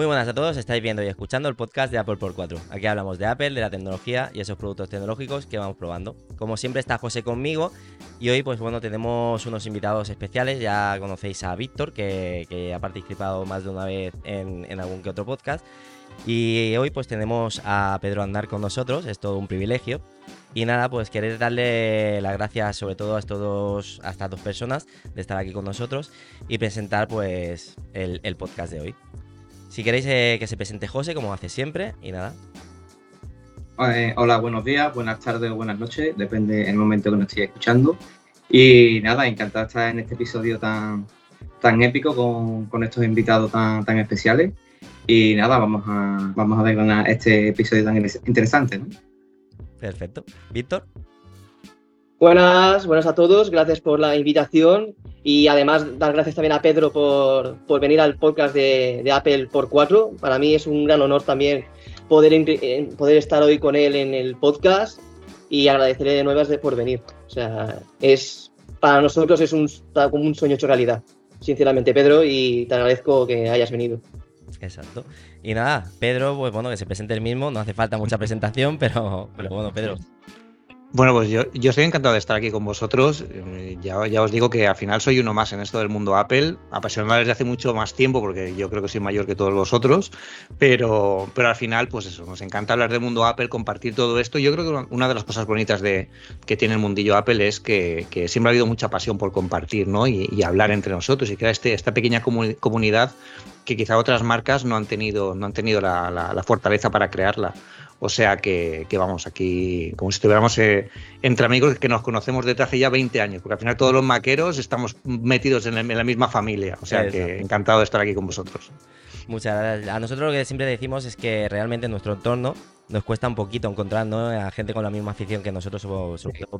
Muy buenas a todos, estáis viendo y escuchando el podcast de Apple por 4. Aquí hablamos de Apple, de la tecnología y esos productos tecnológicos que vamos probando. Como siempre está José conmigo y hoy pues bueno tenemos unos invitados especiales, ya conocéis a Víctor que, ha participado más de una vez en, algún que otro podcast. Y hoy pues tenemos a Pedro Andar con nosotros, es todo un privilegio. Y nada, pues querer darle las gracias sobre todo a, a estas dos personas de estar aquí con nosotros y presentar pues el podcast de hoy. Si queréis eh, que se presente José, como hace siempre, y nada. Eh, hola, buenos días, buenas tardes o buenas noches, depende el momento que nos estéis escuchando. Y nada, encantado de estar en este episodio tan, tan épico con, estos invitados tan, tan especiales. Y nada, vamos a, vamos a ver este episodio tan interesante. ¿no? Perfecto. Víctor. Buenas, buenas a todos, gracias por la invitación y además dar gracias también a Pedro por, por venir al podcast de, de, Apple por cuatro. Para mí es un gran honor también poder, eh, poder estar hoy con él en el podcast y agradecerle de nuevo por venir. O sea, es para nosotros es un, como un sueño hecho realidad, sinceramente, Pedro, y te agradezco que hayas venido. Exacto. Y nada, Pedro, pues bueno, que se presente el mismo, no hace falta mucha presentación, pero, pero bueno, Pedro, bueno, pues yo, yo estoy encantado de estar aquí con vosotros. Eh, ya, os digo que al final soy uno más en esto del mundo Apple, apasionado desde hace mucho más tiempo, porque yo creo que soy mayor que todos vosotros, pero, pero al final, pues eso, nos encanta hablar del mundo Apple, compartir todo esto. Yo creo que una de las cosas bonitas de, que tiene el mundillo Apple es que, siempre ha habido mucha pasión por compartir ¿no? y, hablar entre nosotros y crear este, esta pequeña comunidad que quizá otras marcas no han tenido, no han tenido la fortaleza para crearla. O sea que, vamos, aquí como si estuviéramos eh, entre amigos que nos conocemos desde hace ya 20 años, porque al final todos los maqueros estamos metidos en, la misma familia. O sea que encantado de estar aquí con vosotros. Muchas gracias. A nosotros lo que siempre decimos es que realmente en nuestro entorno nos cuesta un poquito encontrar a gente con la misma afición que nosotros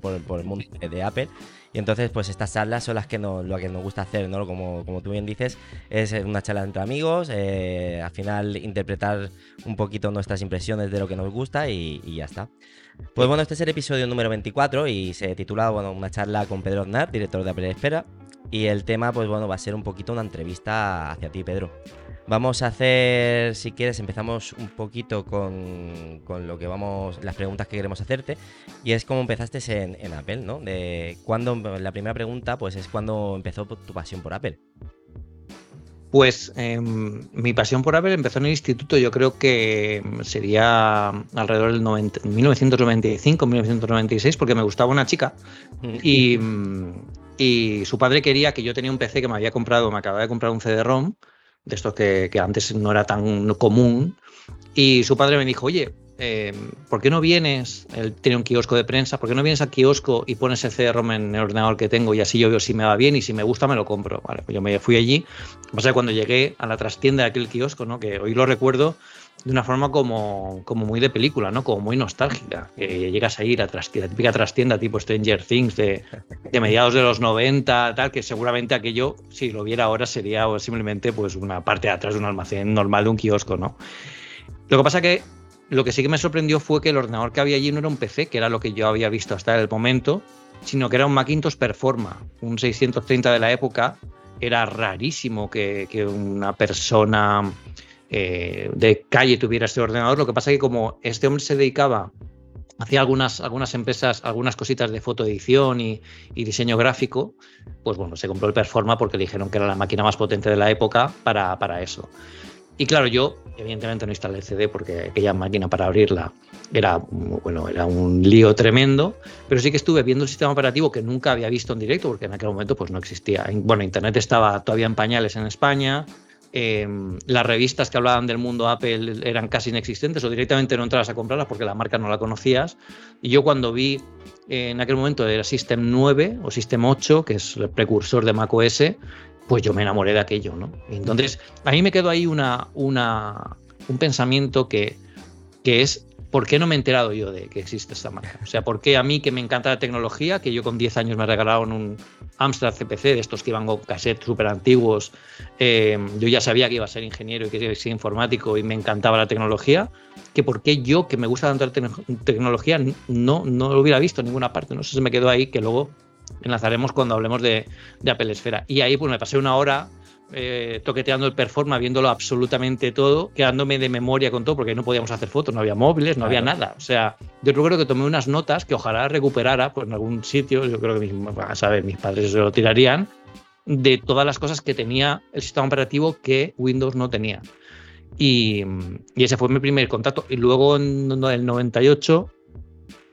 por, el mundo de Apple. Y entonces, pues estas charlas son las que nos, lo que nos gusta hacer, ¿no? Como, como tú bien dices, es una charla entre amigos, eh, al final interpretar un poquito nuestras impresiones de lo que nos gusta y, ya está. Pues bueno, este es el episodio número 24 y se titula, bueno, una charla con Pedro Aznar, director de Apple Espera. Y el tema, pues bueno, va a ser un poquito una entrevista hacia ti, Pedro. Vamos a hacer, si quieres, empezamos un poquito con, lo que vamos, las preguntas que queremos hacerte. Y es cómo empezaste en, Apple, ¿no? De cuando, la primera pregunta, pues es cuando empezó tu pasión por Apple. Pues em, mi pasión por Apple empezó en el instituto, yo creo que sería alrededor del 1995, 1996, porque me gustaba una chica y, y, su padre quería que yo tenía un PC que me había comprado, me acababa de comprar un CD-ROM de estos que, antes no era tan común. Y su padre me dijo, oye, eh, ¿por qué no vienes? Él tiene un kiosco de prensa, ¿por qué no vienes al kiosco y pones el CD-ROM en el ordenador que tengo y así yo veo si me va bien y si me gusta me lo compro? Vale, pues yo me fui allí. Lo que cuando llegué a la trastienda de aquel kiosco, ¿no? que hoy lo recuerdo, de una forma como, como muy de película, ¿no? Como muy nostálgica. Llegas a ir a la típica trastienda tipo Stranger Things de, de, mediados de los 90, tal, que seguramente aquello, si lo viera ahora, sería simplemente pues una parte de atrás de un almacén normal de un kiosco, ¿no? Lo que pasa que lo que sí que me sorprendió fue que el ordenador que había allí no era un PC, que era lo que yo había visto hasta el momento, sino que era un Macintosh Performa, un 630 de la época. Era rarísimo que, que una persona eh, de calle tuviera este ordenador. Lo que pasa es que como este hombre se dedicaba, hacía algunas, algunas empresas, algunas cositas de fotoedición y, y diseño gráfico, pues bueno, se compró el Performa porque le dijeron que era la máquina más potente de la época para, para eso. Y claro, yo evidentemente no instalé el CD porque aquella máquina para abrirla era, bueno, era un lío tremendo, pero sí que estuve viendo un sistema operativo que nunca había visto en directo porque en aquel momento pues no existía. Bueno, Internet estaba todavía en pañales en España, Em, las revistas que hablaban del mundo Apple eran casi inexistentes o directamente no entrabas a comprarlas porque la marca no la conocías. Y yo cuando vi en aquel momento era System 9 o System 8, que es el precursor de macOS, pues yo me enamoré de aquello, ¿no? entonces a mí me quedó ahí una, una, un pensamiento que, que es ¿por qué no me he enterado yo de que existe esta marca? O sea, ¿por qué a mí que me encanta la tecnología, que yo con 10 años me regalaron un Amstrad CPC, de estos que iban con cassettes súper antiguos, eh, yo ya sabía que iba a ser ingeniero y que iba a ser informático y me encantaba la tecnología, que por qué yo, que me gusta tanto la tecnología, no, no lo hubiera visto en ninguna parte, no sé, se me quedó ahí, que luego enlazaremos cuando hablemos de, de Apple Esfera. Y ahí pues me pasé una hora eh, toqueteando el performance, viéndolo absolutamente todo, quedándome de memoria con todo, porque no podíamos hacer fotos, no había móviles, no había nada. O sea, yo creo que tomé unas notas que ojalá recuperara pues, en algún sitio, yo creo que mis, a saber, mis padres se lo tirarían, de todas las cosas que tenía el sistema operativo que Windows no tenía. Y, ese fue mi primer contacto. Y luego en el 98,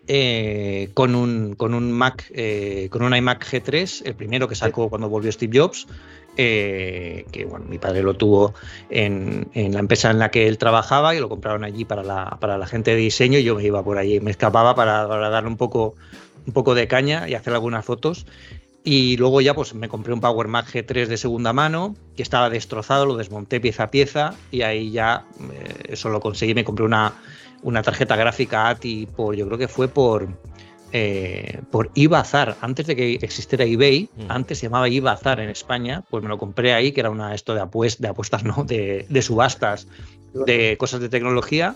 eh, con, un, con un Mac, eh, con un iMac G3, el primero que sacó cuando volvió Steve Jobs, eh, que bueno, mi padre lo tuvo en, la empresa en la que él trabajaba y lo compraron allí para la, para la gente de diseño. Y yo me iba por allí, me escapaba para, para darle un poco, un poco de caña y hacer algunas fotos. Y luego ya pues me compré un Power Mac G3 de segunda mano, que estaba destrozado, lo desmonté pieza a pieza y ahí ya eh, eso lo conseguí, me compré una, una tarjeta gráfica ATI por, yo creo que fue por, eh, por Ibazar, antes de que existiera eBay, mm. antes se llamaba Ibazar en España, pues me lo compré ahí, que era una esto de, apuestas, de apuestas, no, de, de, subastas, de cosas de tecnología.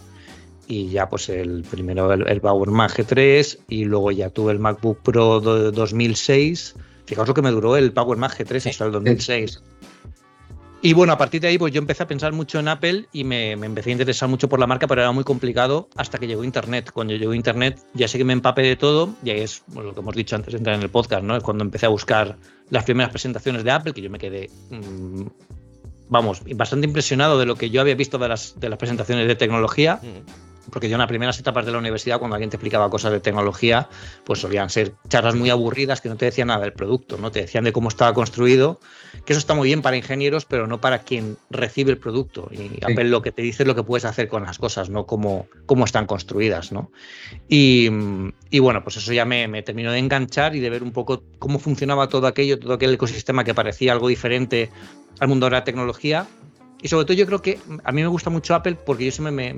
Y ya pues el primero el, Power Mac G3 y luego ya tuve el MacBook Pro de 2006 Fijaos lo que me duró el Power Mac G3 hasta el 2006. Y bueno, a partir de ahí, pues yo empecé a pensar mucho en Apple y me, empecé a interesar mucho por la marca, pero era muy complicado hasta que llegó Internet. Cuando llegó Internet, ya sé que me empapé de todo, y ahí es lo que hemos dicho antes de entrar en el podcast, ¿no? Es cuando empecé a buscar las primeras presentaciones de Apple, que yo me quedé, mm, vamos, bastante impresionado de lo que yo había visto de las, de las presentaciones de tecnología. Mm porque yo en las primeras etapas de la universidad, cuando alguien te explicaba cosas de tecnología, pues solían ser charlas muy aburridas que no te decían nada del producto, ¿no? Te decían de cómo estaba construido, que eso está muy bien para ingenieros, pero no para quien recibe el producto. Y Apple lo que te dice es lo que puedes hacer con las cosas, no cómo, cómo están construidas, ¿no? Y, bueno, pues eso ya me, me, terminó de enganchar y de ver un poco cómo funcionaba todo aquello, todo aquel ecosistema que parecía algo diferente al mundo de la tecnología y sobre todo yo creo que a mí me gusta mucho Apple porque yo siempre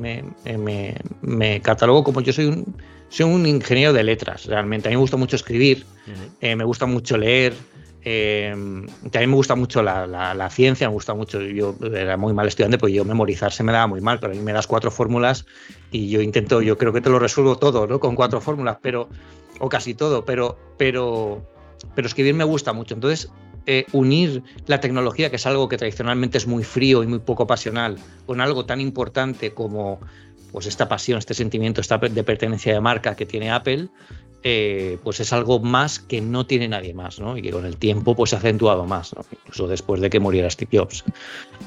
me, catalogo como yo soy un, soy un ingeniero de letras, realmente. A mí me gusta mucho escribir, eh, me gusta mucho leer, eh, también me gusta mucho la, ciencia, me gusta mucho, yo era muy mal estudiante porque yo memorizar se me daba muy mal, pero a mí me das cuatro fórmulas y yo intento, yo creo que te lo resuelvo todo, ¿no? Con cuatro fórmulas, pero, o casi todo, pero, pero, pero escribir me gusta mucho. Entonces, eh, unir la tecnología, que es algo que tradicionalmente es muy frío y muy poco pasional, con algo tan importante como pues esta pasión, este sentimiento esta de pertenencia de marca que tiene Apple, eh, pues es algo más que no tiene nadie más, ¿no? Y que con el tiempo pues se ha acentuado más, incluso después de que muriera Steve Jobs.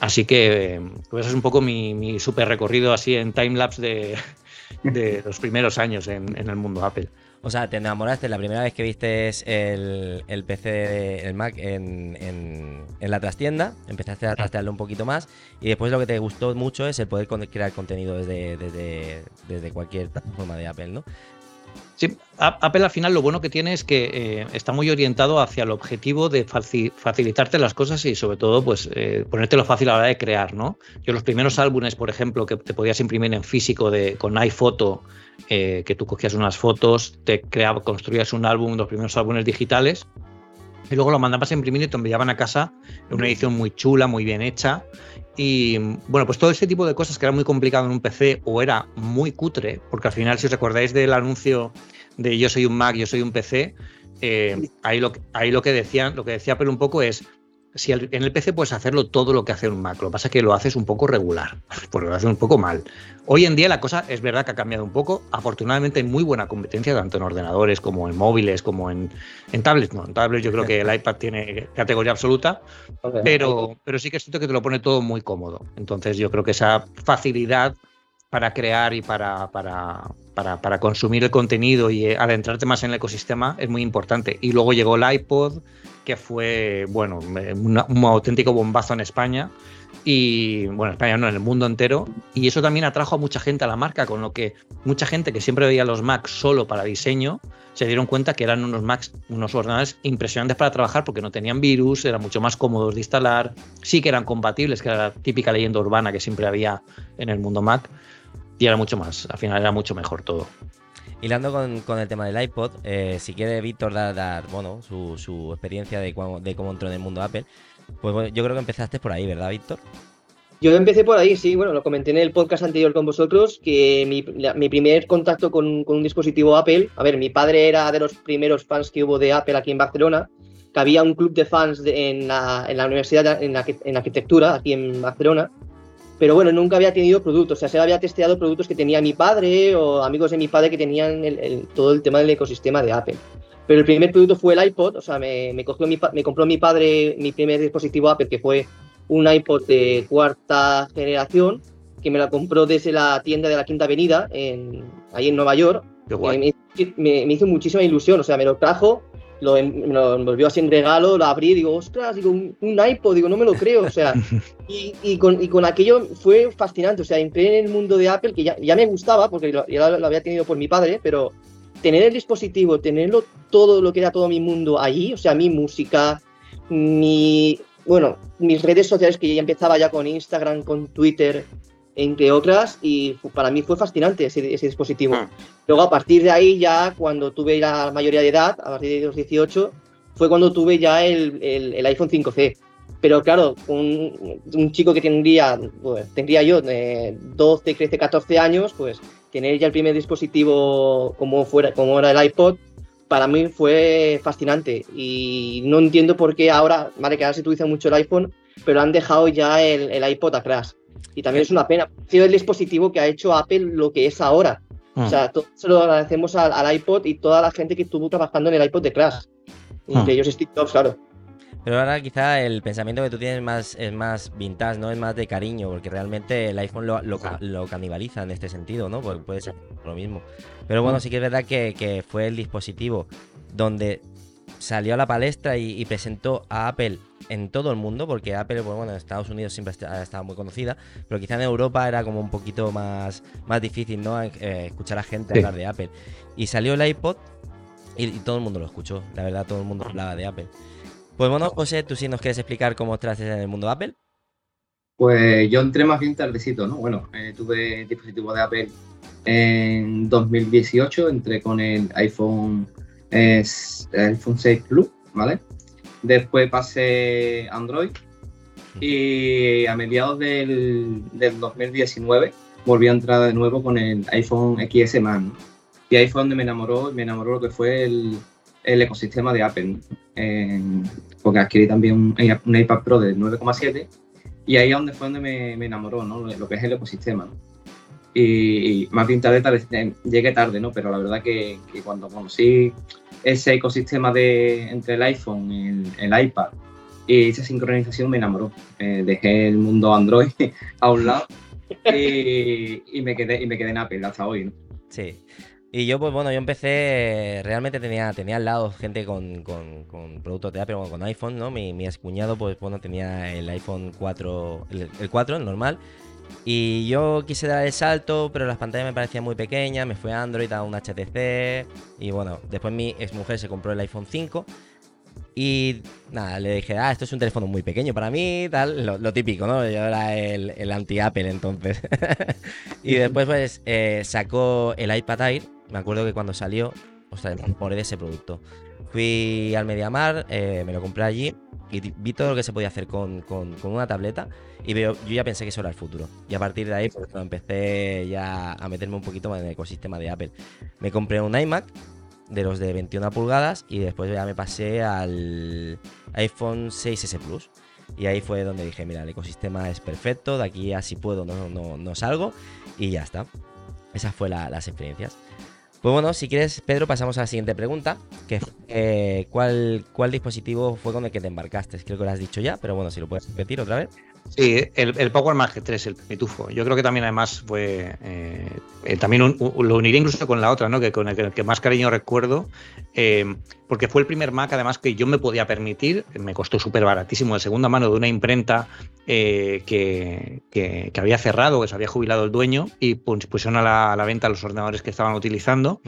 Así que pues es un poco mi, mi super recorrido así en timelapse de, de los primeros años en el mundo Apple. O sea, te enamoraste la primera vez que viste el, el PC, el Mac en, en, la trastienda, empezaste a trastearlo un poquito más y después lo que te gustó mucho es el poder crear contenido desde, desde, desde cualquier plataforma de Apple, ¿no? Sí, Apple al final lo bueno que tiene es que eh, está muy orientado hacia el objetivo de facilitarte las cosas y sobre todo pues eh, ponértelo fácil a la hora de crear, ¿no? Yo los primeros álbumes, por ejemplo, que te podías imprimir en físico de, con iPhoto, eh, que tú cogías unas fotos, te creabas, construías un álbum, los primeros álbumes digitales, y luego lo mandabas a imprimir y te enviaban a casa en una edición muy chula, muy bien hecha. Y bueno, pues todo ese tipo de cosas que era muy complicado en un PC o era muy cutre, porque al final, si os recordáis del anuncio de yo soy un Mac, yo soy un PC, eh, ahí, lo, ahí lo que decían, lo que decía pero un poco es si en el PC puedes hacerlo todo lo que hace un Mac, lo que pasa es que lo haces un poco regular, porque lo haces un poco mal. Hoy en día la cosa es verdad que ha cambiado un poco. Afortunadamente hay muy buena competencia, tanto en ordenadores como en móviles, como en, en tablets. No, en tablets yo creo que el iPad tiene categoría absoluta, pero, pero sí que siento que te lo pone todo muy cómodo. Entonces yo creo que esa facilidad para crear y para, para, para, para consumir el contenido y adentrarte más en el ecosistema es muy importante. Y luego llegó el iPod que fue, bueno, un auténtico bombazo en España y, bueno, en España no, en el mundo entero. Y eso también atrajo a mucha gente a la marca, con lo que mucha gente que siempre veía los Macs solo para diseño, se dieron cuenta que eran unos Macs, unos ordenadores impresionantes para trabajar porque no tenían virus, eran mucho más cómodos de instalar, sí que eran compatibles, que era la típica leyenda urbana que siempre había en el mundo Mac, y era mucho más, al final era mucho mejor todo. Hilando con, con, el tema del iPod, eh, si quiere Víctor dar, bueno, su, su experiencia de, de, cómo entró en el mundo Apple, pues yo creo que empezaste por ahí, ¿verdad, Víctor? Yo empecé por ahí, sí, bueno, lo comenté en el podcast anterior con vosotros, que mi, mi primer contacto con, con, un dispositivo Apple, a ver, mi padre era de los primeros fans que hubo de Apple aquí en Barcelona, que había un club de fans en, la, universidad en, en arquitectura, aquí en Barcelona, pero bueno, nunca había tenido productos, o sea, se había testeado productos que tenía mi padre o amigos de mi padre que tenían todo el tema del ecosistema de Apple. Pero el primer producto fue el iPod, o sea, me, me, cogió mi, me compró mi padre mi primer dispositivo Apple, que fue un iPod de cuarta generación, que me lo compró desde la tienda de la Quinta Avenida, en, ahí en Nueva York. Me, me, hizo muchísima ilusión, o sea, me lo trajo, lo, lo envolvió así en regalo, lo abrí, digo, ostras, digo, un, iPod, digo, no me lo creo, o sea, y, y, con, y, con, aquello fue fascinante, o sea, entré en el mundo de Apple, que ya, ya me gustaba, porque ya lo, había tenido por mi padre, pero tener el dispositivo, tenerlo todo lo que era todo mi mundo ahí, o sea, mi música, mi, bueno, mis redes sociales que ya empezaba ya con Instagram, con Twitter, entre otras, y para mí fue fascinante ese, dispositivo. Ah. Luego, a partir de ahí, ya cuando tuve la mayoría de edad, a partir de los 18, fue cuando tuve ya el, el, iPhone 5C. Pero claro, un, un chico que tendría, pues, tendría yo de 12, 13, 14 años, pues tener ya el primer dispositivo como, fuera, como era el iPod, para mí fue fascinante. Y no entiendo por qué ahora, vale, que ahora se utiliza mucho el iPhone, pero han dejado ya el, el iPod atrás. Y también es una pena. Ha sido el dispositivo que ha hecho Apple lo que es ahora. O mm. sea, todo se lo agradecemos al, iPod y toda la gente que estuvo trabajando en el iPod de Crash. Mm. Entre ellos Steve Jobs, claro. Pero ahora quizá el pensamiento que tú tienes más, es más vintage, ¿no? Es más de cariño, porque realmente el iPhone lo, lo, canibaliza en este sentido, ¿no? Porque puede ser lo mismo. Pero bueno, sí que es verdad que, fue el dispositivo donde salió a la palestra y, presentó a Apple en todo el mundo, porque Apple, pues bueno, en Estados Unidos siempre ha estado muy conocida, pero quizá en Europa era como un poquito más, más difícil, ¿no? Eh, escuchar a gente hablar de Apple. Y salió el iPod y, y, todo el mundo lo escuchó, la verdad, todo el mundo hablaba de Apple. Pues bueno, José, tú sí nos quieres explicar cómo estás en el mundo de Apple. Pues yo entré más bien tardecito, ¿no? Bueno, eh, tuve dispositivo de Apple en 2018, entré con el iPhone, iPhone 6 Plus, ¿vale? Después pasé Android y a mediados del, 2019 volví a entrar de nuevo con el iPhone XS Man. Y ahí fue donde me enamoró, me enamoró lo que fue el, el ecosistema de Apple, porque adquirí también un, iPad Pro de 9,7 y ahí es donde fue donde me, enamoró, ¿no? Lo que es el ecosistema. Y, más bien tarde, tarde, llegué tarde, ¿no? Pero la verdad que, cuando conocí ese ecosistema de, entre el iPhone, el, el iPad y esa sincronización me enamoró. Eh, dejé el mundo Android a un lado y, me quedé, y me quedé en Apple hasta hoy. Sí. Y yo, pues bueno, yo empecé, realmente tenía, tenía al lado gente con, con, productos de Apple, con iPhone, ¿no? Mi, mi cuñado, pues bueno, tenía el iPhone 4, el, 4, el normal. Y yo quise dar el salto, pero las pantallas me parecían muy pequeñas, me fui a Android a un HTC. Y bueno, después mi ex mujer se compró el iPhone 5. Y nada, le dije, ah, esto es un teléfono muy pequeño para mí, tal, lo, típico, ¿no? Yo era el, anti-Apple entonces. y después pues eh, sacó el iPad Air, me acuerdo que cuando salió, o sea, me de ese producto. Fui al Mediamar, eh, me lo compré allí y vi todo lo que se podía hacer con, una tableta y veo, yo ya pensé que eso era el futuro. Y a partir de ahí pues, empecé ya a meterme un poquito más en el ecosistema de Apple. Me compré un iMac de los de 21 pulgadas y después ya me pasé al iPhone 6S Plus. Y ahí fue donde dije, mira, el ecosistema es perfecto, de aquí a si puedo no, no, no salgo y ya está. Esas fueron las experiencias. Pues bueno, si quieres, Pedro, pasamos a la siguiente pregunta, que eh, ¿cuál, ¿cuál dispositivo fue con el que te embarcaste? Creo que lo has dicho ya, pero bueno, si lo puedes repetir otra vez. Sí, el, el Power Mag 3, el pitufo. Yo creo que también además fue. Eh, eh, también lo uniría incluso con la otra, ¿no? Que con el que, más cariño recuerdo. Eh, porque fue el primer Mac, además, que yo me podía permitir. Me costó súper baratísimo de segunda mano de una imprenta que, había cerrado, que se había jubilado el dueño y pusieron a la, venta los ordenadores que estaban utilizando.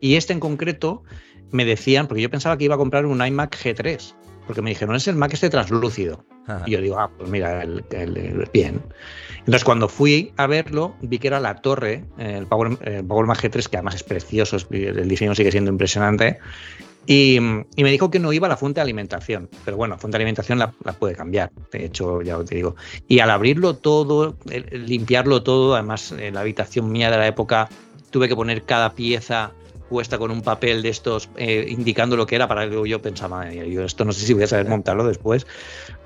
Y este en concreto me decían, porque yo pensaba que iba a comprar un iMac G3 porque me dijeron, es el Mac este translúcido. Y yo digo, ah, pues mira, el, bien. Entonces, cuando fui a verlo, vi que era la torre, el Power, el Power Mac G3, que además es precioso, el diseño sigue siendo impresionante. Y, me dijo que no iba a la fuente de alimentación, pero bueno, la fuente de alimentación la, puede cambiar, de hecho, ya te digo. Y al abrirlo todo, limpiarlo todo, además en la habitación mía de la época tuve que poner cada pieza puesta con un papel de estos eh, indicando lo que era para que yo pensaba, yo esto no sé si voy a saber montarlo después.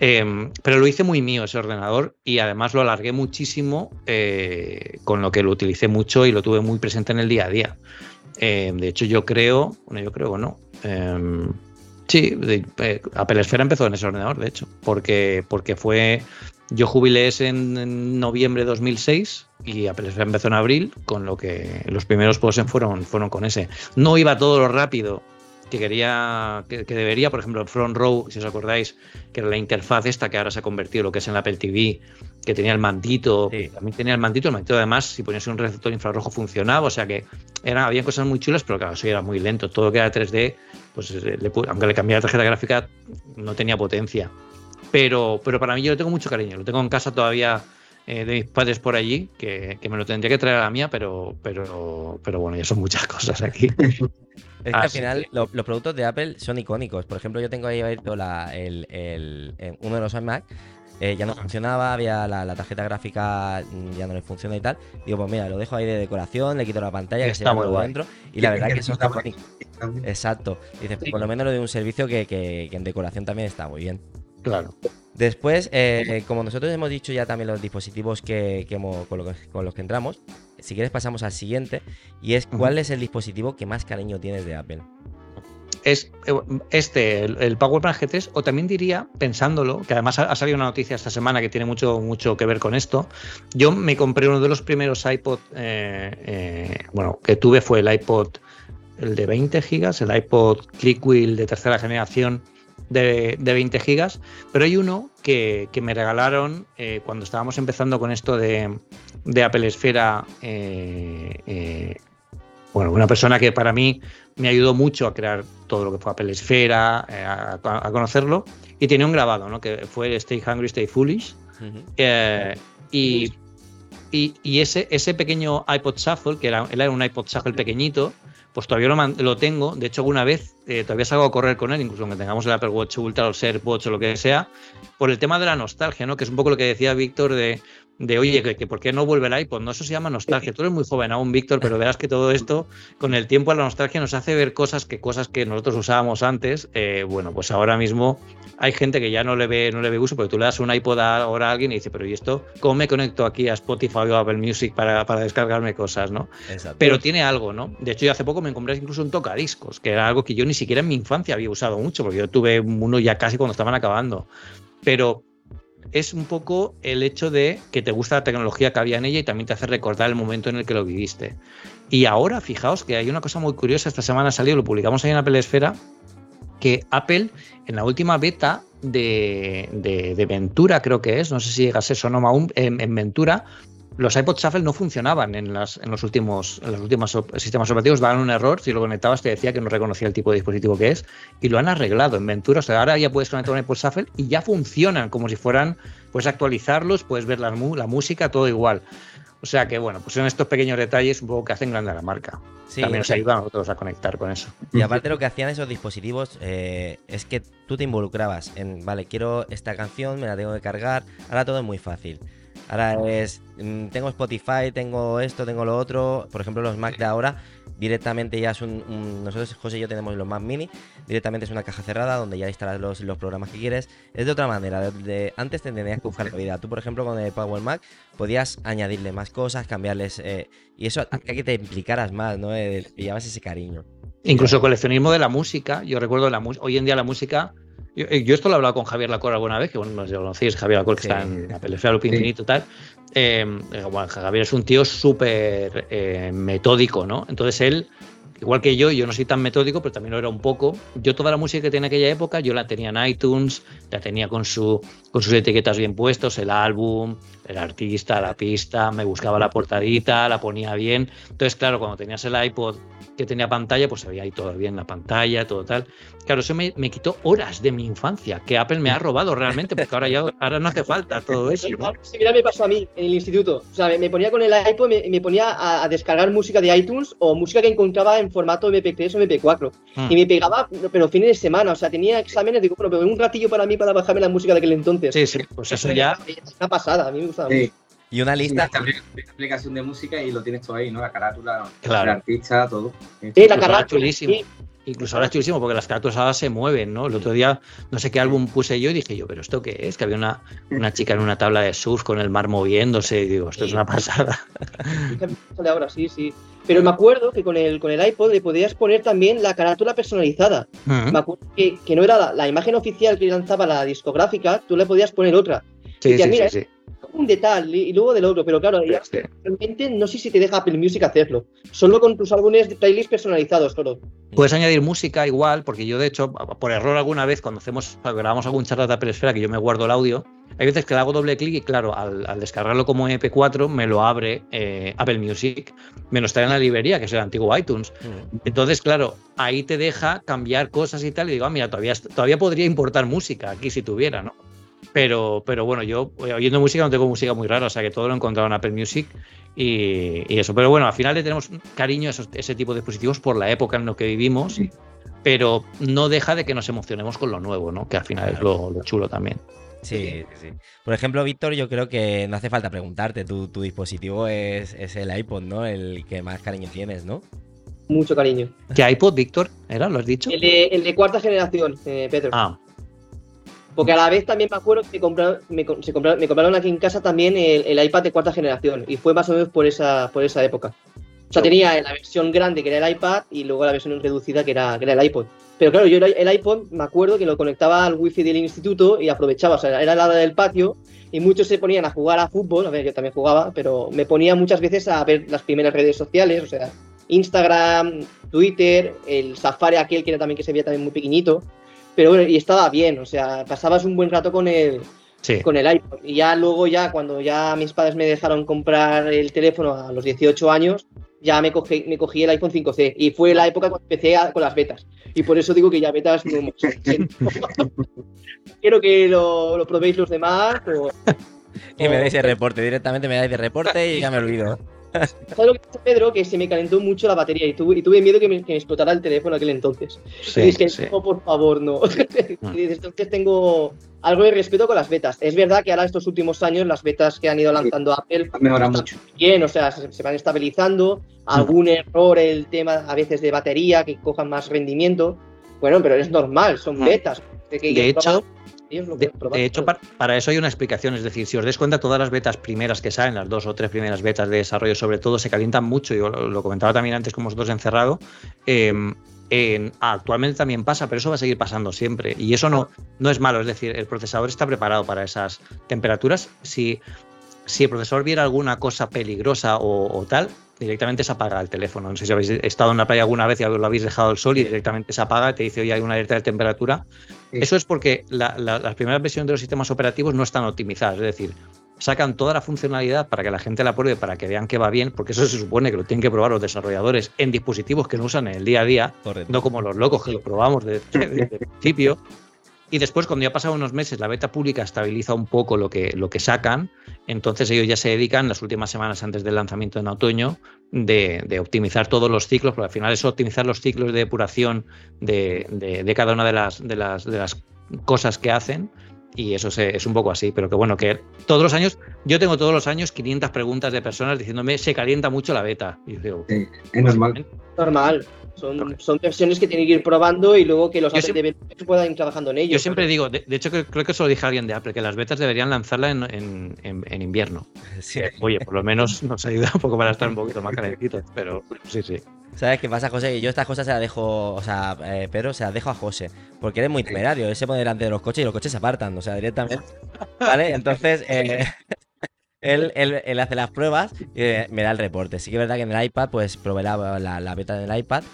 Em, pero lo hice muy mío ese ordenador y además lo alargué muchísimo, eh, con lo que lo utilicé mucho y lo tuve muy presente en el día a día. Em, de hecho, yo creo, bueno, yo creo no. Em, sí, Apple Esfera empezó en ese ordenador, de hecho, porque, porque fue yo jubilé en, noviembre de 2006 y Apple empezó en abril, con lo que los primeros posen fueron, fueron con ese. No iba todo lo rápido que quería, que, debería, por ejemplo, el Front Row, si os acordáis, que era la interfaz esta que ahora se ha convertido en lo que es en la Apple TV, que tenía el mantito, también tenía el mantito, el mantito además, si ponías un receptor infrarrojo funcionaba, o sea que era, había cosas muy chulas, pero claro, eso era muy lento, todo que era 3D, pues aunque le cambiara la tarjeta gráfica, no tenía potencia. Pero, pero para mí yo lo tengo mucho cariño. Lo tengo en casa todavía eh, de mis padres por allí, que, me lo tendría que traer a la mía, pero, pero, pero bueno, ya son muchas cosas aquí. Es que al final los productos de Apple son icónicos. Por ejemplo, yo tengo ahí abierto la, el, el, uno de los iMac. Eh, ya no funcionaba, había la, tarjeta gráfica mm, ya no le funciona y tal. Digo, pues mira, lo dejo ahí de decoración, le quito la pantalla, que, se está muy dentro. Y la verdad que eso está Exacto. Dices, por lo menos lo de un servicio que, que en decoración también está muy bien. Claro. Después, eh, como nosotros hemos dicho ya también los dispositivos que, con, los, que entramos, si quieres pasamos al siguiente, y es cuál es el dispositivo que más cariño tienes de Apple. Es eh, este, el, Power Bank G3, o también diría, pensándolo, que además ha, salido una noticia esta semana que tiene mucho, mucho que ver con esto. Yo me compré uno de los primeros iPod, eh, bueno, que tuve fue el iPod, el de 20 gigas, el iPod Clickwheel de tercera generación, de, 20 gigas, pero hay uno que, me regalaron eh, cuando estábamos empezando con esto de, Apple Esfera. Eh, eh, bueno, una persona que para mí me ayudó mucho a crear todo lo que fue Apple Esfera, a, conocerlo, y tenía un grabado, ¿no? que fue Stay Hungry, Stay Foolish. y, y, ese, ese pequeño iPod Shuffle, que era, era un iPod Shuffle pequeñito, pues todavía lo, tengo. De hecho, alguna vez eh, todavía salgo a correr con él, incluso aunque tengamos el Apple Watch Ultra o el Watch o lo que sea, por el tema de la nostalgia, ¿no? Que es un poco lo que decía Víctor de, de oye, que, por qué no vuelve el iPod, no, eso se llama nostalgia. Tú eres muy joven aún, Víctor, pero verás que todo esto, con el tiempo, la nostalgia nos hace ver cosas que cosas que nosotros usábamos antes, eh, bueno, pues ahora mismo hay gente que ya no le ve, no le ve uso, porque tú le das un iPod ahora a alguien y dice, pero ¿y esto? ¿Cómo me conecto aquí a Spotify o a Apple Music para, para descargarme cosas, no? Pero tiene algo, ¿no? De hecho, yo hace poco me compré incluso un tocadiscos, que era algo que yo ni siquiera en mi infancia había usado mucho, porque yo tuve uno ya casi cuando estaban acabando. Pero es un poco el hecho de que te gusta la tecnología que había en ella y también te hace recordar el momento en el que lo viviste. Y ahora, fijaos que hay una cosa muy curiosa, esta semana ha salido, lo publicamos ahí en Apple Esfera, que Apple en la última beta de, de, Ventura, creo que es, no sé si llega a ser Sonoma aún, en Ventura, los iPod Shuffle no funcionaban en, las, en los últimos en los últimos sistemas operativos, daban un error, si lo conectabas te decía que no reconocía el tipo de dispositivo que es, y lo han arreglado en Ventura, o sea, ahora ya puedes conectar un iPod Shuffle y ya funcionan como si fueran, puedes actualizarlos, puedes ver la, la música, todo igual. O sea que bueno, pues son estos pequeños detalles un poco que hacen grande a la marca. También nos ayudan a nosotros a conectar con eso. Y aparte lo que hacían esos dispositivos eh, es que tú te involucrabas en, vale, quiero esta canción, me la tengo que cargar, ahora todo es muy fácil. Ahora es, mm, tengo Spotify, tengo esto, tengo lo otro. Por ejemplo, los Mac de ahora directamente ya son, nosotros José y yo tenemos los Mac Mini, directamente es una caja cerrada donde ya instalas los, los programas que quieres. Es de otra manera, de, antes te tenías que buscar la vida. Tú, por ejemplo, con el Power Mac podías añadirle más cosas, cambiarles, eh, y eso hacía que te implicaras más, ¿no? Eh, llevas ese cariño. Incluso coleccionismo de la música. Yo recuerdo la hoy en día la música eh, yo, esto lo he hablado con Javier Lacor alguna vez, que bueno, no sé si lo conocéis, Javier Lacor, que está en la pelea Loop Infinito y tal. Eh, Javier es un tío súper eh, metódico, ¿no? Entonces él, igual que yo, yo no soy tan metódico, pero también lo era un poco. Yo toda la música que tenía en aquella época, yo la tenía en iTunes, la tenía con, su, con sus etiquetas bien puestos, el álbum, el artista, la pista, me buscaba la portadita, la ponía bien. Entonces, claro, cuando tenías el iPod que tenía pantalla, pues se veía ahí todo bien la pantalla, todo tal. Claro, eso me, quitó horas de mi infancia, que Apple me ha robado realmente, porque ahora ya ahora no hace falta todo eso. Mira, me pasó a mí en el instituto. O sea, me, ponía con el iPod, me, me ponía a, descargar música de iTunes o música que encontraba en formato MP3 o MP4. Hmm. Y me pegaba, pero fines de semana. O sea, tenía exámenes, digo, pero un ratillo para mí para bajarme la música de aquel entonces. Sí, sí, pues eso ya. Una pasada, a mí me gustaba mucho. Y una lista. Esta aplicación de música y lo tienes todo ahí, ¿no? La carátula, Claro. el artista, todo. Sí, la Incluso ahora carátula, chulísimo. sí. Incluso ahora es chulísimo porque las carátulas ahora se mueven, ¿no? El otro día, no sé qué álbum puse yo y dije yo, ¿pero esto qué es? Que había una, una chica en una tabla de surf con el mar moviéndose y digo, esto es una pasada. Sale ahora, sí, sí. Pero me acuerdo que con el, con el iPod le podías poner también la carátula personalizada. Me acuerdo que, que no era la, la imagen oficial que lanzaba la discográfica, tú le podías poner otra. Sí, Ya, sí, mira, sí, sí. Un detalle y luego del otro, pero claro, ya realmente no sé si te deja Apple Music hacerlo. Solo con tus álbumes de playlist personalizados, solo. Puedes añadir música igual, porque yo de hecho, por error alguna vez, cuando hacemos, grabamos algún charla de Apple Esfera, que yo me guardo el audio, hay veces que le hago doble clic y claro, al, al descargarlo como MP4 me lo abre eh, Apple Music, me lo está en la librería, que es el antiguo iTunes. Mm. Entonces, claro, ahí te deja cambiar cosas y tal, y digo, ah, mira, todavía, todavía podría importar música aquí si tuviera, ¿no? Pero, pero bueno, yo eh, oyendo música no tengo música muy rara, o sea que todo lo he encontrado en Apple Music y, y eso. Pero bueno, al final le tenemos cariño a esos- ese tipo de dispositivos por la época en la que vivimos, Sí. pero no deja de que nos emocionemos con lo nuevo, ¿no? Que al final es lo, lo chulo también. Sí, sí, sí. Por ejemplo, Víctor, yo creo que no hace falta preguntarte. Tu, tu dispositivo es, es el iPod, ¿no? El que más cariño tienes, ¿no? Mucho cariño. ¿Qué iPod, Víctor? ¿Era? ¿Lo has dicho? El de, el de cuarta generación, eh, Pedro. Ah, Porque a la vez también me acuerdo que me compraron, me, se compraron, me compraron aquí en casa también el, el iPad de cuarta generación. Y fue más o menos por esa, por esa época. O sea, tenía la versión grande que era el iPad y luego la versión reducida que era, que era el iPod. Pero claro, yo el iPod me acuerdo que lo conectaba al wifi del instituto y aprovechaba. O sea, era al lado del patio y muchos se ponían a jugar a fútbol. A ver, yo también jugaba, pero me ponía muchas veces a ver las primeras redes sociales. O sea, Instagram, Twitter, el Safari aquel que era también que se veía también muy pequeñito. Pero bueno, y estaba bien, o sea, pasabas un buen rato con el, sí. con el iPhone. Y ya luego, ya cuando ya mis padres me dejaron comprar el teléfono a los 18 años, ya me cogí, me cogí el iPhone 5C. Y fue la época cuando empecé a- con las betas. Y por eso digo que ya betas no. Quiero que lo, lo probéis los demás. o- Y me dais el reporte. Directamente me dais el reporte y ya me olvido. ¿Sabes lo que pasa, Pedro? Que se me calentó mucho la batería y tuve, y tuve miedo que me, que me explotara el teléfono aquel entonces. Sí, y es que, sí. no, por favor, no. Mm. Y desde entonces tengo algo de respeto con las betas. Es verdad que ahora estos últimos años las betas que han ido lanzando Apple Ha mejorado mucho. bien, o sea, se, se van estabilizando. Algún error, el tema a veces de batería, que cojan más rendimiento. Bueno, pero es normal, son Mm. betas. De, que De hecho, lo De, hecho, par- para, eso hay una explicación. Es decir, si os des cuenta, todas las betas primeras que salen, las dos o tres primeras betas de desarrollo, sobre todo, se calientan mucho. Yo lo, lo comentaba también antes con vosotros encerrado. eh, en- actualmente también pasa, pero eso va a seguir pasando siempre. Y eso no, no es malo. Es decir, el procesador está preparado para esas temperaturas. Si, si el procesador viera alguna cosa peligrosa o, o tal, directamente se apaga el teléfono. No sé si habéis estado en la playa alguna vez y lo habéis dejado al sol y directamente se apaga, te dice, oye, hay una alerta de temperatura. Sí. Eso es porque la- la- las primeras versiones de los sistemas operativos no están optimizadas, es decir, sacan toda la funcionalidad para que la gente la pruebe, para que vean que va bien, porque eso se supone que lo tienen que probar los desarrolladores en dispositivos que no usan en el día a día, Correcto. no como los locos que lo probamos desde, desde el principio. Y después, cuando ya pasan unos meses, la beta pública estabiliza un poco lo que, lo que sacan, entonces ellos ya se dedican las últimas semanas antes del lanzamiento en otoño de, de optimizar todos los ciclos, porque al final es optimizar los ciclos de depuración de, de- de cada una de las, de, las, de las cosas que hacen. Y eso se- es un poco así, pero que bueno, que todos los años, yo tengo todos los años 500 preguntas de personas diciéndome, se calienta mucho la beta. Y yo digo, Sí, es normal. Normal. Son, son versiones que tienen que ir probando y luego que los siempre- developers puedan ir trabajando en ello. Yo siempre digo, de, de hecho creo, creo que eso lo dije a alguien de Apple, que las betas deberían lanzarla en, en- en- en invierno. Sí. Oye, por lo menos nos ayuda un poco para estar un poquito más calentitos, pero sí, sí. ¿Sabes qué pasa, José? Que yo estas cosas se las dejo, o sea, eh, Pedro, se las dejo a José. Porque eres muy temerario. Él se pone delante de los coches y los coches se apartan, o sea, directamente. ¿Vale? Entonces, eh, él, él- él hace las pruebas y eh, me da el reporte. Sí que es verdad que en el iPad, pues probé la, la, la beta del iPad.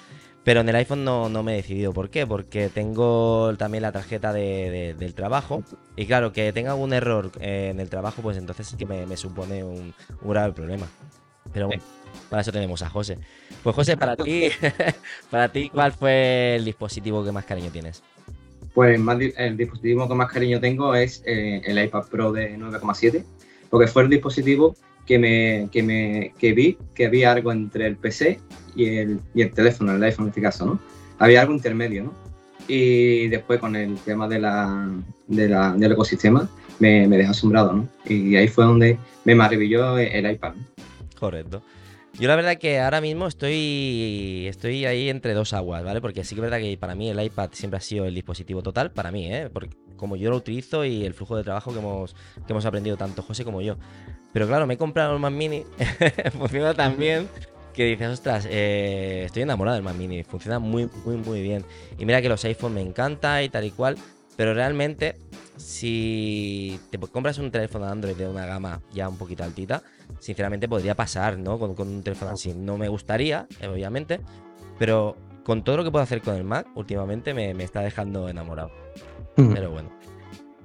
Pero en el iPhone no, no me he decidido. ¿Por qué? Porque tengo también la tarjeta de- de- del trabajo. Y claro, que tenga algún error eh, en el trabajo, pues entonces sí que me, me supone un, un grave problema. Pero bueno, para eso tenemos a José. Pues José, para ti, para ti, ¿cuál fue el dispositivo que más cariño tienes? Pues más el dispositivo que más cariño tengo es eh, el iPad Pro de 9,7, porque fue el dispositivo que me, que me que vi que había algo entre el PC y el, y el teléfono, el iPhone en este caso, ¿no? Había algo intermedio, ¿no? Y después con el tema de la, de la- del ecosistema, me, me deja asombrado, ¿no? Y ahí fue donde me maravilló el iPad. Correcto. Yo la verdad que ahora mismo estoy estoy ahí entre dos aguas, ¿vale? Porque sí que es verdad que para mí el iPad siempre ha sido el dispositivo total, para mí, ¿eh? Porque como yo lo utilizo y el flujo de trabajo que hemos, que hemos aprendido tanto José como yo. Pero claro, me he comprado el Mac Mini, funciona tan bien que dices, ostras, eh, estoy enamorado del Mac Mini, funciona muy, muy, muy bien. Y mira que los iPhone me encanta y tal y cual, pero realmente si te compras un teléfono de Android de una gama ya un poquito altita, sinceramente podría pasar, ¿no? Con, un teléfono así. No me gustaría, obviamente, pero con todo lo que puedo hacer con el Mac, últimamente me, está dejando enamorado. Pero bueno.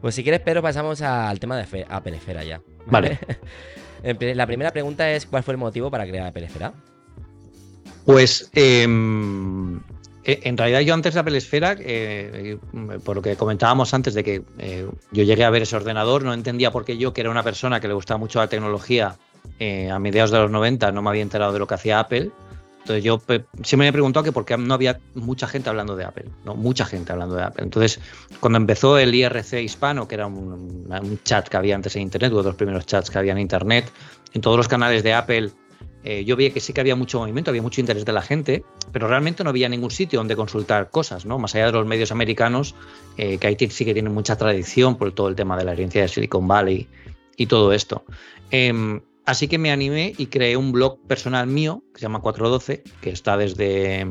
Pues si quieres, pero pasamos al tema de Apple Esfera ya. Vale. la primera pregunta es: ¿cuál fue el motivo para crear Apple Esfera? Pues em, eh, en realidad yo antes de Apple Esfera, eh, por lo que comentábamos antes de que eh, yo llegué a ver ese ordenador, no entendía por qué yo, que era una persona que le gustaba mucho la tecnología, a mediados de los 90 no me había enterado de lo que hacía Apple. Entonces yo siempre me he preguntado que por qué no había mucha gente hablando de Apple, no mucha gente hablando de Apple. Entonces cuando empezó el IRC hispano, que era un, chat que había antes en Internet, uno de los primeros chats que había en Internet, en todos los canales de Apple eh, yo veía que sí que había mucho movimiento, había mucho interés de la gente, pero realmente no había ningún sitio donde consultar cosas, ¿no? Más allá de los medios americanos, eh, que ahí sí que tienen mucha tradición por todo el tema de la herencia de Silicon Valley y todo esto. Em, así que me animé y creé un blog personal mío, que se llama 412, que está desde,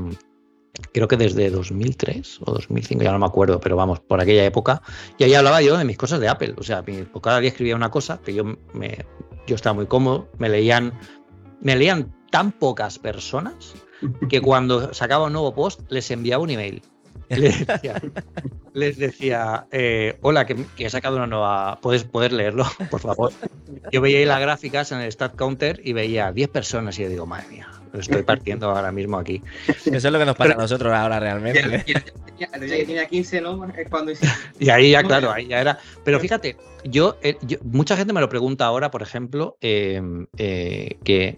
creo que desde 2003 o 2005, ya no me acuerdo, pero vamos, por aquella época. Y ahí hablaba yo de mis cosas de Apple. O sea, cada día escribía una cosa que yo, me, yo estaba muy cómodo, me leían me leían tan pocas personas que cuando sacaba un nuevo post les enviaba un email. Les decía, eh, hola, que, he sacado una nueva, ¿puedes poder leerlo, por favor? Yo veía ahí las gráficas en el Stat Counter y veía 10 personas y yo digo, madre mía, lo estoy partiendo ahora mismo aquí. Eso es lo que nos pasa a nosotros ahora realmente. tenía 15, ¿no? Y ahí ya, claro, ahí ya era. Pero fíjate, yo, eh, mucha gente me lo pregunta ahora, por ejemplo, eh, que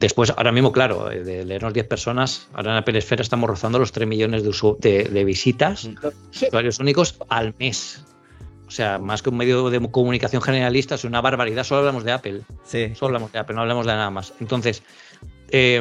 después, ahora mismo, claro, eh, de leernos 10 personas, ahora en la Pelesfera estamos rozando los 3 millones de, de, visitas, usuarios únicos al mes. O sea, más que un medio de comunicación generalista, es una barbaridad. Solo hablamos de Apple. Sí. Solo hablamos de Apple, no hablamos de nada más. Entonces, eh,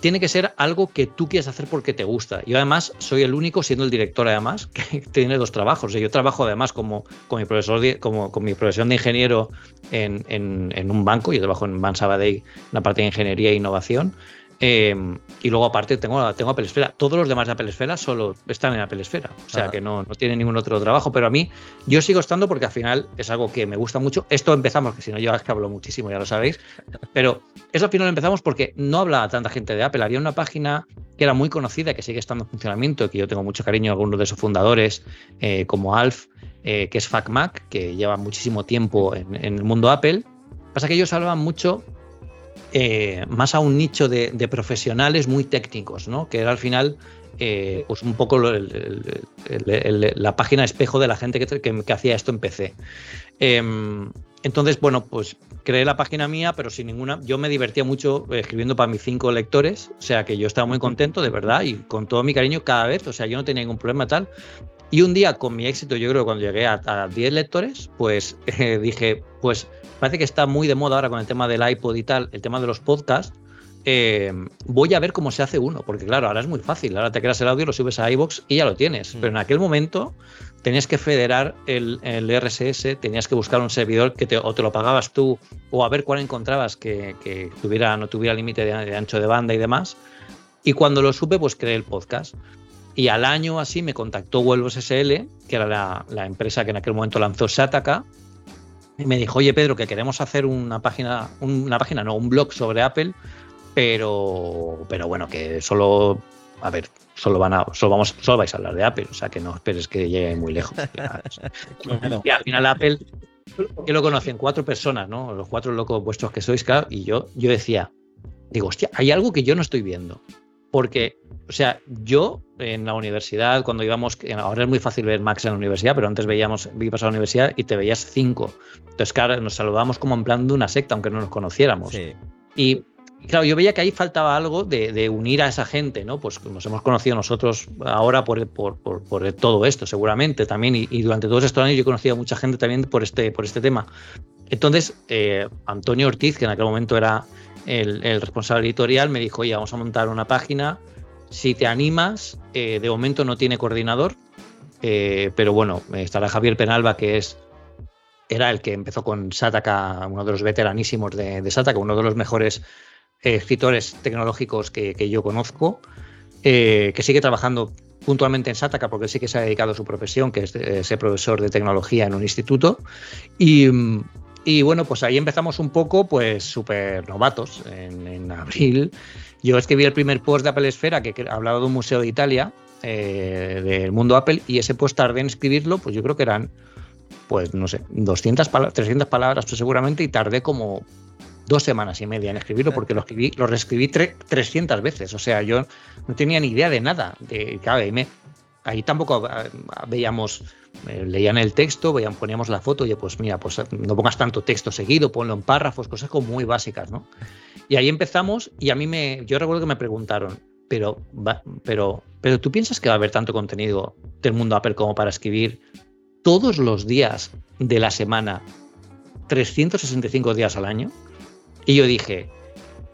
tiene que ser algo que tú quieres hacer porque te gusta. Yo además soy el único, siendo el director además, que tiene dos trabajos. Yo trabajo además como, con, mi profesor como, con mi profesión de ingeniero en, en, un banco. Yo trabajo en Ban Sabadell, la parte de ingeniería e innovación. Em, y luego aparte tengo, tengo Apple Esfera. Todos los demás de Apple Esfera solo están en Apple Esfera. O sea que no, no tienen ningún otro trabajo. Pero a mí, yo sigo estando porque al final es algo que me gusta mucho. Esto empezamos, que si no yo es que hablo muchísimo, ya lo sabéis. Pero eso al final empezamos porque no habla tanta gente de Apple. Había una página que era muy conocida, que sigue estando en funcionamiento, que yo tengo mucho cariño a algunos de sus fundadores, eh, como Alf, eh, que es FacMac, que lleva muchísimo tiempo en, en el mundo Apple. Pasa que ellos hablaban mucho eh, más a un nicho de, profesionales muy técnicos, ¿no? que era al final eh, pues un poco la página espejo de la gente que, hacía esto en PC. Em, entonces, bueno, pues creé la página mía, pero sin ninguna. Yo me divertía mucho escribiendo para mis cinco lectores, o sea que yo estaba muy contento, de verdad, y con todo mi cariño cada vez, o sea, yo no tenía ningún problema tal. Y un día, con mi éxito, yo creo que cuando llegué a, 10 lectores, pues dije, pues parece que está muy de moda ahora con el tema del iPod y tal, el tema de los podcasts. Eh, voy a ver cómo se hace uno, porque claro, ahora es muy fácil. Ahora te creas el audio, lo subes a iBox y ya lo tienes. Mm. Pero en aquel momento tenías que federar el, RSS, tenías que buscar un servidor que te, o te lo pagabas tú, o a ver cuál encontrabas que, tuviera, no tuviera límite de, de, ancho de banda y demás. Y cuando lo supe, pues creé el podcast. Y al año así me contactó Vuelvos SL, que era la, la empresa que en aquel momento lanzó Sataka, y me dijo, oye Pedro, que queremos hacer una página, una página, no, un blog sobre Apple, pero, pero bueno, que solo, a ver, solo van a, solo vamos, solo vais a hablar de Apple, o sea que no esperes que llegue muy lejos. y al final Apple, que lo conocen cuatro personas, ¿no? Los cuatro locos vuestros que sois, claro, y yo, yo decía, digo, hostia, hay algo que yo no estoy viendo. Porque, o sea, yo en la universidad, cuando íbamos, ahora es muy fácil ver Max en la universidad, pero antes veíamos, ibas a la universidad y te veías cinco. Entonces, claro, nos saludamos como en plan de una secta, aunque no nos conociéramos. Y claro, yo veía que ahí faltaba algo de, unir a esa gente, ¿no? Pues nos hemos conocido nosotros ahora por, por, por, todo esto, seguramente también, y, durante todos estos años yo he conocido a mucha gente también por este, por este tema. Entonces, eh, Antonio Ortiz, que en aquel momento era el, responsable editorial, me dijo, oye, vamos a montar una página, si te animas, eh, de momento no tiene coordinador, eh, pero bueno, estará Javier Penalba, que es era el que empezó con Sataka, uno de los veteranísimos de, de Sataka, uno de los mejores escritores tecnológicos que, yo conozco, eh, que sigue trabajando puntualmente en Sataka porque sí que se ha dedicado a su profesión, que es ser profesor de tecnología en un instituto. Y, bueno, pues ahí empezamos un poco, pues súper novatos. En, abril yo escribí el primer post de Apple Esfera que, hablaba de un museo de Italia, eh, del mundo Apple, y ese post tardé en escribirlo, pues yo creo que eran, pues no sé, 200 palabras, 300 palabras pues seguramente, y tardé como dos semanas y media en escribirlo porque lo escribí, lo reescribí 300 veces. O sea, yo no tenía ni idea de nada. De, claro, ahí, tampoco ah, veíamos, eh, leían el texto, veían, poníamos la foto, y pues mira, pues no pongas tanto texto seguido, ponlo en párrafos, cosas como muy básicas, ¿no? Y ahí empezamos y a mí me, yo recuerdo que me preguntaron, pero, pero, pero tú piensas que va a haber tanto contenido del mundo Apple como para escribir todos los días de la semana, 365 días al año? Y yo dije,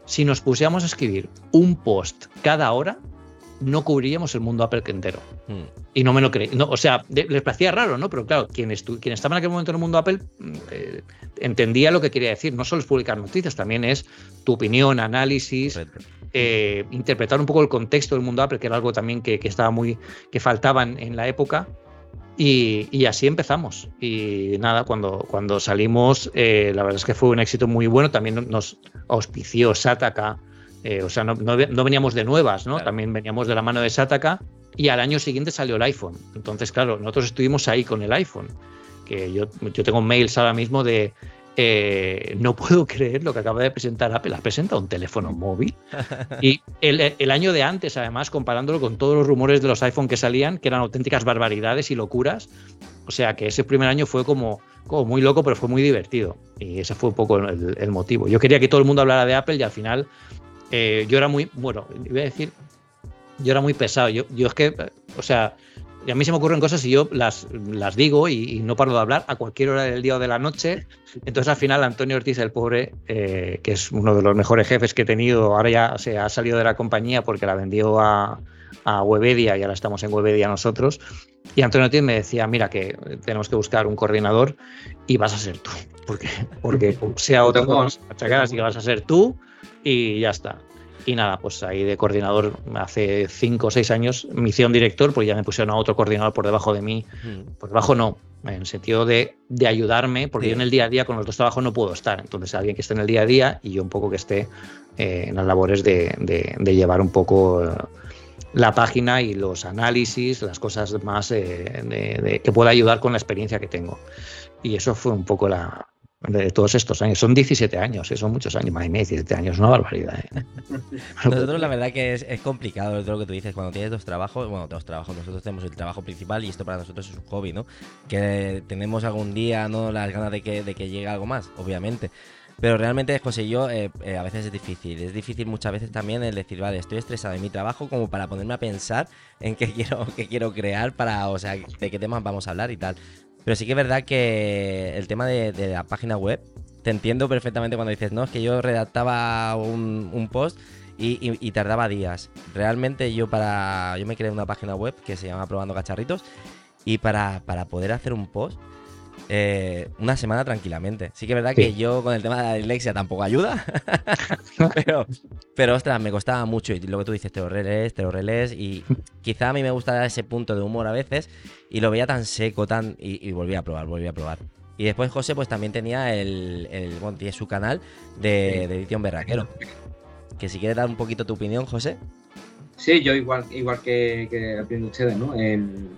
si nos pusiéramos a escribir un post cada hora, no cubriríamos el mundo Apple entero. Hmm. Y no me lo creí. No, o sea, les parecía raro, ¿no? Pero claro, quien, quien estaba en aquel momento en el mundo Apple mm, eh, entendía lo que quería decir. No solo es publicar noticias, también es tu opinión, análisis, eh, interpretar un poco el contexto del mundo Apple, que era algo también que, estaba muy. que faltaba en la época. Y, así empezamos. Y nada, cuando, cuando salimos, eh, la verdad es que fue un éxito muy bueno. También nos auspició Sataka. Eh, o sea, no, veníamos de nuevas, ¿no? También veníamos de la mano de Sataka. Y al año siguiente salió el iPhone. Entonces, claro, nosotros estuvimos ahí con el iPhone. Que yo, yo tengo mails ahora mismo de eh, no puedo creer lo que acaba de presentar Apple. Ha presentado un teléfono móvil. Y el, año de antes, además, comparándolo con todos los rumores de los iPhone que salían, que eran auténticas barbaridades y locuras. O sea que ese primer año fue como, como muy loco, pero fue muy divertido. Y ese fue un poco el, motivo. Yo quería que todo el mundo hablara de Apple y al final eh, yo era muy, bueno, iba a decir, yo era muy pesado. Yo, yo es que, o sea, y a mí se me ocurren cosas y yo las, las digo y, no paro de hablar a cualquier hora del día o de la noche. Entonces al final Antonio Ortiz, el pobre, eh, que es uno de los mejores jefes que he tenido, ahora ya se ha salido de la compañía porque la vendió a, a Webedia y ahora estamos en Webedia nosotros. Y Antonio Ortiz me decía, mira que tenemos que buscar un coordinador y vas a ser tú. Porque, porque sea otro, así que vas a ser tú y ya está. Y nada, pues ahí de coordinador hace cinco o seis años, misión director, pues ya me pusieron a otro coordinador por debajo de mí. Mm. Por debajo no, en el sentido de, de ayudarme, porque yo en el día a día con los dos trabajos no puedo estar. Entonces alguien que esté en el día a día y yo un poco que esté eh, en las labores de, de, llevar un poco... Eh, la página y los análisis, las cosas más eh, que pueda ayudar con la experiencia que tengo. Y eso fue un poco la, de todos estos años. Son 17 años, ¿eh? son muchos años, más de 17 años, una barbaridad. ¿eh? nosotros la verdad que es, complicado, lo que tú dices, cuando tienes dos trabajos, bueno, dos trabajos, nosotros tenemos el trabajo principal y esto para nosotros es un hobby, ¿no? Que tenemos algún día, ¿no? Las ganas de que, de que llegue algo más, obviamente. Pero realmente, José y yo, eh, a veces es difícil. Es difícil muchas veces también el decir, vale, estoy estresado en mi trabajo como para ponerme a pensar en qué quiero, qué quiero crear para, o sea, de qué temas vamos a hablar y tal. Pero sí que es verdad que el tema de, la página web, te entiendo perfectamente cuando dices, no, es que yo redactaba un, post y, tardaba días. Realmente yo para. Yo me creé una página web que se llama Probando Cacharritos. Y para, para poder hacer un post, eh, una semana tranquilamente. Sí que es verdad que yo con el tema de la dislexia tampoco ayuda. pero, pero, ostras, me costaba mucho. Y lo que tú dices, te lo relees, te lo relees. Y quizá a mí me gusta ese punto de humor a veces. Y lo veía tan seco, tan. Y, volví a probar, volví a probar. Y después José, pues también tenía el. bueno, tiene su canal de, edición berraquero. Que si quieres dar un poquito tu opinión, José. Sí, yo igual, igual que, que ustedes, ¿no? el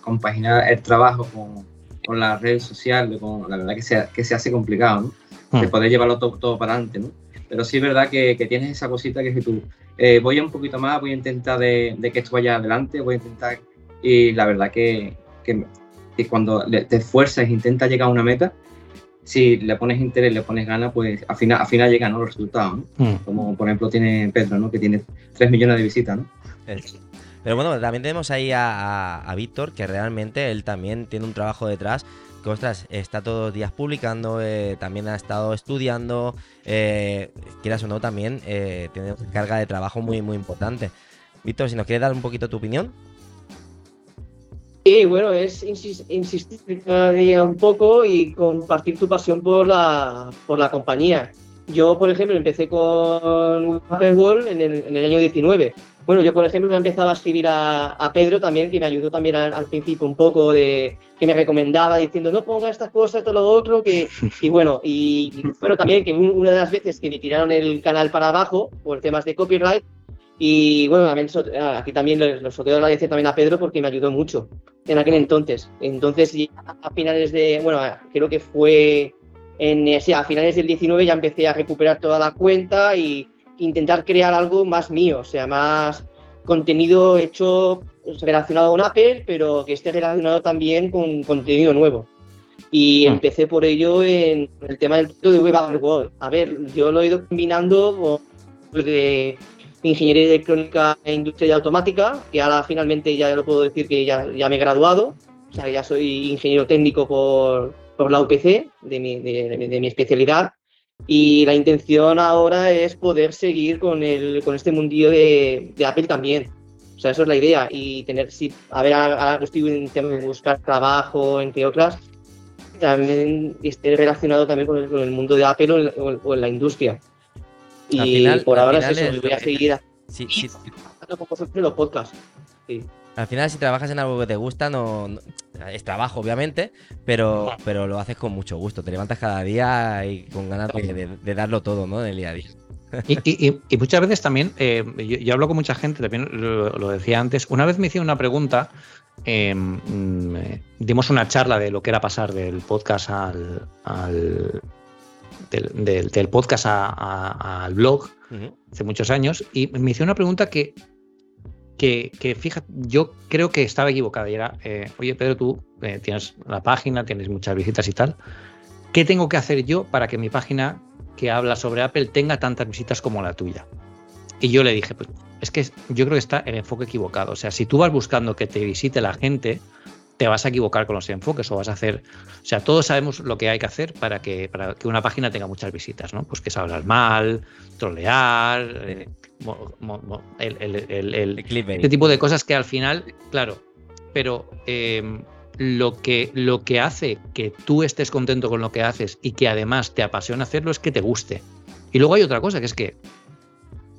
compaginar el trabajo con, con las redes sociales, con, la verdad que se, que se hace complicado, ¿no? Hmm. De poder llevarlo todo, todo, para adelante, ¿no? Pero sí es verdad que, que tienes esa cosita que es tú, eh, voy a un poquito más, voy a intentar de, de, que esto vaya adelante, voy a intentar, y la verdad que, que, que cuando te esfuerzas e intentas llegar a una meta, si le pones interés, le pones ganas, pues al final, al final llegan los resultados, ¿no? Mm. Como por ejemplo tiene Pedro, ¿no? Que tiene 3 millones de visitas, ¿no? Es- Pero bueno, también tenemos ahí a, Víctor, que realmente él también tiene un trabajo detrás. Que ostras, está todos los días publicando, eh, también ha estado estudiando, eh, quieras o no, también eh, tiene carga de trabajo muy, muy importante. Víctor, si nos quieres dar un poquito tu opinión. Sí, bueno, es insis- insistir un poco y compartir tu pasión por la, por la compañía. Yo, por ejemplo, empecé con Apple en el, en el año 19. Bueno, yo, por ejemplo, me empezaba a escribir a, a Pedro también, que me ayudó también al, al principio un poco, de que me recomendaba diciendo no ponga estas cosas, todo lo otro, que, y bueno, y y bueno, también que un- una de las veces que me tiraron el canal para abajo por temas de copyright, y bueno, aquí también los quiero agradecer también a Pedro porque me ayudó mucho en aquel entonces. Entonces, a finales de, bueno, creo que fue en, sí, a finales del 19 ya empecé a recuperar toda la cuenta y intentar crear algo más mío, o sea, más contenido hecho relacionado con Apple, pero que esté relacionado también con contenido nuevo. Y Mm. empecé por ello en el tema del de Web World. A ver, yo lo he ido combinando con de ingeniería electrónica e industria y automática, que ahora finalmente ya lo puedo decir que ya, ya me he graduado, o sea, ya soy ingeniero técnico por, por la UPC, de mi, de, de mi especialidad, y la intención ahora es poder seguir con, el, con este mundillo de, de Apple también. O sea, eso es la idea. Y tener, sí, a ver, ahora estoy en tema de buscar trabajo, entre otras, también esté relacionado también con el, con el mundo de Apple o en, o en- o en la industria. Y Al final- por ahora es eso, es voy a seguir como siempre los podcasts. Sí. Al final, si trabajas en algo que te gusta, no, no- es trabajo, obviamente, pero, pero lo haces con mucho gusto. Te levantas cada día y con ganas de, de- de darlo todo, ¿no? En el día a día. Y, y- y- muchas veces también, eh, yo, yo hablo con mucha gente, también lo, lo decía antes, una vez me hicieron una pregunta, eh, mm, dimos una charla de lo que era pasar del podcast al, al- del, del- del podcast a- a- al blog hace muchos años y me hicieron una pregunta que, que, que fíjate, yo creo que estaba equivocada y era, eh, oye Pedro, tú eh, tienes la página, tienes muchas visitas y tal, ¿qué tengo que hacer yo para que mi página que habla sobre Apple tenga tantas visitas como la tuya? Y yo le dije, pues es que yo creo que está el enfoque equivocado. O sea, si tú vas buscando que te visite la gente, te vas a equivocar con los enfoques o vas a hacer. O sea, todos sabemos lo que hay que hacer para que, para que una página tenga muchas visitas, ¿no? Pues que es hablar mal, trolear, eh, mo- mo- mo- el- el- el- este tipo de cosas que al final, claro, pero eh, lo, que, lo que hace que tú estés contento con lo que haces y que además te apasiona hacerlo es que te guste. Y luego hay otra cosa, que es que,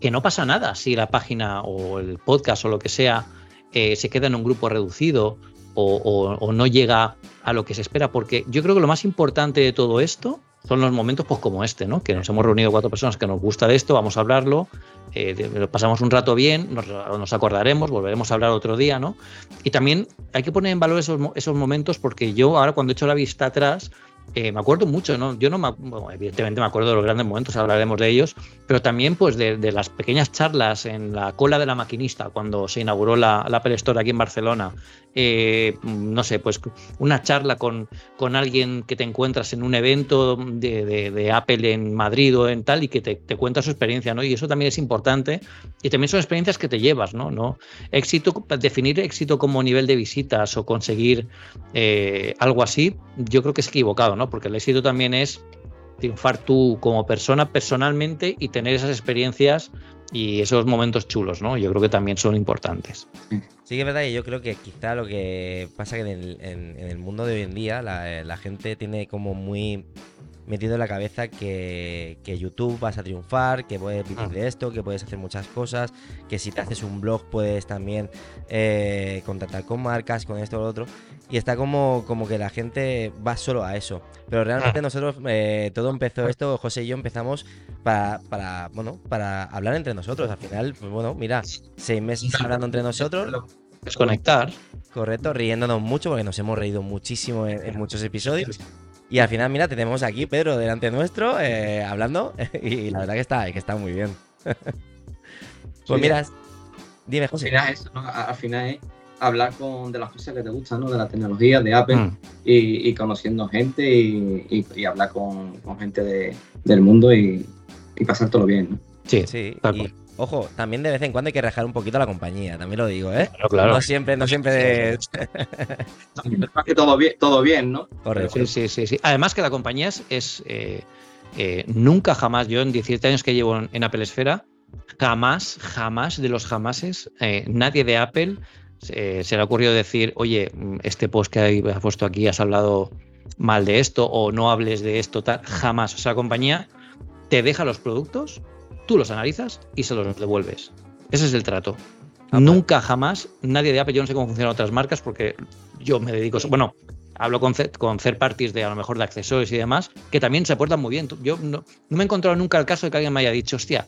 que no pasa nada si la página o el podcast o lo que sea eh, se queda en un grupo reducido o, no llega a lo que se espera, porque yo creo que lo más importante de todo esto son los momentos pues como este, ¿no? Que nos hemos reunido cuatro personas que nos gusta de esto, vamos a hablarlo, eh, pasamos un rato bien, nos, acordaremos, volveremos a hablar otro día, ¿no? Y también hay que poner en valor esos, esos momentos porque yo ahora cuando echo la vista atrás, eh, me acuerdo mucho, ¿no? Yo no me, bueno, evidentemente me acuerdo de los grandes momentos, hablaremos de ellos, pero también pues de, las pequeñas charlas en la cola de la maquinista cuando se inauguró la, Apple Store aquí en Barcelona. Eh, no sé, pues una charla con, con alguien que te encuentras en un evento de, Apple en Madrid o en tal y que te, te cuenta su experiencia, ¿no? Y eso también es importante y también son experiencias que te llevas, ¿no? ¿No? Éxito, definir éxito como nivel de visitas o conseguir eh, algo así, yo creo que es equivocado, ¿no? Porque el éxito también es triunfar tú como persona personalmente y tener esas experiencias y esos momentos chulos, ¿no? Yo creo que también son importantes. Sí que es verdad que yo creo que quizá lo que pasa que en el, mundo de hoy en día la gente tiene como muy metido en la cabeza que, que YouTube vas a triunfar, que puedes vivir de esto, que puedes hacer muchas cosas, que si te haces un blog puedes también eh, contactar con marcas, con esto o lo otro. Y está como, como que la gente va solo a eso. Pero realmente nosotros, eh, todo empezó esto, José y yo empezamos para, para, bueno, para hablar entre nosotros. Al final, pues bueno, mira, seis meses hablando entre nosotros, Desconectar. correcto, riéndonos mucho porque nos hemos reído muchísimo en, en muchos episodios. Y al final, mira, tenemos aquí Pedro delante nuestro eh, hablando y la verdad que está, que está muy bien. pues Sí. mira, dime Al José. final, eso, ¿no? Al final es hablar con, de las cosas que te gustan, ¿no? De la tecnología, de Apple, Mm. y, y conociendo gente y, y- y hablar con, con gente de- del mundo y, y pasártelo bien, ¿no? Sí, Sí, tal y cual. Ojo, también de vez en cuando hay que rejar un poquito a la compañía, también lo digo, ¿eh? Claro, claro. No siempre, no siempre de... Que todo bien, todo bien, ¿no? Correcto. Sí, sí, sí, sí. Además que la compañía es, es, eh, eh, nunca jamás, yo en 17 años que llevo en, en Apple Esfera, jamás, jamás de los jamases, eh, nadie de Apple se le ha ocurrido decir, oye, este post que has puesto aquí has hablado mal de esto o no hables de esto, tal, jamás. O sea, la compañía te deja los productos, tú los analizas y se los devuelves. Ese es el trato. Ah, Nunca jamás nadie de Apple, yo no sé cómo funcionan otras marcas porque yo me dedico, bueno, hablo con, con third parties de a lo mejor de accesorios y demás, que también se portan muy bien. Yo no, no me he encontrado nunca el caso de que alguien me haya dicho, hostia,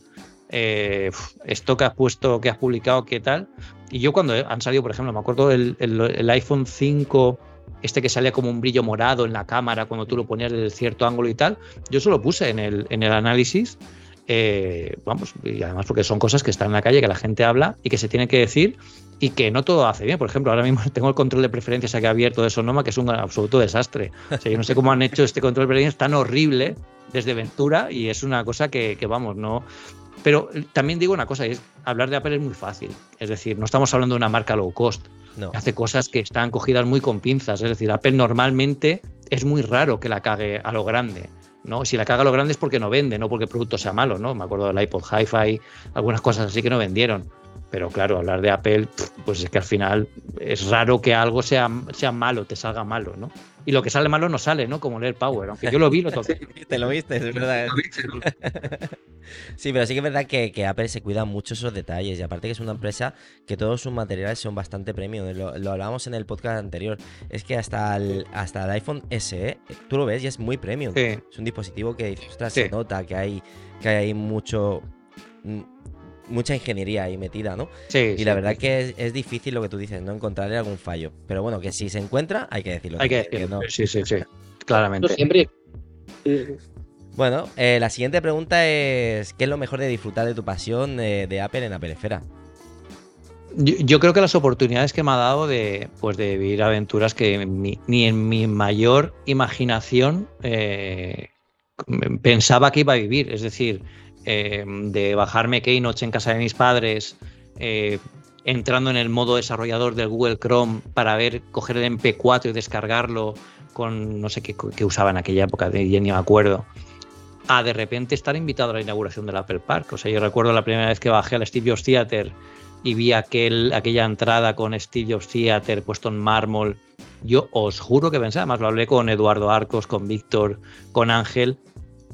eh, esto que has puesto, que has publicado, qué tal. Y yo cuando han salido, por ejemplo, me acuerdo el, el- el iPhone 5, este que salía como un brillo morado en la cámara cuando tú lo ponías desde cierto ángulo y tal, yo eso lo puse en el, en el análisis. Eh, vamos, y además porque son cosas que están en la calle, que la gente habla y que se tiene que decir y que no todo hace bien. Por ejemplo, ahora mismo tengo el control de preferencias aquí abierto de Sonoma, que es un absoluto desastre. O sea, yo no sé cómo han hecho este control de preferencias tan horrible desde Ventura y es una cosa que, que, vamos, no. Pero también digo una cosa, es hablar de Apple es muy fácil. Es decir, no estamos hablando de una marca low cost. No. Hace cosas que están cogidas muy con pinzas. Es decir, Apple normalmente es muy raro que la cague a lo grande. ¿No? Si la caga lo grande es porque no vende, no porque el producto sea malo, ¿no? Me acuerdo del iPod Hi-Fi, algunas cosas así que no vendieron. Pero claro, hablar de Apple, pues es que al final es raro que algo sea, sea malo, te salga malo, ¿no? Y lo que sale malo no sale, ¿no? Como leer Power, aunque yo lo vi, lo toqué. Te lo viste, es verdad. Sí, pero sí que es verdad que, que Apple se cuida mucho esos detalles y aparte que es una empresa que todos sus materiales son bastante premium. Lo, lo hablábamos en el podcast anterior. Es que hasta el, hasta el iPhone SE, tú lo ves y es muy premium. Sí. Es un dispositivo que ostras, Sí. se nota que hay, que hay ahí mucho, mm, mucha ingeniería ahí metida, ¿no? Sí, Y sí, la verdad sí. que es, es difícil lo que tú dices, no encontrarle algún fallo. Pero bueno, que si se encuentra, hay que decirlo. Hay que decirlo. no- Sí, sí, sí. Claramente. siempre. Bueno, eh, la siguiente pregunta es: ¿qué es lo mejor de disfrutar de tu pasión eh, de Apple en Apple Esfera? Yo, yo creo que las oportunidades que me ha dado de, pues de vivir aventuras que ni en mi mayor imaginación eh, pensaba que iba a vivir. Es decir, eh, de bajarme Keynote en casa de mis padres, eh, entrando en el modo desarrollador del Google Chrome para ver, coger el MP4 y descargarlo con no sé qué, qué usaba en aquella época, ya ni me acuerdo. A de repente estar invitado a la inauguración del Apple Park. O sea, yo recuerdo la primera vez que bajé al Steve Jobs Theater y vi aquel, aquella entrada con Steve Jobs Theater puesto en mármol. Yo os juro que pensé, además lo hablé con Eduardo Arcos, con Víctor, con Ángel.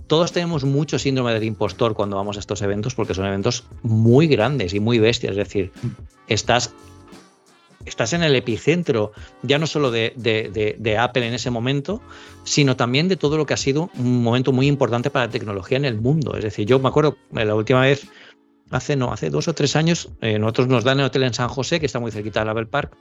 Todos tenemos mucho síndrome del impostor cuando vamos a estos eventos porque son eventos muy grandes y muy bestias. Es decir, estás, estás en el epicentro ya no solo de, Apple en ese momento, sino también de todo lo que ha sido un momento muy importante para la tecnología en el mundo. Es decir, yo me acuerdo eh, la última vez, hace no, hace dos o tres años, eh, nosotros nos dan el hotel en San José, que está muy cerquita del Apple Park,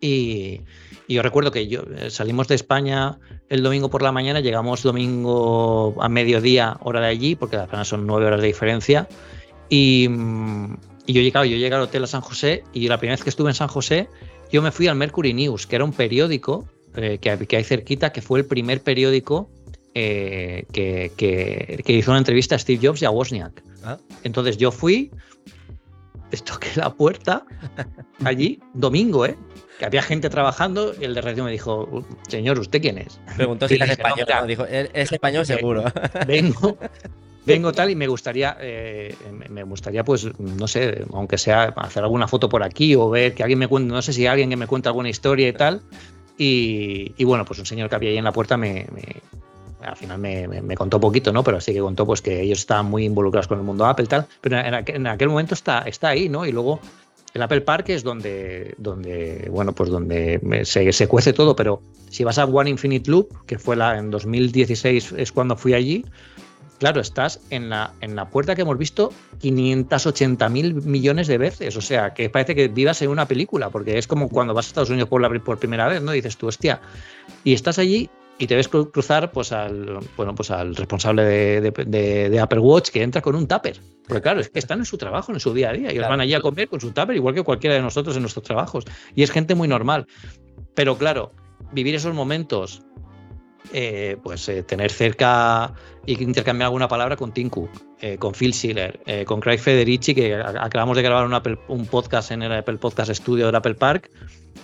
y, y yo recuerdo que yo eh, salimos de España el domingo por la mañana, llegamos domingo a mediodía, hora de allí, porque apenas son nueve horas de diferencia. Y, mm, y yo, llegaba, yo llegué al hotel a San José y la primera vez que estuve en San José, yo me fui al Mercury News, que era un periódico eh, que, hay- que hay cerquita, que fue el primer periódico eh, que, que- que hizo una entrevista a Steve Jobs y a Wozniak. Ah. Entonces yo fui, toqué la puerta allí, domingo, ¿eh? Que había gente trabajando y el de redacción me dijo, señor, ¿usted quién es? Preguntó si eras español. Dijo: "Es es español seguro. vengo, vengo tal y me gustaría, eh, me- gustaría, pues, no sé, aunque sea hacer alguna foto por aquí o ver que alguien me cuente, no sé si alguien que me cuente alguna historia y tal. Y, y bueno, pues un señor que había ahí en la puerta me, me- al final me, me- me contó poquito, ¿no? Pero sí que contó pues que ellos estaban muy involucrados con el mundo Apple tal. Pero en aquel, en aquel momento está, está ahí, ¿no? Y luego el Apple Park es donde, donde bueno, pues donde se, se cuece todo, pero si vas a One Infinite Loop, que fue la, en 2016 es cuando fui allí, claro, estás en la, en la puerta que hemos visto 580 mil millones de veces. O sea, que parece que vivas en una película, porque es como cuando vas a Estados Unidos por, la, por primera vez, ¿no? Dices tú, hostia, y estás allí y te ves cruzar pues al bueno pues al responsable de, Apple Watch que entra con un tupper. Porque claro es que están en su trabajo en su día a día. Y van allí a comer con su tupper igual que cualquiera de nosotros en nuestros trabajos. Y es gente muy normal. Pero claro vivir esos momentos eh, pues eh, tener cerca y intercambiar alguna palabra con Tim Cook, eh, con Phil Schiller, con Craig Federici, que acabamos de grabar un, podcast en el Apple Podcast Studio del Apple Park,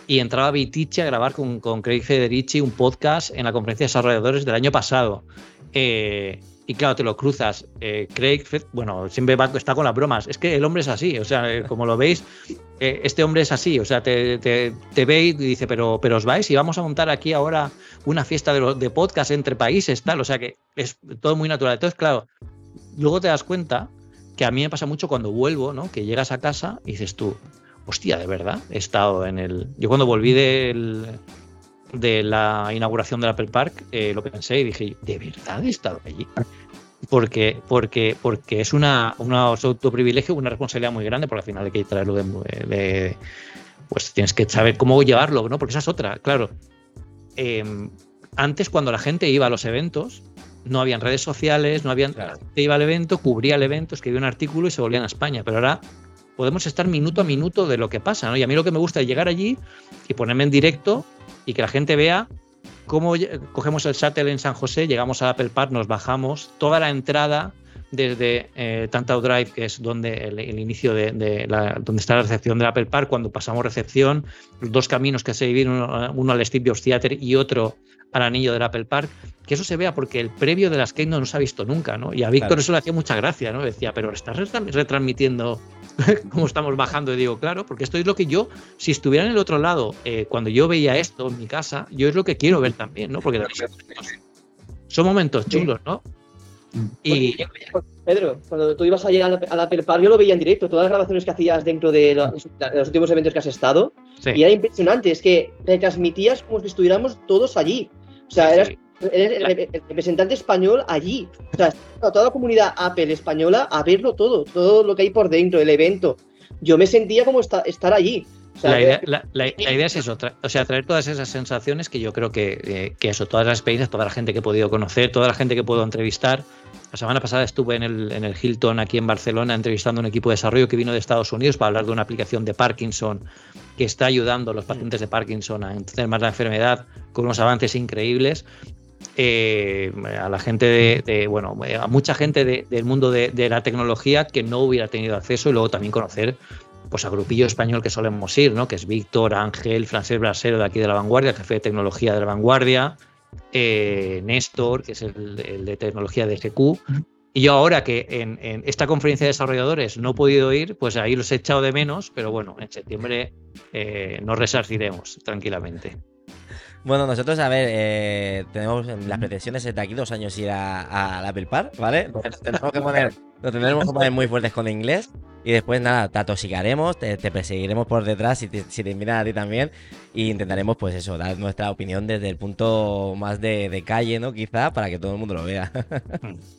y entraba Vitici a grabar con, con, Craig Federici un podcast en la conferencia de desarrolladores del año pasado. Y claro, te lo cruzas. Craig, bueno, siempre está con las bromas. Es que el hombre es así, o sea, como lo veis, este hombre es así, o sea, te, te, ve y dice, pero, pero os vais y vamos a montar aquí ahora una fiesta de, de podcast entre países, tal, o sea que es todo muy natural. Entonces, claro, luego te das cuenta que a mí me pasa mucho cuando vuelvo, ¿no? Que llegas a casa y dices tú, hostia, de verdad, he estado en el... Yo cuando volví del, de la inauguración del Apple Park, eh, lo pensé y dije, ¿de verdad he estado allí? Porque, porque, porque es una, una autoprivilegio, una responsabilidad muy grande, porque al final hay que traerlo de, pues tienes que saber cómo llevarlo, ¿no? Porque esa es otra, claro. Em, antes, cuando la gente iba a los eventos, no habían redes sociales, no habían. La gente iba al evento, cubría el evento, escribía un artículo y se volvían a España. Pero ahora podemos estar minuto a minuto de lo que pasa, ¿no? Y a mí lo que me gusta es llegar allí y ponerme en directo y que la gente vea cómo cogemos el shuttle en San José, llegamos a Apple Park, nos bajamos, toda la entrada desde eh, Tantau Drive, que es donde el, inicio de, la, donde está la recepción del Apple Park, cuando pasamos recepción, los dos caminos que se dividen, uno, al Steve Jobs Theater y otro al anillo del Apple Park, que eso se vea porque el previo de las Keynote no se ha visto nunca, ¿no? Y a Víctor eso le hacía mucha gracia, ¿no? Decía, pero estás retransmitiendo cómo estamos bajando. Y digo, claro, porque esto es lo que yo, si estuviera en el otro lado, eh, cuando yo veía esto en mi casa, yo es lo que quiero ver también, ¿no? Porque son momentos chulos, ¿no? Y Pedro, cuando tú ibas a llegar a la Park, yo lo veía en directo, todas las grabaciones que hacías dentro de los, últimos eventos que has estado, y era impresionante, es que retransmitías como si estuviéramos todos allí. O sea, eras, el, representante español allí. O sea, toda la comunidad Apple española a verlo todo, todo lo que hay por dentro, el evento. Yo me sentía como estar allí. la, idea, es eso, o sea, traer todas esas sensaciones que yo creo que, eh, que, eso, todas las experiencias, toda la gente que he podido conocer, toda la gente que puedo entrevistar. La semana pasada estuve en el, en el Hilton aquí en Barcelona entrevistando a un equipo de desarrollo que vino de Estados Unidos para hablar de una aplicación de Parkinson que está ayudando a los pacientes de Parkinson a entender más la enfermedad con unos avances increíbles. Eh, a la gente de, bueno, a mucha gente del mundo de, la tecnología que no hubiera tenido acceso y luego también conocer pues a grupillo español que solemos ir, ¿no? Que es Víctor, Ángel, Francés Brasero de aquí de la vanguardia, jefe de tecnología de la vanguardia, eh, Néstor, que es el, de tecnología de GQ. Y yo ahora que en, esta conferencia de desarrolladores no he podido ir, pues ahí los he echado de menos, pero bueno, en septiembre eh, nos resarciremos tranquilamente. Bueno, nosotros, a ver, eh, tenemos las pretensiones de aquí dos años ir a, la Apple Park, ¿vale? Nos tendremos que poner, nos tendremos que poner muy fuertes con el inglés. Y después, nada, te atosicaremos, te, perseguiremos por detrás si te, si te invitan a ti también. Y intentaremos, pues eso, dar nuestra opinión desde el punto más de, calle, ¿no? Quizá, para que todo el mundo lo vea.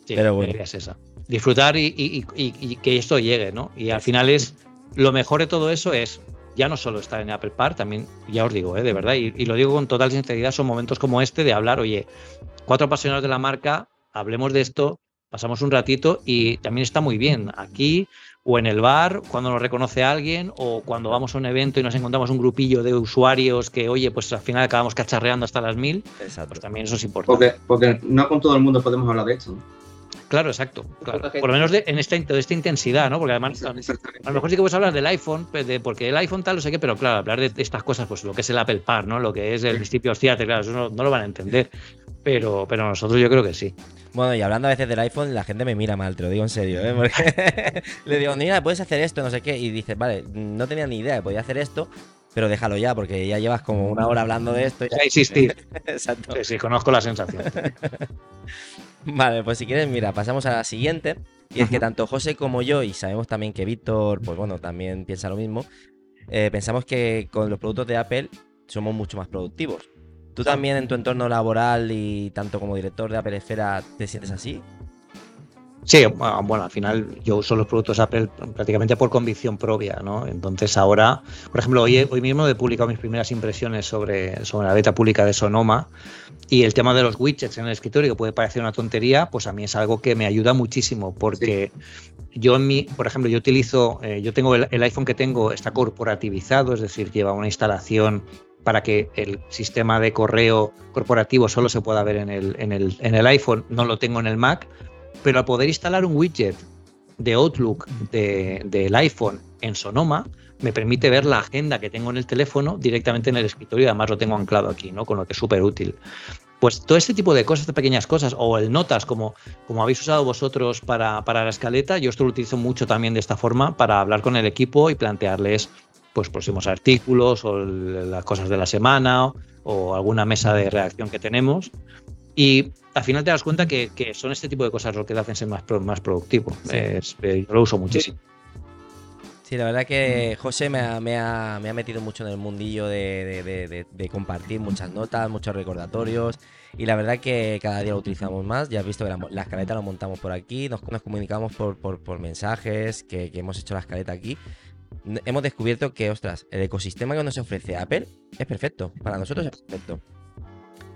Sí, Pero bueno. es esa. Disfrutar y, y que esto llegue, ¿no? Y al final es, lo mejor de todo eso es ya no solo estar en Apple Park, también, ya os digo, ¿eh? de verdad, y, lo digo con total sinceridad, son momentos como este de hablar, oye, cuatro apasionados de la marca, hablemos de esto, pasamos un ratito y también está muy bien aquí o en el bar, cuando nos reconoce alguien, o cuando vamos a un evento y nos encontramos un grupillo de usuarios que, oye, pues al final acabamos cacharreando hasta las mil, Exacto. pues también eso es importante. Porque, porque no con todo el mundo podemos hablar de esto. Claro, exacto. Por lo menos en esta, de esta intensidad, ¿no? Porque además, a lo mejor sí que puedes hablar del iPhone, de, porque el iPhone tal, no sé qué, pero claro, hablar de estas cosas, pues lo que es el Apple Park, ¿no? Lo que es el principio Theater, claro, eso no, lo van a entender. Pero, pero nosotros yo creo que sí. Bueno, y hablando a veces del iPhone, la gente me mira mal, te lo digo en serio, ¿eh? Porque le digo, mira, puedes hacer esto, no sé qué, y dices, vale, no tenía ni idea de podía hacer esto, pero déjalo ya, porque ya llevas como una hora hablando de esto. Ya existir. Exacto. Sí, sí, conozco la sensación. Vale, pues si quieres, mira, pasamos a la siguiente. Y es que tanto José como yo, y sabemos también que Víctor, pues bueno, también piensa lo mismo, eh, pensamos que con los productos de Apple somos mucho más productivos. ¿Tú también en tu entorno laboral y tanto como director de Apple Esfera te sientes así? Sí, bueno, al final yo uso los productos Apple prácticamente por convicción propia, ¿no? Entonces ahora, por ejemplo, hoy, hoy mismo he publicado mis primeras impresiones sobre, sobre la beta pública de Sonoma y el tema de los widgets en el escritorio, que puede parecer una tontería, pues a mí es algo que me ayuda muchísimo porque yo en mi, por ejemplo, yo utilizo, eh, yo tengo el, iPhone que tengo, está corporativizado, es decir, lleva una instalación para que el sistema de correo corporativo solo se pueda ver en el, en el, en el iPhone, no lo tengo en el Mac pero al poder instalar un widget de Outlook del iPhone en Sonoma, me permite ver la agenda que tengo en el teléfono directamente en el escritorio y además lo tengo anclado aquí, ¿no? Con lo que es súper útil. Pues todo este tipo de cosas, de pequeñas cosas, o el Notas, como, como habéis usado vosotros para, la escaleta, yo esto lo utilizo mucho también de esta forma para hablar con el equipo y plantearles pues próximos artículos o las cosas de la semana o alguna mesa de reacción que tenemos. Y al final te das cuenta que, son este tipo de cosas lo que te hacen ser más, más productivo. Eh, yo lo uso muchísimo. Sí, la verdad que José me ha, metido mucho en el mundillo de, compartir muchas notas, muchos recordatorios. Y la verdad que cada día lo utilizamos más. Ya has visto que la, escaleta lo montamos por aquí, nos, comunicamos por, mensajes, que, que, hemos hecho la escaleta aquí. Hemos descubierto que, ostras, el ecosistema que nos ofrece Apple es perfecto. Para nosotros es perfecto.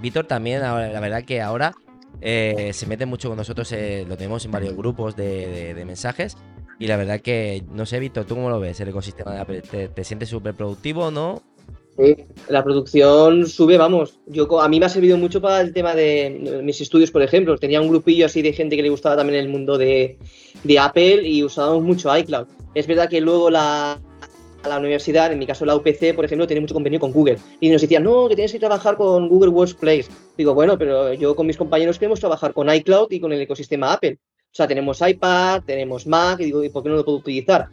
Víctor también, la verdad que ahora eh, se mete mucho con nosotros, eh, lo tenemos en varios grupos de, mensajes. Y la verdad que, no sé, Víctor, ¿tú cómo lo ves el ecosistema de Apple? ¿Te, sientes súper productivo no? Sí, la producción sube, vamos. Yo A mí me ha servido mucho para el tema de mis estudios, por ejemplo. Tenía un grupillo así de gente que le gustaba también el mundo de, de Apple y usábamos mucho iCloud. Es verdad que luego la, a la universidad, en mi caso la UPC, por ejemplo, tiene mucho convenio con Google. Y nos decían, no, que tienes que trabajar con Google Workspace. Digo, bueno, pero yo con mis compañeros queremos trabajar con iCloud y con el ecosistema Apple. O sea, tenemos iPad, tenemos Mac, y digo, ¿y por qué no lo puedo utilizar?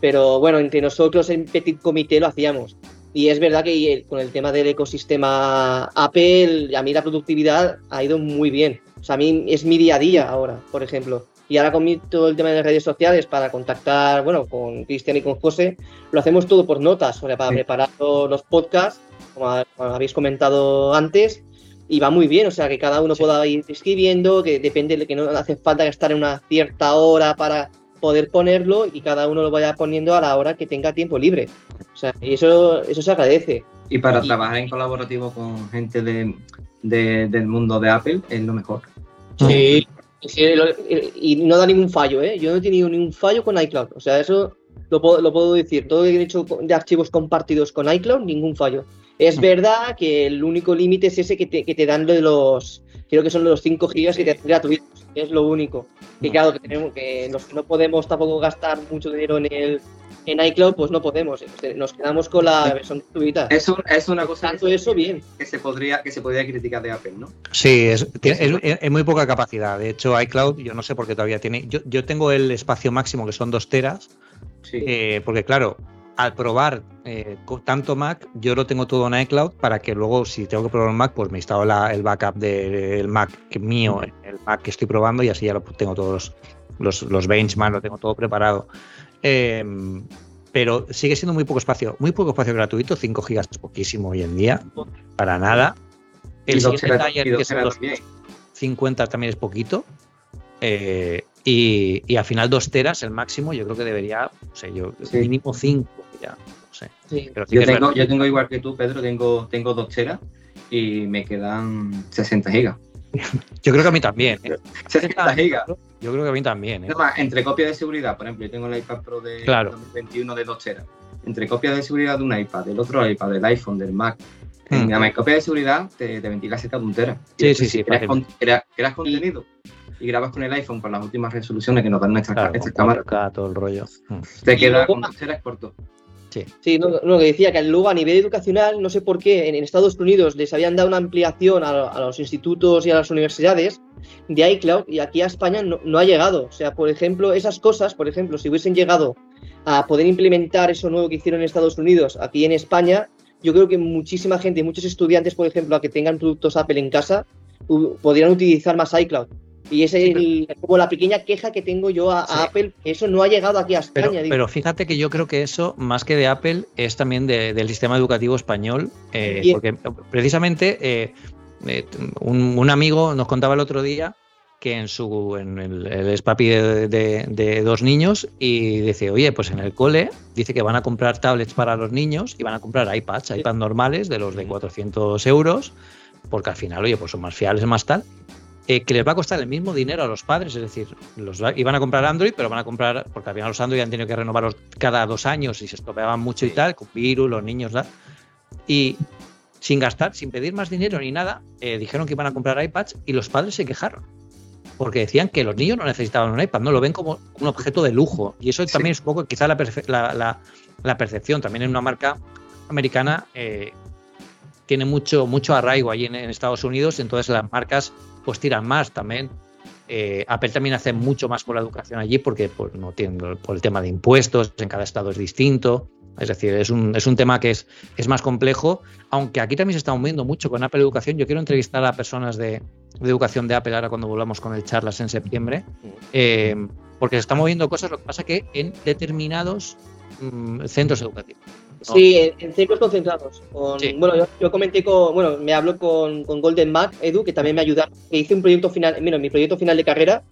Pero bueno, entre nosotros en Petit Comité lo hacíamos. Y es verdad que con el tema del ecosistema Apple, a mí la productividad ha ido muy bien. O sea, a mí es mi día a día ahora, por ejemplo. Y ahora con todo el tema de las redes sociales para contactar, bueno, con Cristian y con José, lo hacemos todo por notas, o sea, para preparar los podcasts, como, habéis comentado antes, y va muy bien, o sea, que cada uno pueda ir escribiendo, que depende de que no hace falta estar en una cierta hora para poder ponerlo y cada uno lo vaya poniendo a la hora que tenga tiempo libre. O sea, y eso, eso se agradece. Y para trabajar en colaborativo con gente de, del mundo de Apple es lo mejor. Sí, y no da ningún fallo, ¿eh? Yo no he tenido ningún fallo con iCloud. O sea, eso lo puedo, lo puedo decir. Todo lo que he hecho de archivos compartidos con iCloud, ningún fallo. Es verdad que el único límite es ese que te, que te dan de los. Creo que son los 5 gigas que te hacen gratuitos. Es lo único. Que claro, que tenemos que no podemos tampoco gastar mucho dinero en el en iCloud pues no podemos, nos quedamos con la versión gratuita. Es, es una cosa Tanto eso, bien. que se podría que se podría criticar de Apple, ¿no? Sí, es, es, muy poca capacidad. De hecho, iCloud, yo no sé por qué todavía tiene. Yo, yo tengo el espacio máximo que son dos teras, eh, porque claro, al probar eh, tanto Mac, yo lo tengo todo en iCloud para que luego, si tengo que probar un Mac, pues me instalo el backup del Mac que mío, el Mac que estoy probando, y así ya lo tengo todos los, los, los benchmarks, lo tengo todo preparado. Em, pero sigue siendo muy poco espacio, muy poco espacio gratuito, 5 gigas es poquísimo hoy en día, para nada. El siguiente taller, que son 50 también es poquito. Eh, y, al final 2 teras, el máximo, yo creo que debería, no sé, yo, mínimo 5 ya, no sé. yo, tengo, yo, tengo, igual que tú, Pedro, tengo, tengo 2 teras y me quedan 60 gigas. Yo creo que a mí también. ¿eh? 60 gigas. Yo creo que a mí también. ¿eh? entre copias de seguridad, por ejemplo, yo tengo el iPad Pro de 2021 de 2 teras. Entre copias de seguridad de un iPad, del otro iPad, del iPhone, del Mac. En la copia de seguridad te, te ventila cerca de un tera. Sí, sí, sí. Creas, creas, contenido y grabas con el iPhone con las últimas resoluciones que nos dan nuestras, cámaras. todo el rollo. Hmm. Te queda con 2 teras corto. Sí, no, lo que decía, que luego a nivel educacional, no sé por qué, en, Estados Unidos les habían dado una ampliación a, los institutos y a las universidades de iCloud y aquí a España no, ha llegado. O sea, por ejemplo, esas cosas, por ejemplo, si hubiesen llegado a poder implementar eso nuevo que hicieron en Estados Unidos aquí en España, yo creo que muchísima gente, muchos estudiantes, por ejemplo, a que tengan productos Apple en casa, podrían utilizar más iCloud. Y esa es como la pequeña queja que tengo yo a, Apple, eso no ha llegado aquí a España. Pero, fíjate que yo creo que eso, más que de Apple, es también del sistema educativo español, eh, porque precisamente eh, eh, un, amigo nos contaba el otro día que en su en el, es papi de, dos niños y dice, oye, pues en el cole dice que van a comprar tablets para los niños y van a comprar iPads, iPads normales de los de 400 euros, porque al final, oye, pues son más fiables, más tal, eh, que les va a costar el mismo dinero a los padres, es decir, los iban a comprar Android, pero van a comprar, porque al final los Android han tenido que renovarlos cada dos años y se estropeaban mucho y tal, con virus, los niños. Y sin gastar, sin pedir más dinero ni nada, eh, dijeron que iban a comprar iPads y los padres se quejaron porque decían que los niños no necesitaban un iPad, no lo ven como un objeto de lujo. Y eso también es un poco quizá la, la, percepción. También en una marca americana eh, tiene mucho, mucho arraigo allí en, Estados Unidos, entonces las marcas pues tiran más también. Eh, Apple también hace mucho más por la educación allí porque pues, no tiene, por el tema de impuestos, en cada estado es distinto. Es decir, es un, es un tema que es, es más complejo, aunque aquí también se está moviendo mucho con Apple Educación. Yo quiero entrevistar a personas de, educación de Apple ahora cuando volvamos con el charlas en septiembre, eh, porque se están moviendo cosas, lo que pasa que en determinados mm, centros educativos. Sí, en, centros concentrados. Bueno, yo, comenté con, bueno, me hablo con, Golden Mac, Edu, que también me ayuda, que hice un proyecto final, bueno, mi proyecto final de carrera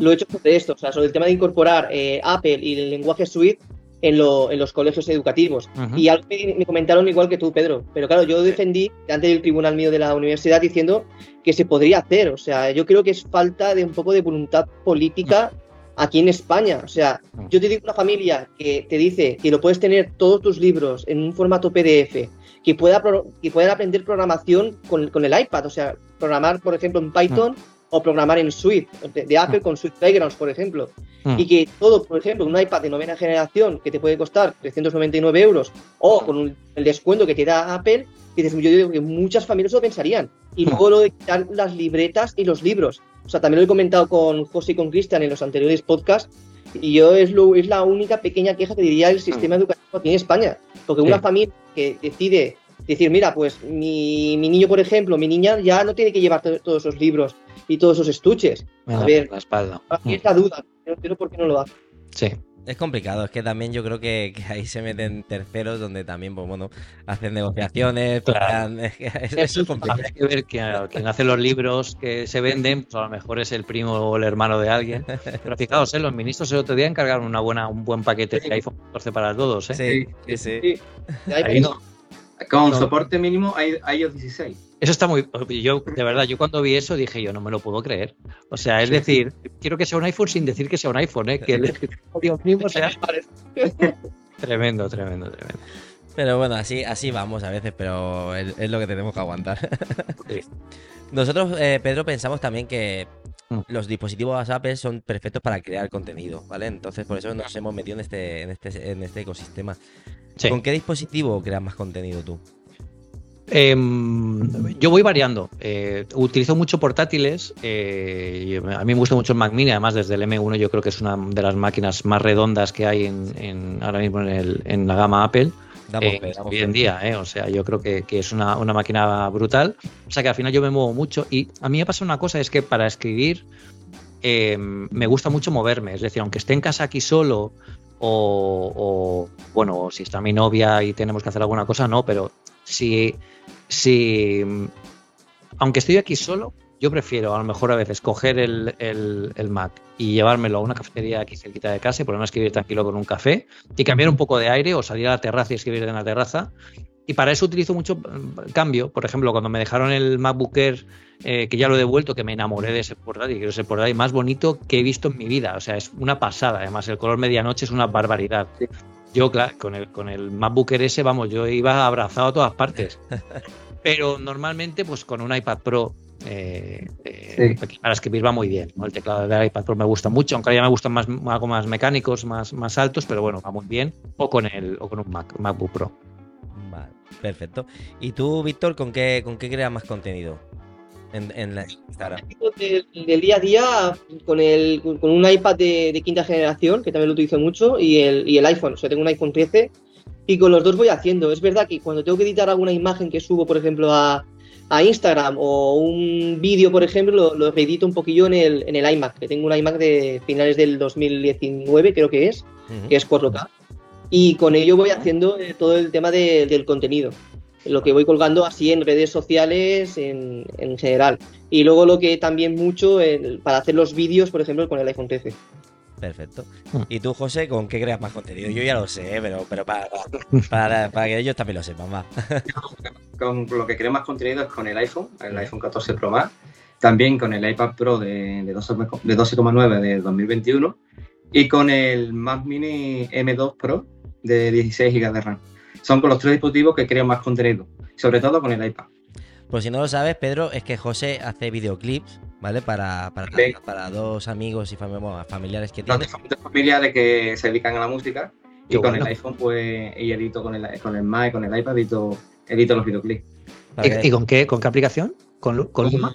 lo he hecho sobre esto, o sea, sobre el tema de incorporar eh, Apple y el lenguaje Suite en, los colegios educativos. Y algo me, comentaron igual que tú, Pedro. Pero claro, yo defendí ante del tribunal mío de la universidad diciendo que se podría hacer. O sea, yo creo que es falta de un poco de voluntad política aquí en España. O sea, yo te digo una familia que te dice que lo puedes tener todos tus libros en un formato PDF, que pueda, que puedan aprender programación con, con, el iPad. O sea, programar, por ejemplo, en Python o programar en Swift de, Apple con Swift Playgrounds, por ejemplo. Mm. Y que todo, por ejemplo, un iPad de novena generación que te puede costar 399 euros o con el descuento que te da Apple, yo digo que muchas familias lo pensarían. Y luego lo de quitar las libretas y los libros. O sea, también lo he comentado con José y con Cristian en los anteriores podcasts. Y yo es, lo, es la única pequeña queja que diría el sistema educativo aquí en España. Porque una familia que decide decir, mira, pues mi, mi, niño, por ejemplo, mi niña ya no tiene que llevar todos esos libros y todos esos estuches. a ver, la espalda. Aquí está duda, no entiendo por qué no lo hace. Sí. Es complicado, es que también yo creo que, ahí se meten terceros donde también, pues bueno, hacen negociaciones. eso es complicado. Hay que ver que quien hace los libros que se venden, pues a lo mejor es el primo o el hermano de alguien. Pero fijaos, ¿eh? los ministros el otro día encargaron una buena, un buen paquete de iPhone 14 para todos. ¿eh? Sí, sí, sí. Con soporte mínimo hay iOS 16. Eso está muy. Yo, de verdad, yo cuando vi eso dije, yo no me lo puedo creer. O sea, es decir, quiero que sea un iPhone sin decir que sea un iPhone, ¿eh? que el mismo sea. tremendo, tremendo, tremendo. Pero bueno, así, así vamos a veces, pero es, lo que tenemos que aguantar. Nosotros, eh, Pedro, pensamos también que mm. los dispositivos Apple son perfectos para crear contenido, ¿vale? Entonces, por eso nos hemos metido en este, en este, en este ecosistema. ¿Con qué dispositivo creas más contenido tú? Em, yo voy variando. Eh, utilizo mucho portátiles. Eh, a mí me gusta mucho el Mac Mini. Además, desde el M1 yo creo que es una de las máquinas más redondas que hay en, ahora mismo en, la gama Apple. Eh, hoy en día, o sea, yo creo que, es una, máquina brutal. O sea que al final yo me muevo mucho. Y a mí me pasa una cosa, es que para escribir em, me gusta mucho moverme. Es decir, aunque esté en casa aquí solo o, o, bueno, si está mi novia y tenemos que hacer alguna cosa, no, pero si, si, aunque estoy aquí solo, yo prefiero a lo mejor a veces coger el, el, Mac y llevármelo a una cafetería aquí cerquita de casa y ponerme a escribir tranquilo con un café y cambiar un poco de aire o salir a la terraza y escribir en la terraza. Y para eso utilizo mucho mm, cambio. Por ejemplo, cuando me dejaron el MacBook Air, eh, que ya lo he devuelto, que me enamoré de ese portátil, que es el portátil más bonito que he visto en mi vida. O sea, es una pasada. Además, el color medianoche es una barbaridad. Yo, claro, con el, con el MacBook Air ese, vamos, yo iba abrazado a todas partes. Pero normalmente, pues con un iPad Pro, eh, eh, para escribir va muy bien. El teclado del iPad Pro me gusta mucho, aunque ya me gustan más, algo más mecánicos, más, más altos, pero bueno, va muy bien. O con, el, o con un Mac, MacBook Pro. Vale, perfecto. ¿Y tú, Víctor, con qué, con qué creas más contenido? En, la Del, día a día con, el, con un iPad de, quinta generación, que también lo utilizo mucho, y el, y el iPhone. O sea, tengo un iPhone 13 y con los dos voy haciendo. Es verdad que cuando tengo que editar alguna imagen que subo, por ejemplo, a, a Instagram o un vídeo, por ejemplo, lo, edito un poquillo en el, en el iMac, que tengo un iMac de finales del 2019, creo que es, que es 4K. Y con ello voy haciendo eh, todo el tema del contenido. Lo que voy colgando así en redes sociales en, en general. Y luego lo que también mucho el- para hacer los vídeos, por ejemplo, con el iPhone 13. Perfecto. Hmm. ¿Y tú, José, con qué creas más contenido? Yo ya lo sé, pero, pero para, para, para que ellos también lo sepan, va. Con lo que creo más contenido es con el iPhone, el iPhone 14 Pro Max, también con el iPad Pro de, de 12 de 12,9 de 2021 y con el Mac Mini M2 Pro de 16 GB de RAM. Son con los tres dispositivos que creo más contenido, sobre todo con el iPad. Pues si no lo sabes, Pedro, es que José hace videoclips, ¿vale? Para, para, para dos amigos y fami- bueno, familiares que Los tiene. diferentes familiares que se dedican a la música y Qué con bueno. el iPhone pues y edito con el, con el Mac con el iPad edito, edito los videoclips. ¿Y, con qué con qué aplicación? ¿Con, con Luma?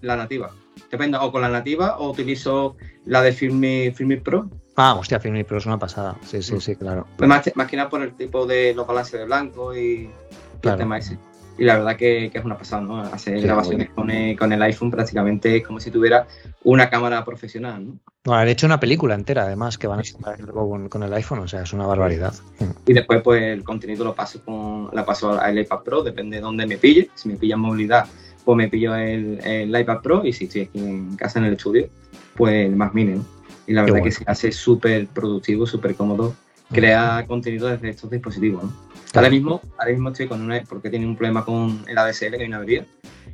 la nativa. Depende, o con la nativa o utilizo la de Filmi, Filmi Pro. Ah, hostia, Filmi Pro es una pasada. Sí, sí, sí, claro. Pues más, más que nada por el tipo de los balances de blanco y, y Claro. el tema ese. Y la verdad que, que es una pasada, ¿no? Hacer Sí, grabaciones con el, con el iPhone prácticamente es como si tuviera una cámara profesional, ¿no? No, han hecho una película entera, además, que van a luego con, con el iPhone, o sea, es una barbaridad. Y después, pues, el contenido lo paso con la paso al iPad Pro, depende de dónde me pille. Si me pilla en movilidad, pues me pillo el, el iPad Pro. Y si estoy aquí en casa en el estudio, pues el más mini, ¿no? Y la verdad que se hace súper productivo, súper cómodo, crea contenido desde estos dispositivos, ¿no? Claro. Ahora mismo, ahora mismo estoy con una, porque tiene un problema con el ADSL, que hay una avería,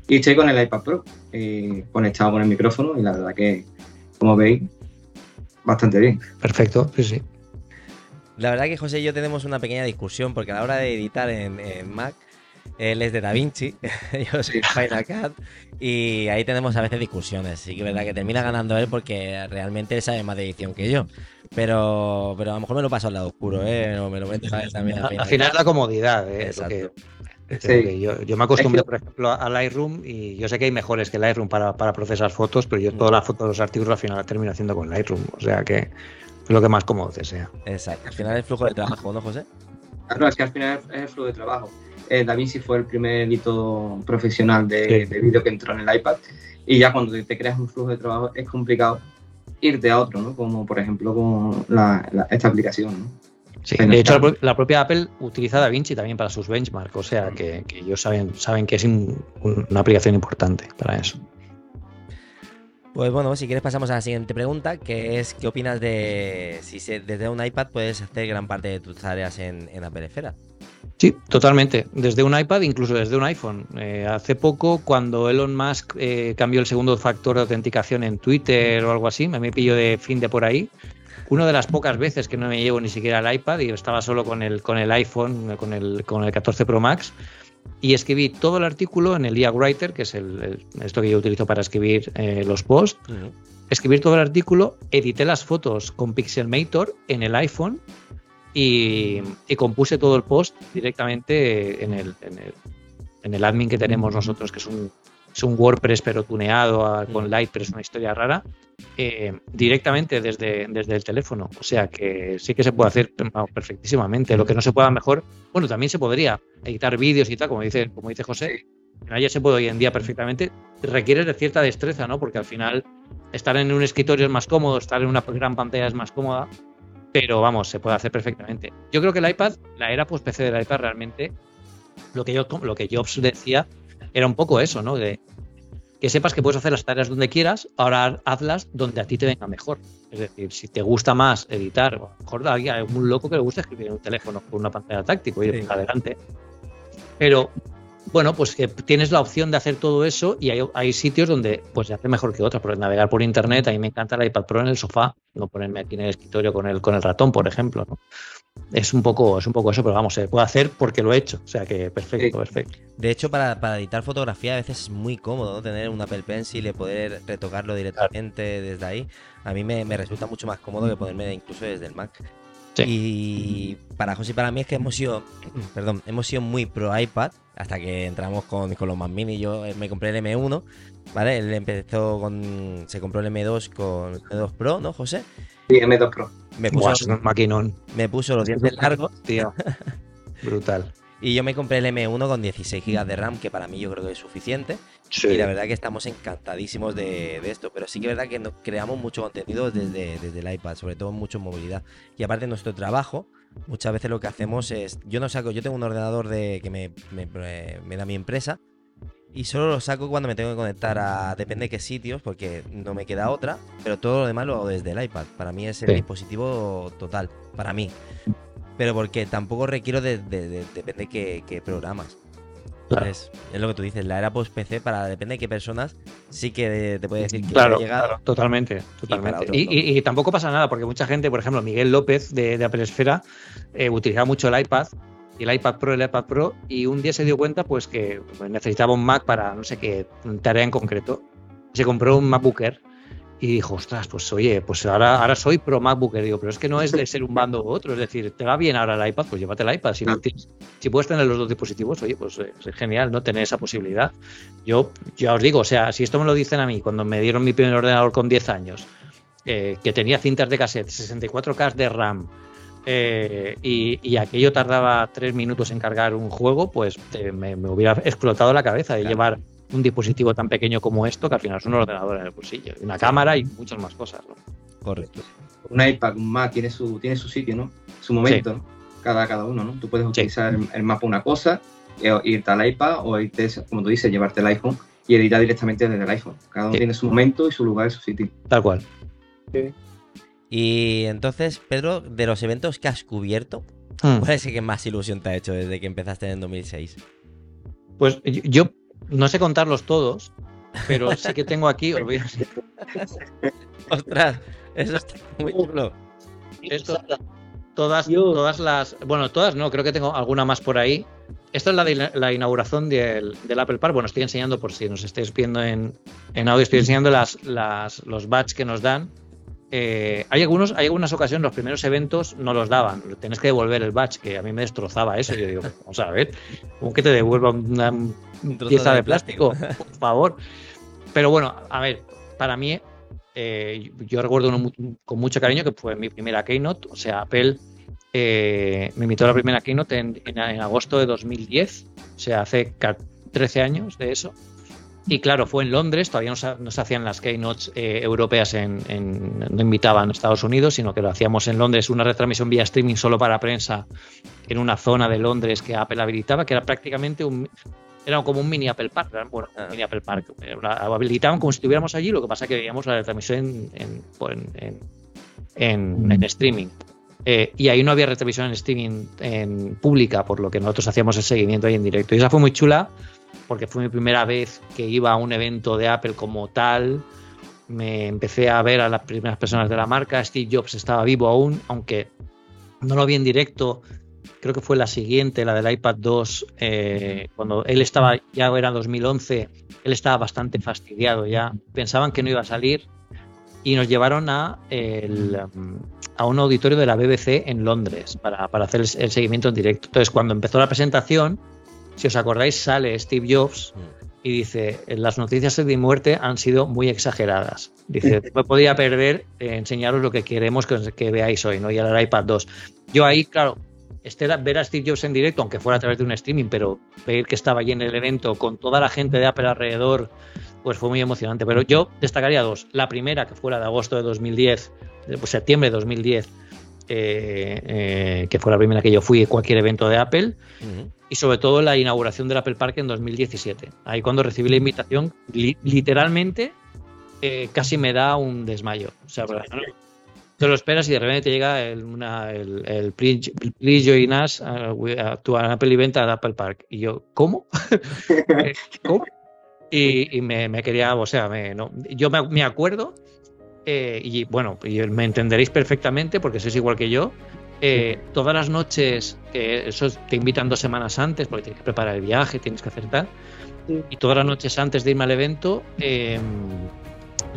y estoy con el iPad Pro, eh, conectado con el micrófono, y la verdad que, como veis, bastante bien. Perfecto, sí, sí. La verdad que José y yo tenemos una pequeña discusión porque a la hora de editar en, en Mac, él es de DaVinci, yo soy de Final Cut y ahí tenemos a veces discusiones. Sí que es verdad que termina ganando él porque realmente él sabe más de edición que yo. Pero, pero a lo mejor me lo paso al lado oscuro, ¿eh? O me lo meto también Al final es la comodidad, ¿eh? Exacto. Sí. yo, yo me acostumbré, por ejemplo, al Lightroom y yo sé que hay mejores que Lightroom para, para procesar fotos, pero yo todas las fotos, los artículos al final las termino haciendo con Lightroom. O sea que es lo que más cómodo te sea. Exacto. Al final el flujo de trabajo, ¿no, José? Claro, es que al final es el flujo de trabajo. Eh, DaVinci fue el primer edito profesional de, Sí. de vídeo que entró en el iPad y ya cuando te, creas un flujo de trabajo es complicado irte a otro, ¿no? Como por ejemplo con la- la- esta aplicación, ¿no? Sí, de hecho, la, propia Apple utiliza DaVinci también para sus benchmarks, o sea que, que ellos saben, saben que es un- un- una aplicación importante para eso. Pues bueno, si quieres pasamos a la siguiente pregunta, que es ¿qué opinas de si se- desde un iPad puedes hacer gran parte de tus tareas en, en Apple Esfera? Sí, totalmente. Desde un iPad, incluso desde un iPhone. Eh, hace poco, cuando Elon Musk eh, cambió el segundo factor de autenticación en Twitter o algo así, me, me pillo de fin de por ahí. Una de las pocas veces que no me llevo ni siquiera el iPad y estaba solo con el, con el iPhone, con el, con el 14 Pro Max, y escribí todo el artículo en el IAG Writer, que es el, el- esto que yo utilizo para escribir eh, los posts. Escribir todo el artículo, edité las fotos con Pixelmator en el iPhone y, y compuse todo el post directamente en el, en el, en el admin que tenemos nosotros, que es un, es un WordPress pero tuneado a- con Light, pero es una historia rara, eh, directamente desde, desde el teléfono. O sea que sí que se puede hacer perfectísimamente. Lo que no se pueda mejor, bueno, también se podría editar vídeos y tal, como dice, como dice José. Ya se puede hoy en día perfectamente. Requiere de cierta destreza, ¿no? Porque al final estar en un escritorio es más cómodo, estar en una gran pantalla es más cómoda, pero vamos, se puede hacer perfectamente. Yo creo que el iPad, la era post PC del iPad realmente, lo que, yo, lo que Jobs decía era un poco eso, ¿no? De que sepas que puedes hacer las tareas donde quieras, ahora hazlas donde a ti te venga mejor. Es decir, si te gusta más editar, o a lo mejor hay algún loco que le gusta escribir en un teléfono con una pantalla táctil, y Sí. adelante. Pero bueno, pues que tienes la opción de hacer todo eso y hay, hay sitios donde pues se hace mejor que otros. Porque navegar por internet, a mí me encanta el iPad Pro en el sofá, no ponerme aquí en el escritorio con el, con el ratón, por ejemplo. ¿no? Es un poco, es un poco eso, pero vamos, se puede hacer porque lo he hecho. O sea que perfecto, perfecto. De hecho, para, para editar fotografía a veces es muy cómodo ¿no? tener un Apple Pencil y poder retocarlo directamente desde ahí. A mí me, me resulta mucho más cómodo que ponerme incluso desde el Mac. Sí. Y para José y para mí es que hemos sido, perdón, hemos sido muy pro iPad hasta que entramos con, con los Mac Mini. Yo eh, me compré el M1, ¿vale? Él empezó con, se compró el M2 con el M2 Pro, ¿no, José? Sí, M2 Pro. Me Buah, puso, un maquinón, me puso los dientes largos tío. Brutal. y yo me compré el M1 con 16 GB de RAM, que para mí yo creo que es suficiente. Sí. Y la verdad que estamos encantadísimos de, de esto, pero sí que es verdad que no- creamos mucho contenido desde, desde el iPad, sobre todo mucho en movilidad. Y aparte nuestro trabajo muchas veces lo que hacemos es, yo no saco, yo tengo un ordenador de que me, me, eh, me da mi empresa y solo lo saco cuando me tengo que conectar a depende de qué sitios, porque no me queda otra, pero todo lo demás lo hago desde el iPad. Para mí es el Sí. dispositivo total, para mí. Pero porque tampoco requiero de, de- de- depende de qué, qué programas. Claro. Entonces, es lo que tú dices, la era post PC para depende de qué personas sí que te puede decir que Claro, ha llegado. claro, totalmente, totalmente. Y, y- y tampoco pasa nada, porque mucha gente, por ejemplo, Miguel López de, de Apple Esfera, eh, utilizaba mucho el iPad, y el iPad Pro, el iPad Pro, y un día se dio cuenta pues que necesitaba un Mac para no sé qué tarea en concreto. Se compró un MacBook Air y dijo, ostras, pues oye, pues ahora, ahora soy pro MacBooker. Digo, pero es que no es de ser un bando u otro, es decir, te va bien ahora el iPad, pues llévate el iPad. Si, no tienes- si puedes tener los dos dispositivos, oye, pues eh, es genial, ¿no? Tener esa posibilidad. Yo ya os digo, o sea, si esto me lo dicen a mí cuando me dieron mi primer ordenador con 10 años, eh, que tenía cintas de cassette, 64K de RAM, eh, y, y aquello tardaba tres minutos en cargar un juego, pues eh, me, me hubiera explotado la cabeza de Claro. llevar un dispositivo tan pequeño como esto, que al final es un ordenador en el bolsillo, y una cámara y muchas más cosas. ¿no? Correcto. Un iPad, un Mac tiene su, tiene su sitio, ¿no? Su momento, ¿no? Cada, cada uno, ¿no? Tú puedes utilizar el, para una cosa, e- irte al iPad o irte, como tú dices, llevarte el iPhone y editar directamente desde el iPhone. Cada uno Sí. tiene su momento y su lugar y su sitio. Tal cual. Y entonces, Pedro, de los eventos que has cubierto, Mm. ¿cuál es el que más ilusión te ha hecho desde que empezaste en 2006? Pues yo no sé contarlos todos, pero sí que tengo aquí, os voy a- ¡Ostras! Eso está muy chulo. Esto- todas, Yo- todas las. Bueno, todas no, creo que tengo alguna más por ahí. Esto es la, de la inauguración del, del Apple Park. Bueno, estoy enseñando, por si nos estáis viendo en, en audio, estoy enseñando las, las, los badges que nos dan. Eh, hay algunos, hay algunas ocasiones, los primeros eventos no los daban. Tenés que devolver el badge, que a mí me destrozaba eso. Yo digo, vamos a ver, ¿cómo que te devuelva Un pieza de plástico? Por favor. Pero bueno, a ver, para mí, eh, yo recuerdo uno con mucho cariño que fue mi primera Keynote. O sea, Apple eh, me invitó a la primera Keynote en, en- en agosto de 2010. O sea, hace ca- 13 años de eso. Y claro, fue en Londres, todavía no se, no se hacían las keynotes eh, europeas, en, en- no invitaban a Estados Unidos, sino que lo hacíamos en Londres, una retransmisión vía streaming solo para prensa en una zona de Londres que Apple habilitaba, que era prácticamente un, era como un mini Apple Park, bueno, un Ah. mini Apple Park, una- habilitaban como si estuviéramos allí, lo que pasa es que veíamos la retransmisión en, en- en- en- en- en streaming. Eh, y ahí no había retransmisión en streaming en pública, por lo que nosotros hacíamos el seguimiento ahí en directo. Y esa fue muy chula, porque fue mi primera vez que iba a un evento de Apple como tal. Me empecé a ver a las primeras personas de la marca. Steve Jobs estaba vivo aún, aunque no lo vi en directo. Creo que fue la siguiente, la del iPad 2, eh, cuando él estaba, ya era 2011, él estaba bastante fastidiado ya. Pensaban que no iba a salir y nos llevaron a, el, a un auditorio de la BBC en Londres para, para hacer el, el seguimiento en directo. Entonces, cuando empezó la presentación, si os acordáis, sale Steve Jobs y dice, las noticias de mi muerte han sido muy exageradas. Dice, me podría perder eh, enseñaros lo que queremos que, que veáis hoy, ¿no? Y el iPad 2. Yo ahí, claro, este ver a Steve Jobs en directo, aunque fuera a través de un streaming, pero ver que estaba allí en el evento con toda la gente de Apple alrededor, pues fue muy emocionante. Pero yo destacaría dos. La primera, que fue la de agosto de 2010, de pues, septiembre de 2010, eh, eh, que fue la primera que yo fui a cualquier evento de Apple y sobre todo la inauguración del Apple Park en 2017. Ahí cuando recibí la invitación, li- literalmente eh, casi me da un desmayo. O sea, no- te lo esperas y de repente te llega el, una, el, el please, please join us uh, we- uh, to an Apple event at Apple Park. Y yo, ¿cómo? Eh, ¿Cómo? Y, y me, me quería, o sea, me, no, yo me, me acuerdo, eh, y bueno, y me entenderéis perfectamente porque sois igual que yo. eh, todas las noches, que eso te invitan dos semanas antes porque tienes que preparar el viaje, tienes que hacer tal. Y todas las noches antes de irme al evento, eh,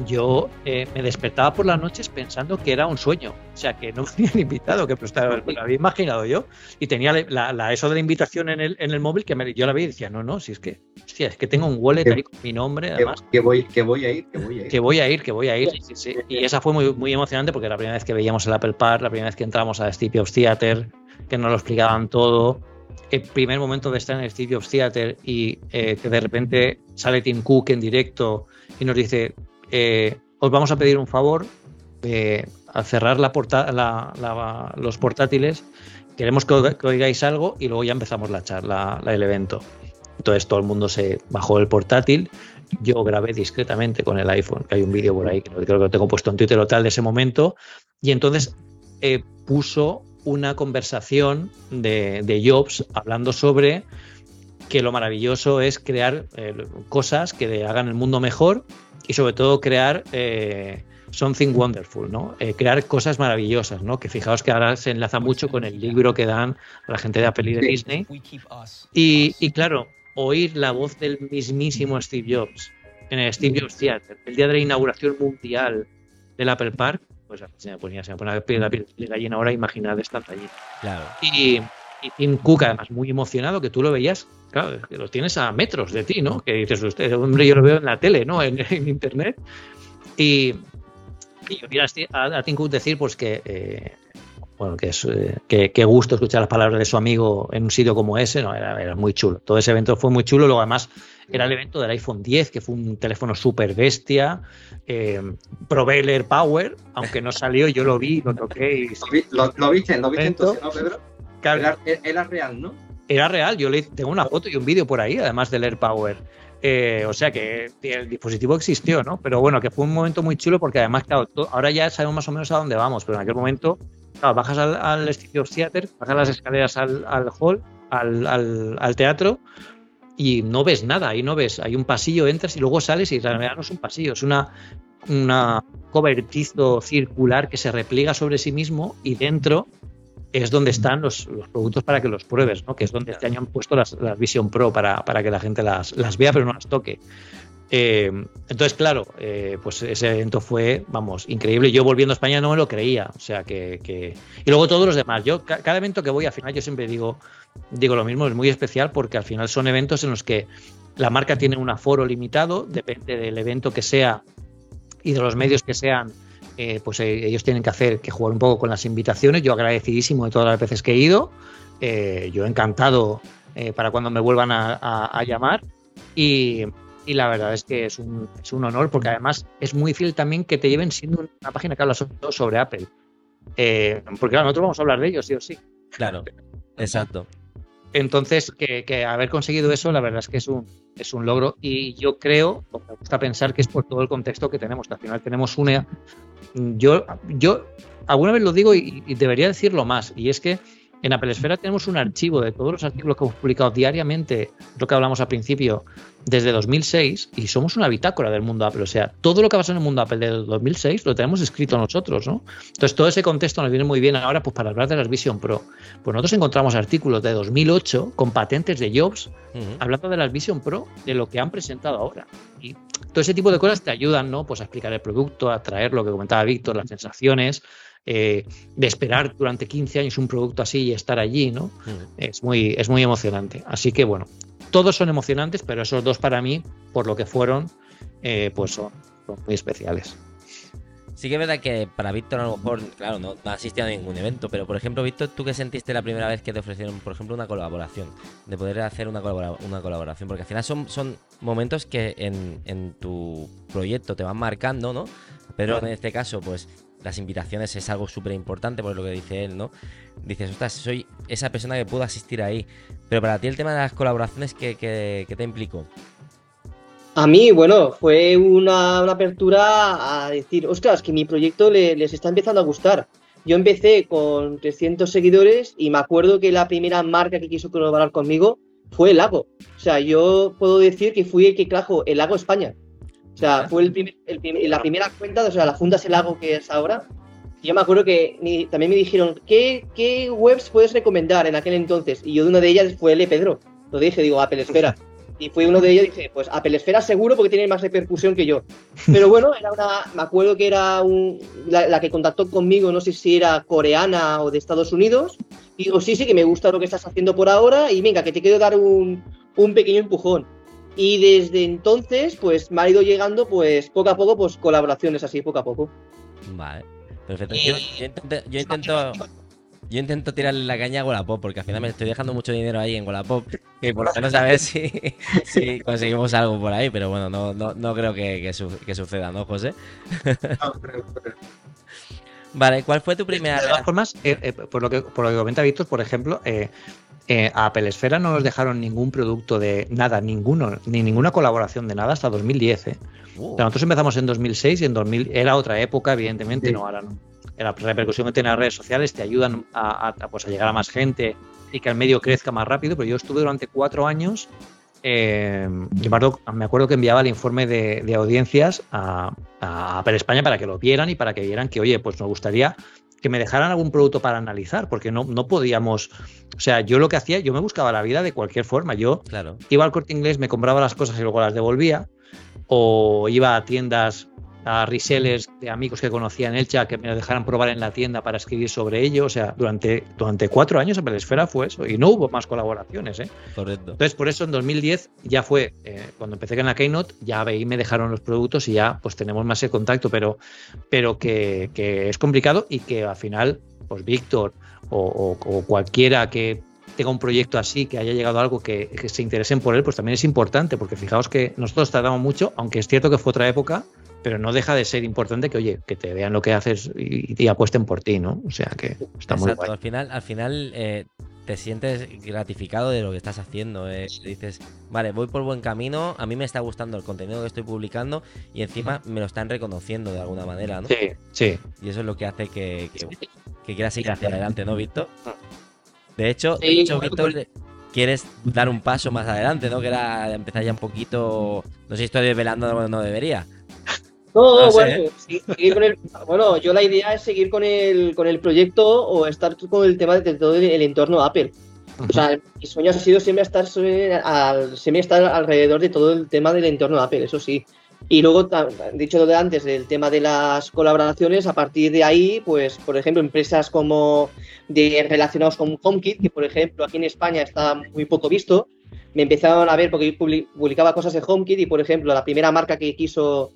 yo eh, me despertaba por las noches pensando que era un sueño. O sea, que no me habían invitado, que pues, lo había imaginado yo. Y tenía la, la- eso de la invitación en el, en el móvil que me- yo la vi y decía, no, no, si es que, hostia, es que tengo un wallet ahí con mi nombre, además que voy, que voy a ir, que voy a ir. que voy a ir, que voy a ir. sí, sí. Y esa fue muy, muy emocionante porque era la primera vez que veíamos el Apple Park, la primera vez que entramos a Steve Jobs Theater, que nos lo explicaban todo. El primer momento de estar en el Steve Jobs Theater y eh, que de repente sale Tim Cook en directo y nos dice, eh, os vamos a pedir un favor, eh, al cerrar la porta la- la- los portátiles, queremos que, oigáis algo y luego ya empezamos la charla, el evento. Entonces todo el mundo se bajó el portátil. Yo grabé discretamente con el iPhone, que hay un vídeo por ahí, que creo que lo tengo puesto en Twitter o tal de ese momento. Y entonces eh, puso una conversación de, de, Jobs hablando sobre que lo maravilloso es crear eh, cosas que hagan el mundo mejor y sobre todo crear eh, something wonderful, ¿no? crear cosas maravillosas, ¿no? Que fijaos que ahora se enlaza mucho con el libro que dan a la gente de Apple y de Disney. Y, y claro, oír la voz del mismísimo Steve Jobs en el Steve Jobs Theater, el día de la inauguración mundial del Apple Park, pues se me ponía, se me ponía la piel de gallina ahora, imaginad estando allí. Claro. Y, y Tim Cook, además, muy emocionado, que tú lo veías, claro, que lo tienes a metros de ti, ¿no? Que dices, usted, hombre, yo lo veo en la tele, ¿no? En, internet. Y, y yo a, a, Tim Cook decir, pues que eh, bueno, que es eh, que, gusto escuchar las palabras de su amigo en un sitio como ese, no, era, muy chulo. Todo ese evento fue muy chulo. Luego, además, era el evento del iPhone 10, que fue un teléfono súper bestia. Eh, probé el Power, aunque no salió, yo lo vi, lo toqué. Y... ¿Lo, lo, viste? ¿Lo viste entonces, no, Pedro? Era, era, real, ¿no? Era real, yo le tengo una foto y un vídeo por ahí, además del AirPower. Eh, o sea que el dispositivo existió, ¿no? Pero bueno, que fue un momento muy chulo porque además, claro, ahora ya sabemos más o menos a dónde vamos, pero en aquel momento bajas al, al Studio Theater, bajas las escaleras al, hall, al, teatro y no ves nada, ahí no ves, hay un pasillo, entras y luego sales y en realidad no es un pasillo, es una, una cobertizo circular que se repliega sobre sí mismo y dentro es donde están los, productos para que los pruebes, ¿no? que es donde este año han puesto las, Vision Pro para, para, que la gente las, las, vea pero no las toque. Eh, entonces, claro, eh, pues ese evento fue, vamos, increíble. Yo volviendo a España no me lo creía. O sea, que. Y luego todos los demás. Yo, cada evento que voy, al final, yo siempre digo, digo lo mismo, es muy especial porque al final son eventos en los que la marca tiene un aforo limitado, depende del evento que sea y de los medios que sean. Eh, pues ellos tienen que hacer que jugar un poco con las invitaciones. Yo agradecidísimo de todas las veces que he ido. yo encantado para cuando me vuelvan a, llamar. Y, y la verdad es que es un, es un honor porque además es muy fiel también que te lleven siendo una página que habla sobre Apple. Eh, porque nosotros vamos a hablar de ellos, sí o sí. Claro, exacto. Entonces, que, haber conseguido eso, la verdad es que es un, es un logro. Y yo creo, me gusta pensar que es por todo el contexto que tenemos, que al final tenemos una... Yo, yo alguna vez lo digo y debería decirlo más, y es que en Apple Esfera tenemos un archivo de todos los artículos que hemos publicado diariamente, lo que hablamos al principio, desde 2006, y somos una bitácora del mundo Apple. O sea, todo lo que pasado en el mundo Apple desde 2006 lo tenemos escrito nosotros, ¿no? Entonces, todo ese contexto nos viene muy bien ahora pues, para hablar de las Vision Pro. Pues nosotros encontramos artículos de 2008 con patentes de Jobs hablando de las Vision Pro, de lo que han presentado ahora. Y todo ese tipo de cosas te ayudan, ¿no? Pues a explicar el producto, a traer lo que comentaba Víctor, las sensaciones, eh, de esperar durante 15 años un producto así y estar allí, ¿no? Es, muy, es muy emocionante. Así que bueno, todos son emocionantes, pero esos dos para mí, por lo que fueron, eh, pues son, muy especiales. Sí que es verdad que para Víctor a lo mejor, claro, no, ha asistido a ningún evento, pero por ejemplo, Víctor, ¿tú qué sentiste la primera vez que te ofrecieron, por ejemplo, una colaboración? De poder hacer una, una colaboración, porque al final son, son momentos que en, en tu proyecto te van marcando, ¿no? Pero en este caso, pues las invitaciones es algo súper importante, por lo que dice él, ¿no? Dices, ostras, soy esa persona que pudo asistir ahí. Pero para ti el tema de las colaboraciones, ¿qué, te implicó? A mí, bueno, fue una, apertura a decir, ostras, que mi proyecto les está empezando a gustar. Yo empecé con 300 seguidores y me acuerdo que la primera marca que quiso colaborar conmigo fue el Lago. O sea, yo puedo decir que fui el que trajo el Lago España. O sea, fue el la primera cuenta, o sea, la Funda Selago que es ahora. Yo me acuerdo que también me dijeron, ¿qué, ¿qué webs puedes recomendar en aquel entonces? Y yo de una de ellas fue el Pedro. Lo dije, digo, Apple Esfera. Y fue uno de ellos y dije, pues Apple Esfera seguro porque tiene más repercusión que yo. Pero bueno, era una, me acuerdo que era un, la, que contactó conmigo, no sé si era coreana o de Estados Unidos. Y digo, sí, sí, que me gusta lo que estás haciendo por ahora y venga, que te quiero dar un, un pequeño empujón. Y desde entonces, pues me ha ido llegando, pues poco a poco, pues colaboraciones así, poco a poco. Vale, perfecto. Yo, intento, yo intento, tirarle la caña a Wallapop, porque al final me estoy dejando mucho dinero ahí en Wallapop, que por lo menos a ver si, si conseguimos algo por ahí, pero bueno, no, no, no creo que, que, suceda, ¿no, José? Vale, ¿cuál fue tu primera? De todas formas, eh, eh, por, lo que, por lo que comenta Víctor, por ejemplo, eh, eh, a Apple Esfera no nos dejaron ningún producto de nada, ninguno, ni ninguna colaboración de nada hasta 2010. ¿eh? O sea, nosotros empezamos en 2006 y en 2000 era otra época, evidentemente, Sí. no ahora no. La repercusión que tienen las redes sociales te ayudan a, a- a, pues, a llegar a más gente y que el medio crezca más rápido, pero yo estuve durante cuatro años, eh, yo me acuerdo, me acuerdo que enviaba el informe de, de audiencias a, a Apple España para que lo vieran y para que vieran que, oye, pues nos gustaría que me dejaran algún producto para analizar, porque no, no podíamos, o sea, yo lo que hacía, yo me buscaba la vida de cualquier forma, yo claro. iba al corte inglés, me compraba las cosas y luego las devolvía, o iba a tiendas, a resellers de amigos que conocía en Elcha que me lo dejaran probar en la tienda para escribir sobre ello. O sea, durante, durante cuatro años Apple Esfera fue eso y no hubo más colaboraciones. ¿eh? Correcto. Entonces, por eso en 2010 ya fue, eh, cuando empecé con la Keynote, ya ahí me dejaron los productos y ya pues tenemos más el contacto, pero, pero que, que es complicado y que al final, pues Víctor o, o- o cualquiera que tenga un proyecto así, que haya llegado a algo que, que se interesen por él, pues también es importante, porque fijaos que nosotros tardamos mucho, aunque es cierto que fue otra época, pero no deja de ser importante que, oye, que te vean lo que haces y, y apuesten por ti, ¿no? O sea que está muy Exacto, guay. al final, al final eh, te sientes gratificado de lo que estás haciendo. eh. Dices, vale, voy por buen camino, a mí me está gustando el contenido que estoy publicando y encima me lo están reconociendo de alguna manera, ¿no? Sí, sí. Y eso es lo que hace que, que, que quieras seguir hacia adelante, ¿no, Víctor? De hecho, de hecho, Víctor, quieres dar un paso más adelante, ¿no? Que era empezar ya un poquito. No sé si estoy desvelando no debería. No, No sé, bueno, sí, seguir con el, bueno, yo la idea es seguir con el, con el proyecto o estar con el tema de todo el, el entorno Apple. O sea, mi sueño ha sido siempre estar, al, siempre estar alrededor de todo el tema del entorno Apple, eso sí. Y luego, dicho lo de antes, del tema de las colaboraciones, a partir de ahí, pues, por ejemplo, empresas como de relacionados con HomeKit, que por ejemplo aquí en España está muy poco visto, me empezaron a ver porque yo publi- publicaba cosas de HomeKit y, por ejemplo, la primera marca que quiso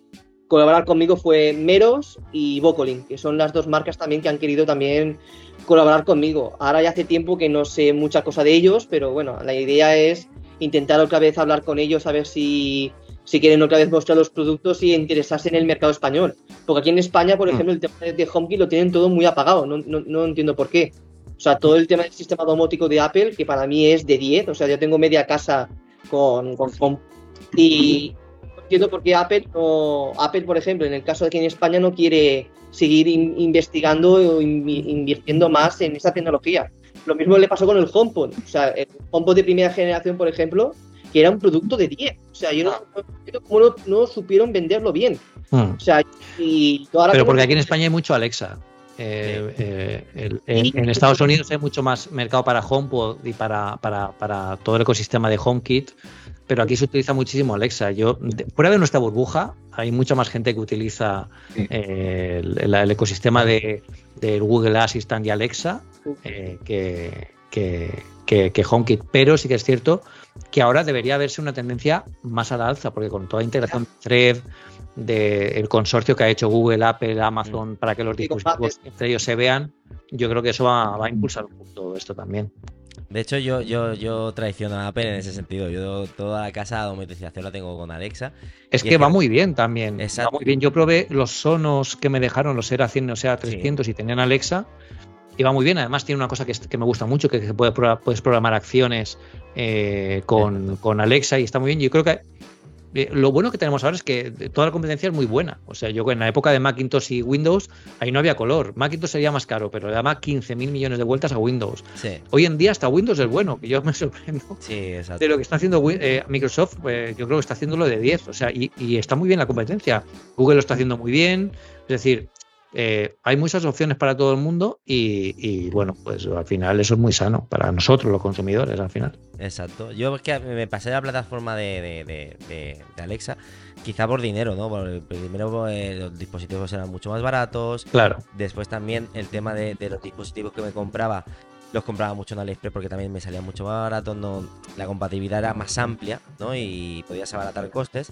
colaborar conmigo fue Meros y Vocolin, que son las dos marcas también que han querido también colaborar conmigo. Ahora ya hace tiempo que no sé mucha cosa de ellos, pero bueno, la idea es intentar otra vez hablar con ellos, a ver si, si quieren otra vez mostrar los productos y interesarse en el mercado español. Porque aquí en España, por Mm. ejemplo, el tema de- HomeKit lo tienen todo muy apagado, no, no, no entiendo por qué. O sea, todo el tema del sistema domótico de Apple, que para mí es de 10, o sea, yo tengo media casa con, con, con- y entiendo por qué Apple no, Apple, por ejemplo, en el caso de aquí en España no quiere seguir in- investigando o invi- invirtiendo más en esa tecnología. Lo mismo le pasó con el HomePod. O sea, el HomePod de primera generación, por ejemplo, que era un producto de 10. O sea, yo no, no entiendo cómo no, no supieron venderlo bien. Mm. O sea, y yo ahora Pero porque aquí en España hay mucho Alexa. Eh, eh, el- en, en Estados Unidos hay mucho más mercado para HomePod y para, para, para todo el ecosistema de HomeKit, pero aquí se utiliza muchísimo Alexa. Yo, fuera de nuestra burbuja, hay mucha más gente que utiliza eh, el, el ecosistema de, del Google Assistant y Alexa que, que, que- que HomeKit. Pero sí que es cierto que ahora debería verse una tendencia más a la alza, porque con toda la integración de Thread, del consorcio que ha hecho Google, Apple, Amazon, para que los dispositivos entre ellos se vean, yo creo que eso va, va a impulsar un poco esto también. De hecho, yo, yo, yo traiciono a Apple en ese sentido. Yo toda la casa de automatización la tengo con Alexa. Es que es va que- muy bien también. Exacto. Va muy bien. Yo probé los Sonos que me dejaron, los Era 100, o sea 300 y tenían Alexa. Y va muy bien. Además, tiene una cosa que, es- que me gusta mucho: que puede puedes programar acciones eh, con, con Alexa y está muy bien. Yo creo que eh, lo bueno que tenemos ahora es que toda la competencia es muy buena. O sea, yo en la época de Macintosh y Windows, ahí no había color. Macintosh sería más caro, pero le daba 15 mil millones de vueltas a Windows. Sí, Hoy en día, hasta Windows es bueno, que yo me sorprendo sí, exacto. de lo que está haciendo eh, Microsoft, pues, yo creo que está haciendo lo de 10. O sea, y, y está muy bien la competencia. Google lo está haciendo muy bien. Es decir, eh, hay muchas opciones para todo el mundo y, y, bueno, pues al final eso es muy sano para nosotros, los consumidores, al final. Exacto. Yo es que me pasé a la plataforma de, de- de- de- de Alexa, quizá por dinero, ¿no? Porque primero eh, los dispositivos eran mucho más baratos. Claro. Después también el tema de, de los dispositivos que me compraba, los compraba mucho en AliExpress porque también me salían mucho más baratos. No, la compatibilidad era más amplia, ¿no? Y podías abaratar costes.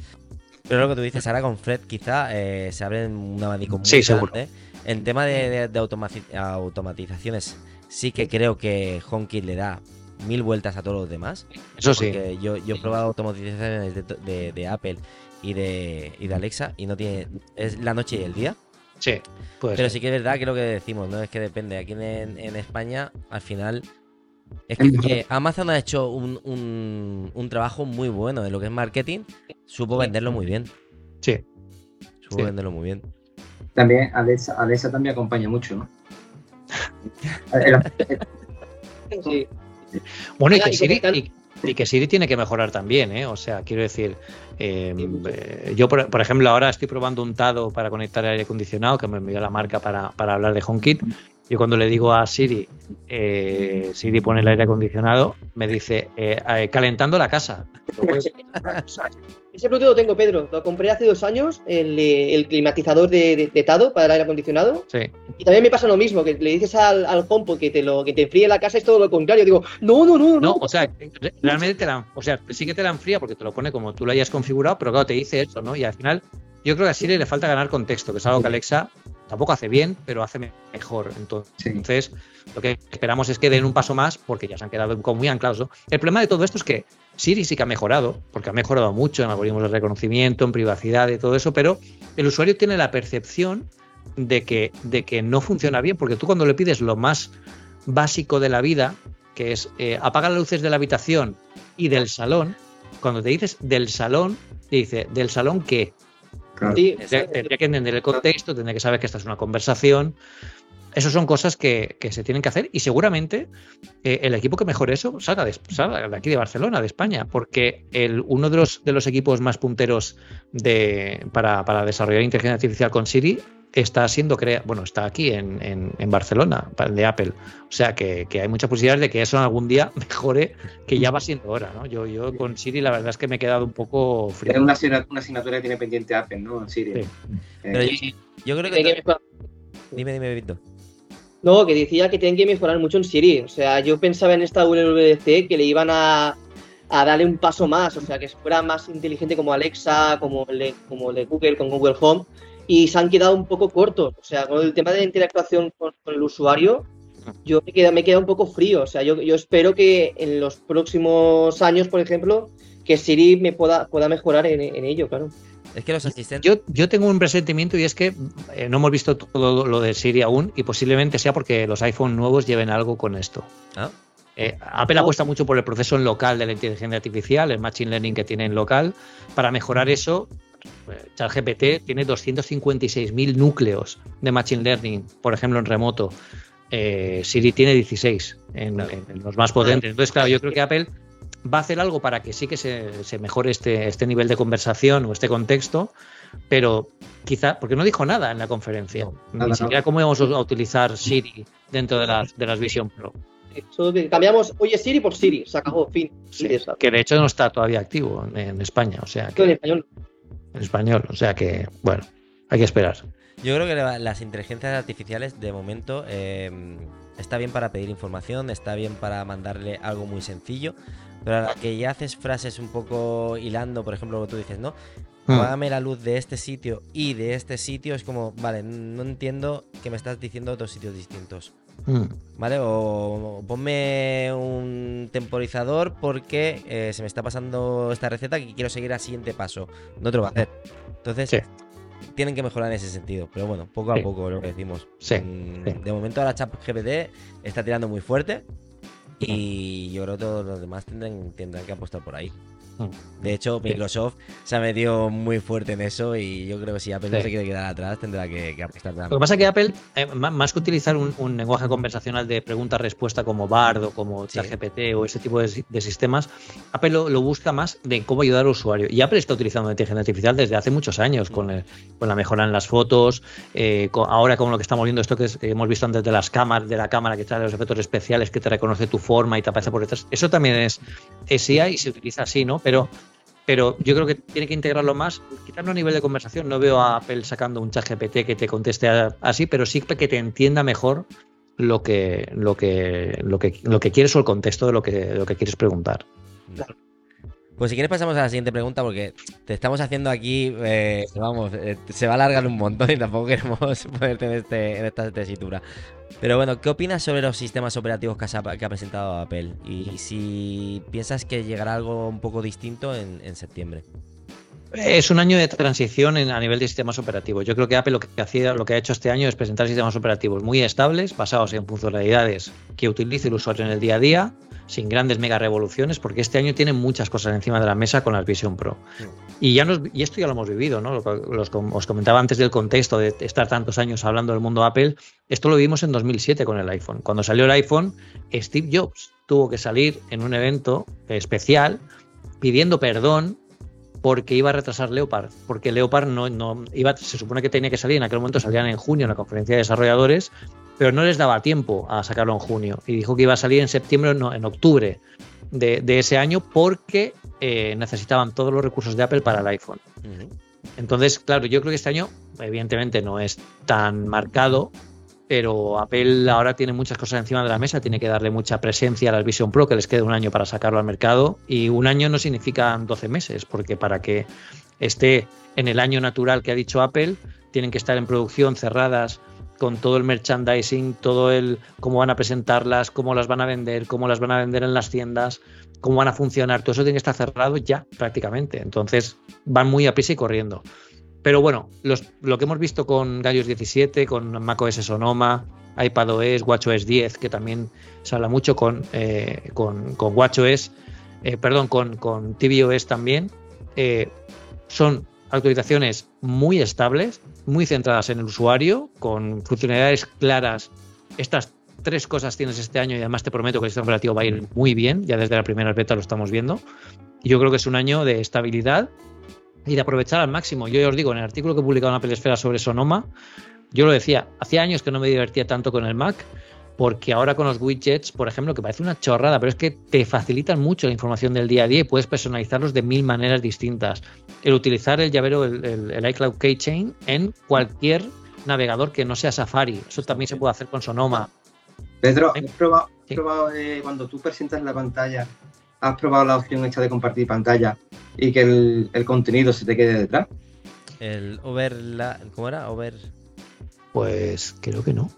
Pero lo que tú dices, ahora con Fred quizá eh, se abre un abanico muy Sí, seguro. grande. En tema de, de- de automaci- automatizaciones, sí que creo que HomeKit le da mil vueltas a todos los demás. Eso sí. Porque yo, yo he probado automatizaciones de, de- de Apple y de, y de Alexa y no tiene. Es la noche y el día. Sí, Pero ser. sí que es verdad que lo que decimos, ¿no? Es que depende. Aquí en, en España, al final. Es que, que Amazon ha hecho un, un- un trabajo muy bueno de lo que es marketing. Supo venderlo muy bien. Sí. Supo Sí. venderlo muy bien. También Alexa, Alexa también acompaña mucho, ¿no? Sí. Bueno, y que, Siri, y- y que Siri tiene que mejorar también, ¿eh? O sea, quiero decir, eh, eh, yo, por, por ejemplo, ahora estoy probando un Tado para conectar el aire acondicionado, que me envió la marca para, para hablar de HomeKit. Yo cuando le digo a Siri, eh, Siri pone el aire acondicionado, me dice, eh, eh, calentando la casa. Ese producto lo tengo, Pedro. Lo compré hace dos años, el, eh, el climatizador de, de, de Tado para el aire acondicionado. Sí. Y también me pasa lo mismo, que le dices al, al HomePod que te lo que te enfríe la casa, es todo lo contrario. Digo, no, no, no, No, no. o sea, re- realmente te la, o sea, sí que te la enfría porque te lo pone como tú lo hayas configurado, pero claro, te dice eso, ¿no? Y al final, yo creo que a Siri le falta ganar contexto, que es algo que Alexa tampoco hace bien, pero hace me- mejor. Entonces, Sí. lo que esperamos es que den un paso más porque ya se han quedado como muy anclados. ¿no? El problema de todo esto es que Siri sí que ha mejorado, porque ha mejorado mucho en algoritmos de reconocimiento, en privacidad y todo eso, pero el usuario tiene la percepción de que, de que no funciona bien, porque tú cuando le pides lo más básico de la vida, que es eh, apaga las luces de la habitación y del salón, cuando te dices del salón, te dice, ¿del salón qué? Claro. Sí, Tendría, tendría que entender el contexto, tendría que saber que esta es una conversación. Esas son cosas que, que se tienen que hacer y seguramente eh, el equipo que mejore eso salga de, salga de aquí de Barcelona, de España, porque el, uno de los, de los equipos más punteros de, para, para desarrollar inteligencia artificial con Siri está siendo crea bueno, está aquí en, en- en Barcelona, de Apple. O sea que, que hay muchas posibilidades de que eso algún día mejore, que ya va siendo hora, ¿no? Yo, yo con Siri la verdad es que me he quedado un poco Es frío. una, asignatura, una asignatura que tiene pendiente Apple, ¿no? En Siria. Sí. Eh, Pero yo, yo creo que Dime, dime, Víctor. No, que decía que tienen que mejorar mucho en Siri. O sea, yo pensaba en esta WWDC que le iban a, a darle un paso más, o sea, que fuera más inteligente como Alexa, como el, de- como el de Google, con Google Home, y se han quedado un poco cortos. O sea, con el tema de la interactuación con, con el usuario, yo me queda, me queda un poco frío. O sea, yo, yo espero que en los próximos años, por ejemplo, que Siri me pueda, pueda mejorar en, en ello, claro. Es que los asistentes. Yo, yo tengo un presentimiento y es que eh, no hemos visto todo lo de Siri aún y posiblemente sea porque los iPhone nuevos lleven algo con esto. ¿Ah? Eh, Apple apuesta mucho por el proceso en local de la inteligencia artificial, el machine learning que tiene en local. Para mejorar eso, ChatGPT tiene 256.000 núcleos de machine learning, por ejemplo, en remoto. Eh, Siri tiene 16 en, en- en los más potentes. Entonces, claro, yo creo que Apple va a hacer algo para que sí que se, se mejore este, este nivel de conversación o este contexto, pero quizá, porque no dijo nada en la conferencia, nada, ni no. siquiera cómo íbamos a utilizar Siri dentro de las, de las Vision Pro. Que cambiamos, oye Siri por Siri, se acabó, fin. Sí, que de hecho no está todavía activo en, en España, o sea, Esto en que, español. En español, o sea que, bueno, hay que esperar. Yo creo que la- las inteligencias artificiales, de momento, eh, está bien para pedir información, está bien para mandarle algo muy sencillo, pero a la que ya haces frases un poco hilando, por ejemplo, tú dices, ¿no? Mm. Apágame la luz de este sitio y de este sitio, es como, vale, no entiendo que me estás diciendo dos sitios distintos. Mm. ¿Vale? O, o ponme un temporizador porque eh, se me está pasando esta receta que quiero seguir al siguiente paso. No te lo va a hacer. Entonces, Sí. tienen que mejorar en ese sentido. Pero bueno, poco a Sí. poco lo que decimos. Sí, Mm. De momento ahora ChatGPT está tirando muy fuerte. Y yo creo que todos los demás tendrán, tendrán que apostar por ahí. Mm. De hecho, Sí. Microsoft se ha metido muy fuerte en eso y yo creo que si Apple no se quiere quedar atrás, tendrá que, que apostar Lo que también. pasa es que Apple, eh, más que utilizar un, un lenguaje conversacional de pregunta-respuesta como Bard o como Sí. ChatGPT o ese tipo de, si- de sistemas, Apple lo, lo busca más de cómo ayudar al usuario. Y Apple está utilizando la inteligencia artificial desde hace muchos años, con, el- con la mejora en las fotos, eh, con- ahora con lo que estamos viendo, esto que, es- que hemos visto antes de las cámaras, de la cámara que trae los efectos especiales, que te reconoce tu forma y te aparece por detrás. Eso también es, es IA y se utiliza así, ¿no? Pero pero yo creo que tiene que integrarlo más, quitarlo a nivel de conversación. No veo a Apple sacando un chat GPT que te conteste así, pero sí que te entienda mejor lo que, lo que, lo que, lo que quieres o el contexto de lo que, lo que quieres preguntar. Pues si quieres pasamos a la siguiente pregunta porque te estamos haciendo aquí, eh, vamos, eh, se va a alargar un montón y tampoco queremos ponerte en, este, en esta tesitura. Pero bueno, ¿qué opinas sobre los sistemas operativos que, ha- que ha presentado Apple? Y si piensas que llegará algo un poco distinto en, en septiembre. Es un año de transición en, a nivel de sistemas operativos. Yo creo que Apple lo que, hacía, lo que ha hecho este año es presentar sistemas operativos muy estables, basados en funcionalidades que utilice el usuario en el día a día, sin grandes mega revoluciones, porque este año tiene muchas cosas encima de la mesa con la Vision Pro. Y, esto ya lo hemos vivido, ¿no? Os comentaba antes del contexto de estar tantos años hablando del mundo Apple. Esto lo vimos en 2007 con el iPhone. Cuando salió el iPhone, Steve Jobs tuvo que salir en un evento especial pidiendo perdón porque iba a retrasar Leopard, porque Leopard no, se supone que tenía que salir, en aquel momento salían en junio en la conferencia de desarrolladores, pero no les daba tiempo a sacarlo en junio. Y dijo que iba a salir en septiembre, no, en octubre de, ese año, porque eh, necesitaban todos los recursos de Apple para el iPhone. Entonces, claro, yo creo que este año, evidentemente, no es tan marcado pero Apple ahora tiene muchas cosas encima de la mesa, tiene que darle mucha presencia a la Vision Pro, que les queda un año para sacarlo al mercado, y un año no significa 12 meses, porque para que esté en el año natural que ha dicho Apple, tienen que estar en producción cerradas con todo el merchandising, todo el cómo van a presentarlas, cómo las van a vender, cómo las van a vender en las tiendas, cómo van a funcionar, todo eso tiene que estar cerrado ya prácticamente. Entonces van muy a prisa y corriendo. Pero bueno, lo que hemos visto con Gallos 17, con macOS Sonoma, iPadOS, WatchOS 10, que también se habla mucho con, eh, con, WatchOS, eh, perdón, con, con tvOS también, eh, son actualizaciones muy estables, muy centradas en el usuario, con funcionalidades claras. Estas tres cosas tienes este año y además te prometo que el sistema operativo va a ir muy bien, ya desde la primera beta lo estamos viendo. Yo creo que es un año de estabilidad y de aprovechar al máximo. Yo ya os digo, en el artículo que he publicado en Apple Esfera sobre Sonoma, yo lo decía, hacía años que no me divertía tanto con el Mac, porque ahora con los widgets, por ejemplo, que parece una chorrada, pero es que te facilitan mucho la información del día a día y puedes personalizarlos de mil maneras distintas. El utilizar el llavero, el, iCloud Keychain en cualquier navegador que no sea Safari, eso también se puede hacer con Sonoma. Pedro, ¿has probado, eh, cuando tú presentas la pantalla ¿Has probado la opción hecha de compartir pantalla y que el, contenido se te quede detrás? El over, ¿cómo era? Over. Pues creo que no.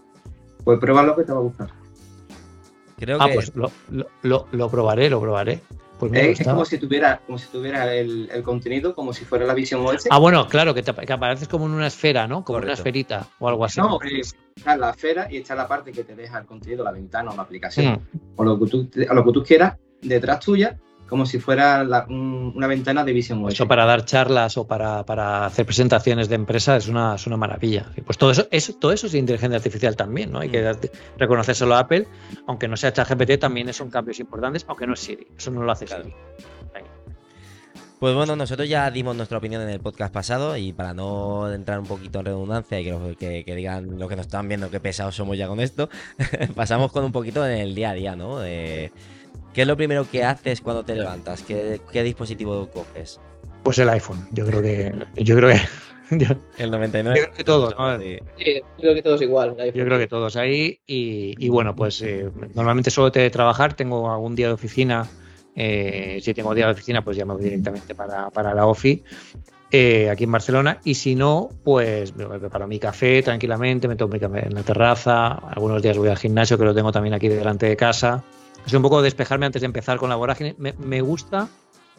Pues pruébalo que te va a gustar. Creo ah, pues lo, lo, probaré, lo probaré. Pues es, como si tuviera, como si tuviera el, contenido, como si fuera la visión OS. Ah, bueno, claro, que, te, apareces como en una esfera, ¿no? Como una esferita o algo así. No, echar la esfera y echar la parte que te deja el contenido, la ventana o la aplicación, mm. o lo que tú, lo que tú quieras, detrás tuya como si fuera una ventana de Vision OS. Eso para dar charlas o para, hacer presentaciones de empresa es una, una maravilla. Pues todo eso, eso, todo eso es inteligencia artificial también, ¿no? Hay que mm. reconocérselo a Apple, aunque no sea ChatGPT, también son cambios importantes, aunque no es Siri. Eso no lo hace Siri. Pues bueno, nosotros ya dimos nuestra opinión en el podcast pasado y para no entrar un poquito en redundancia y que, que, digan lo que nos están viendo qué pesados somos ya con esto, pasamos con un poquito en el día a día, ¿no? ¿Qué es lo primero que haces cuando te levantas? ¿Qué, dispositivo coges? Pues el iPhone. Yo creo que. Yo creo que. el 99. Yo creo que todos. Sí, creo que todos igual. Yo creo que todos ahí. Y, bueno, pues eh, normalmente suelo trabajar. Tengo algún día de oficina. Eh, si tengo día de oficina, pues ya me voy directamente para, la OFI. Eh, aquí en Barcelona y si no, pues me preparo mi café tranquilamente, me tomo mi café en la terraza, algunos días voy al gimnasio que lo tengo también aquí delante de casa es un poco despejarme antes de empezar con la vorágine. Me, gusta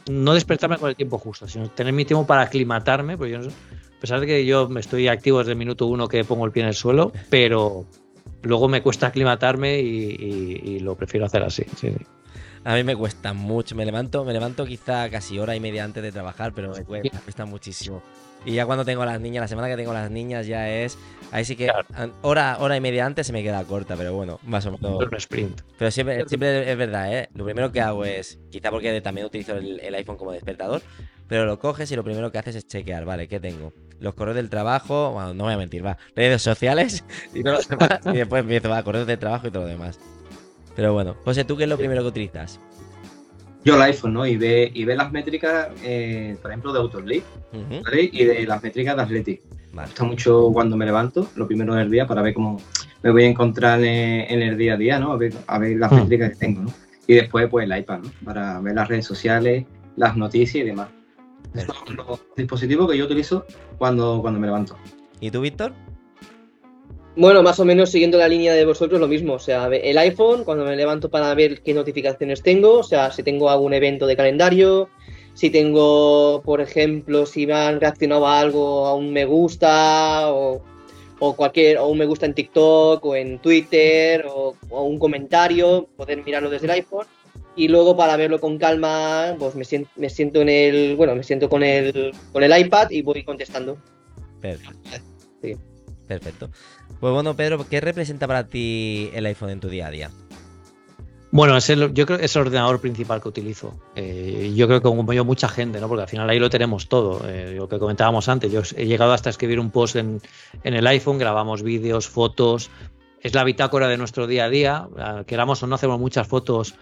no despertarme con el tiempo justo, sino tener mi tiempo para aclimatarme, porque yo, a pesar de que yo me estoy activo desde el minuto uno que pongo el pie en el suelo, pero luego me cuesta aclimatarme y, lo prefiero hacer así. A mí me cuesta mucho, me levanto, me levanto quizá casi hora y media antes de trabajar, pero me cuesta muchísimo. Y ya cuando tengo las niñas, la semana que tengo las niñas ya es. Ahí sí que hora, hora y media antes se me queda corta, pero bueno, más o menos. Un sprint. Pero siempre, siempre es verdad, ¿eh? Lo primero que hago es, quizá porque también utilizo el, iPhone como despertador, pero lo coges y lo primero que haces es chequear, vale, ¿qué tengo? Los correos del trabajo, bueno, no voy a mentir, va, redes sociales y todo lo demás, y después empiezo, va, correos del trabajo y todo lo demás. Pero bueno, José, ¿tú qué es lo primero que utilizas? Yo el iPhone, ¿no? Y ve, y ve las métricas, eh, por ejemplo, de Autosleep, Y de las métricas de Athletic. Me gusta mucho cuando me levanto, lo primero del día, para ver cómo me voy a encontrar en, el día a día, ¿no? A ver, las hmm. métricas que tengo, ¿no? Y después, pues, el iPad, ¿no? Para ver las redes sociales, las noticias y demás. Estos son los dispositivos que yo utilizo cuando, cuando me levanto. ¿Y tú, Víctor? Bueno, más o menos siguiendo la línea de vosotros, lo mismo. O sea, el iPhone, cuando me levanto para ver qué notificaciones tengo, o sea, si tengo algún evento de calendario, si tengo, por ejemplo, si me han reaccionado a algo, a un me gusta o, o cualquier, o un me gusta en TikTok o en Twitter o, o un comentario, poder mirarlo desde el iPhone. Y luego para verlo con calma, pues me siento, me siento en el, bueno, me siento con el, con el iPad y voy contestando. Perfecto. Sí. Perfecto. Pues bueno, Pedro, ¿qué representa para ti el iPhone en tu día a día? Bueno, es el- yo creo que es el ordenador principal que utilizo. Eh, yo creo que como yo mucha gente, ¿no? Porque al final ahí lo tenemos todo. Eh, lo que comentábamos antes, yo he llegado hasta escribir un post en, en el iPhone, grabamos vídeos, fotos. Es la bitácora de nuestro día a día. Ah, Queramos o no, hacemos muchas fotos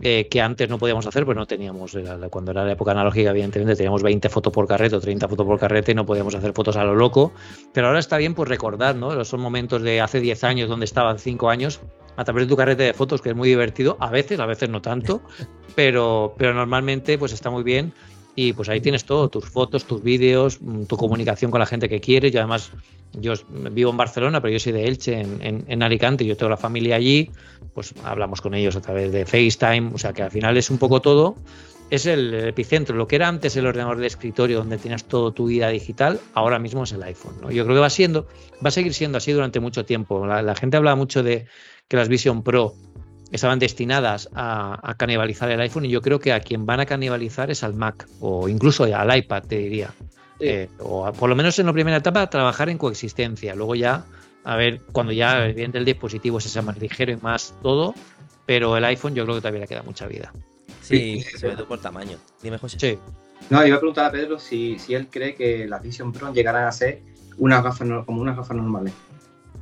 eh, que antes no podíamos hacer, pues no teníamos. la- cuando era la época analógica, evidentemente, teníamos 20 fotos por carrete o 30 fotos por carrete y no podíamos hacer fotos a lo loco. Pero ahora está bien pues recordar, ¿no? Esos momentos de hace 10 años, donde estaban 5 años, a través de tu carrete de fotos, que es muy divertido, a veces, a veces no tanto, pero, pero normalmente pues está muy bien. Y pues ahí tienes todo, tus fotos, tus vídeos, mm, tu comunicación con la gente que quieres. Yo además, yo vivo en Barcelona, pero yo soy de Elche, en, en, en Alicante, yo tengo la familia allí, pues hablamos con ellos a través de FaceTime, o sea que al final es un poco todo. Es el epicentro, lo que era antes el ordenador de escritorio donde tienes toda tu vida digital, ahora mismo es el iPhone. ¿no? Yo creo que va siendo, va a seguir siendo así durante mucho tiempo. La gente habla mucho de que las Vision Pro estaban destinadas a, a canibalizar el iPhone y yo creo que a quien van a canibalizar es al Mac o incluso al iPad, te diría. Sí. Eh, o a- por lo menos en la primera etapa trabajar en coexistencia. Luego ya, a ver, cuando ya evidentemente el dispositivo se sea más ligero y más todo, pero el iPhone yo creo que todavía le queda mucha vida. Sí, sobre todo por tamaño. Dime, José. Sí. No, iba a preguntar a Pedro si, si él cree que las Vision Pro llegarán a ser unas gafas como unas gafas normales.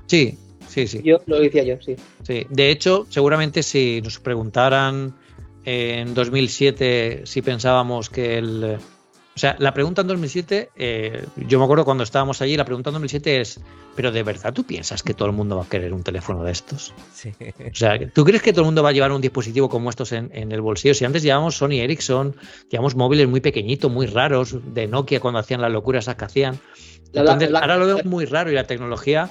Sí, sí, sí. Yo lo decía yo, sí. Sí, de hecho, seguramente si nos preguntaran en 2007 si pensábamos que el... O sea, la pregunta en 2007, eh, yo me acuerdo cuando estábamos allí, la pregunta en 2007 es, pero ¿de verdad tú piensas que todo el mundo va a querer un teléfono de estos? Sí. O sea, ¿tú crees que todo el mundo va a llevar un dispositivo como estos en, en el bolsillo? Si antes llevábamos Sony Ericsson, llevábamos móviles muy pequeñitos, muy raros, de Nokia cuando hacían las locuras esas que hacían. La- la- Entonces, la- ahora lo veo muy raro y la tecnología,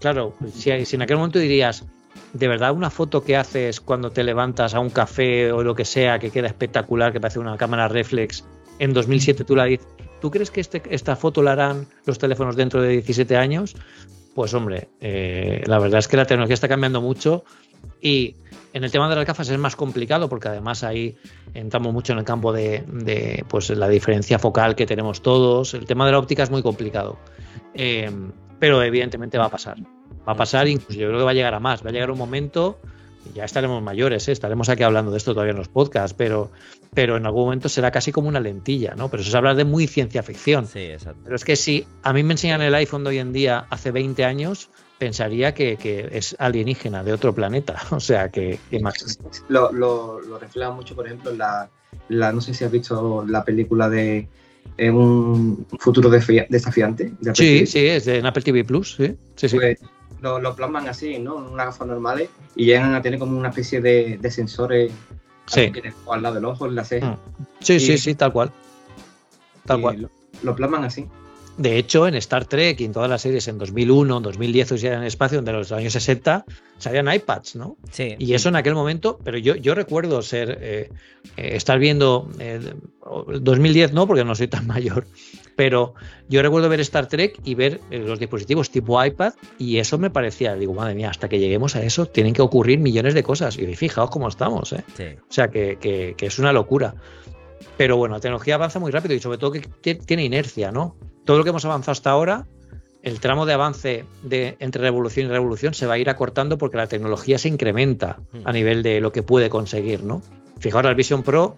claro, si, en aquel momento dirías, de verdad una foto que haces cuando te levantas a un café o lo que sea, que queda espectacular, que parece una cámara reflex, en 2007 tú la dices, ¿tú crees que este- esta foto la harán los teléfonos dentro de 17 años? Pues hombre, eh, la verdad es que la tecnología está cambiando mucho y en el tema de las gafas es más complicado porque además ahí entramos mucho en el campo de, de, pues la diferencia focal que tenemos todos. El tema de la óptica es muy complicado. Eh, pero evidentemente va a pasar. Va a pasar, incluso yo creo que va a llegar a más. Va a llegar un momento, ya estaremos mayores, ¿eh? estaremos aquí hablando de esto todavía en los podcasts, pero, pero en algún momento será casi como una lentilla, ¿no? Pero eso es hablar de muy ciencia ficción. Sí, exacto. Pero es que si a mí me enseñan el iPhone de hoy en día hace 20 años, pensaría que, que es alienígena de otro planeta. O sea, que, que más. Lo, lo, lo refleja mucho, por ejemplo, en la, la- no sé si has visto la película de eh, un futuro desafia- desafiante. de Sí, TV. sí, es de en Apple TV Plus, sí. Sí, sí. Pues lo, lo plasman así, ¿no? Unas gafas normales y llegan a tener como una especie de, de sensores Sí. que al lado del ojo, en la ceja. Sí, sí, Y- sí, tal cual. Tal cual. Lo, lo plasman así. De hecho, en Star Trek y en todas las series en 2001, 2010 o si en el espacio, donde los años 60 salían iPads, ¿no? Sí. Y eso en aquel momento, pero yo, yo recuerdo ser eh, eh, estar viendo eh, 2010 no, porque no soy tan mayor, pero yo recuerdo ver Star Trek y ver eh, los dispositivos tipo iPad y eso me parecía, digo, madre mía, hasta que lleguemos a eso tienen que ocurrir millones de cosas. Y fijaos cómo estamos, ¿eh? Sí. O sea, que, que- que es una locura. Pero bueno, la tecnología avanza muy rápido y sobre todo que ti- tiene inercia, ¿no? Todo lo que hemos avanzado hasta ahora, el tramo de avance de, entre revolución y revolución se va a ir acortando porque la tecnología se incrementa a nivel de lo que puede conseguir, ¿no? Fijaos, la Vision Pro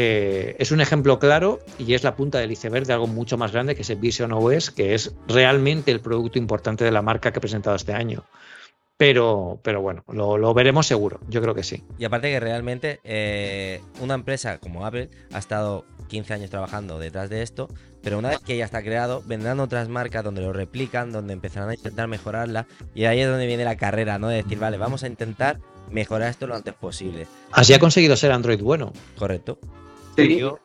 eh, es un ejemplo claro y es la punta del iceberg de algo mucho más grande que es el Vision OS, que es realmente el producto importante de la marca que he presentado este año. Pero, pero bueno, lo, lo veremos seguro, yo creo que sí. Y aparte que realmente eh, una empresa como Apple ha estado 15 años trabajando detrás de esto, pero una vez que ya está creado, vendrán otras marcas donde lo replican, donde empezarán a intentar mejorarla, y ahí es donde viene la carrera, ¿no? De decir, vale, vamos a intentar mejorar esto lo antes posible. Así ha conseguido ser Android bueno. Correcto. Sí. Yo-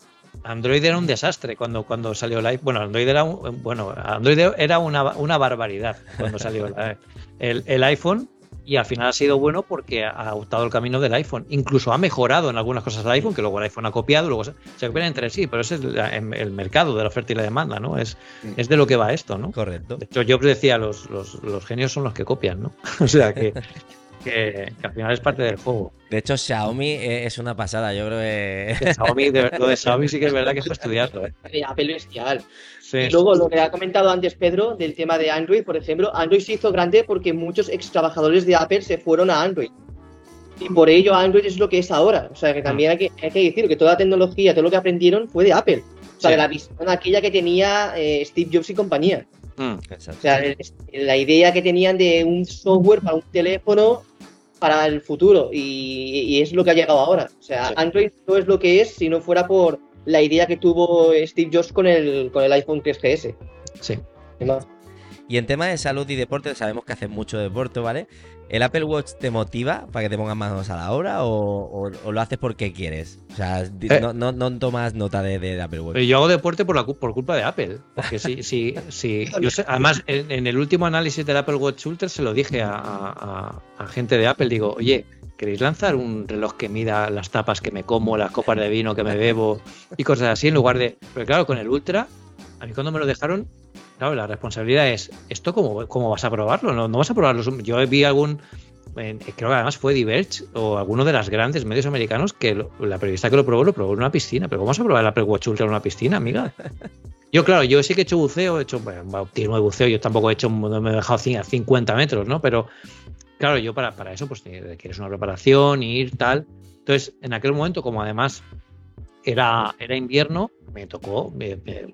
Android era un desastre cuando, cuando salió el iPhone. Bueno, Android era un- bueno, Android era una, una barbaridad cuando salió la- el, el iPhone. y al final ha sido bueno porque ha optado el camino del iPhone. Incluso ha mejorado en algunas cosas el iPhone, que luego el iPhone ha copiado, luego se, se copian entre sí, pero ese es el, el, mercado de la oferta y la demanda, ¿no? Es, es de lo que va esto, ¿no? Correcto. De hecho, yo decía, los, los, los genios son los que copian, ¿no? o sea que, que, que, al final es parte del juego. De hecho, Xiaomi es una pasada, yo creo que... Xiaomi, de, lo de Xiaomi sí que es verdad que es para estudiarlo. ¿eh? Apple bestial. Sí. Y luego lo que ha comentado antes Pedro del tema de Android, por ejemplo, Android se hizo grande porque muchos ex trabajadores de Apple se fueron a Android. Y por ello Android es lo que es ahora. O sea que también hay que, hay que decir que toda la tecnología, todo lo que aprendieron fue de Apple. O sea, sí. de la visión aquella que tenía eh, Steve Jobs y compañía. Mm, o sea, la idea que tenían de un software para un teléfono para el futuro. Y, y es lo que ha llegado ahora. O sea, sí. Android no es lo que es si no fuera por la idea que tuvo Steve Jobs con el, con el iPhone 3GS. Sí. Y en tema de salud y deporte, sabemos que haces mucho deporte, ¿vale? ¿El Apple Watch te motiva para que te pongas manos a la obra o, o, o lo haces porque quieres? O sea, eh. no, no, no, tomas nota de, de, Apple Watch. Yo hago deporte por, la, por culpa de Apple. Porque sí, sí, sí. Yo sé, además, en, en, el último análisis del Apple Watch Ultra se lo dije a, a, a gente de Apple. Digo, oye, ¿queréis lanzar un reloj que mida las tapas que me como, las copas de vino que me bebo y cosas así en lugar de... Porque claro, con el Ultra, a mí cuando me lo dejaron, claro, la responsabilidad es, ¿esto cómo, cómo vas a probarlo? ¿No, no vas a probarlo? Yo vi algún... Eh, creo que además fue Diverge o alguno de los grandes medios americanos que lo, la periodista que lo probó lo probó en una piscina. Pero ¿cómo vas a probar el Apple Watch Ultra en una piscina, amiga? Yo, claro, yo sí que he hecho buceo, he hecho, bueno, bautismo de buceo, yo tampoco he hecho, no me he dejado 50 metros, ¿no? Pero claro, yo para, para eso pues quieres una preparación, ir, tal. Entonces, en aquel momento, como además era, era invierno, me tocó, me, me,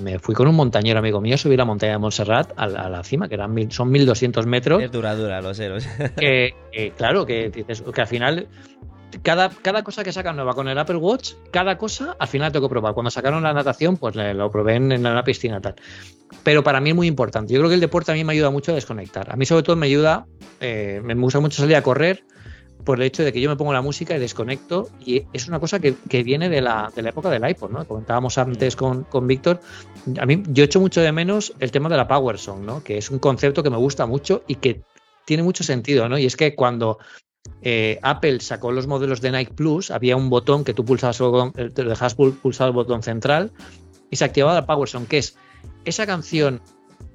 me, fui con un montañero amigo mío, subí la montaña de Montserrat a, a la cima, que eran mil, son 1200 metros. Es dura, dura, lo sé, lo sé. Que, que, claro, que dices que al final cada, cada cosa que sacan nueva con el Apple Watch, cada cosa al final tengo que probar. Cuando sacaron la natación, pues lo probé en, en la piscina tal. Pero para mí es muy importante. Yo creo que el deporte a mí me ayuda mucho a desconectar. A mí sobre todo me ayuda, eh, me gusta mucho salir a correr por el hecho de que yo me pongo la música y desconecto y es una cosa que, que viene de la, de la, época del iPod, ¿no? Comentábamos antes con, con Víctor, a mí yo echo mucho de menos el tema de la Power Song, ¿no? Que es un concepto que me gusta mucho y que tiene mucho sentido, ¿no? Y es que cuando eh, Apple sacó los modelos de Nike Plus, había un botón que tú pulsabas, te dejas pulsar el botón central y se activaba la Power Song, que es esa canción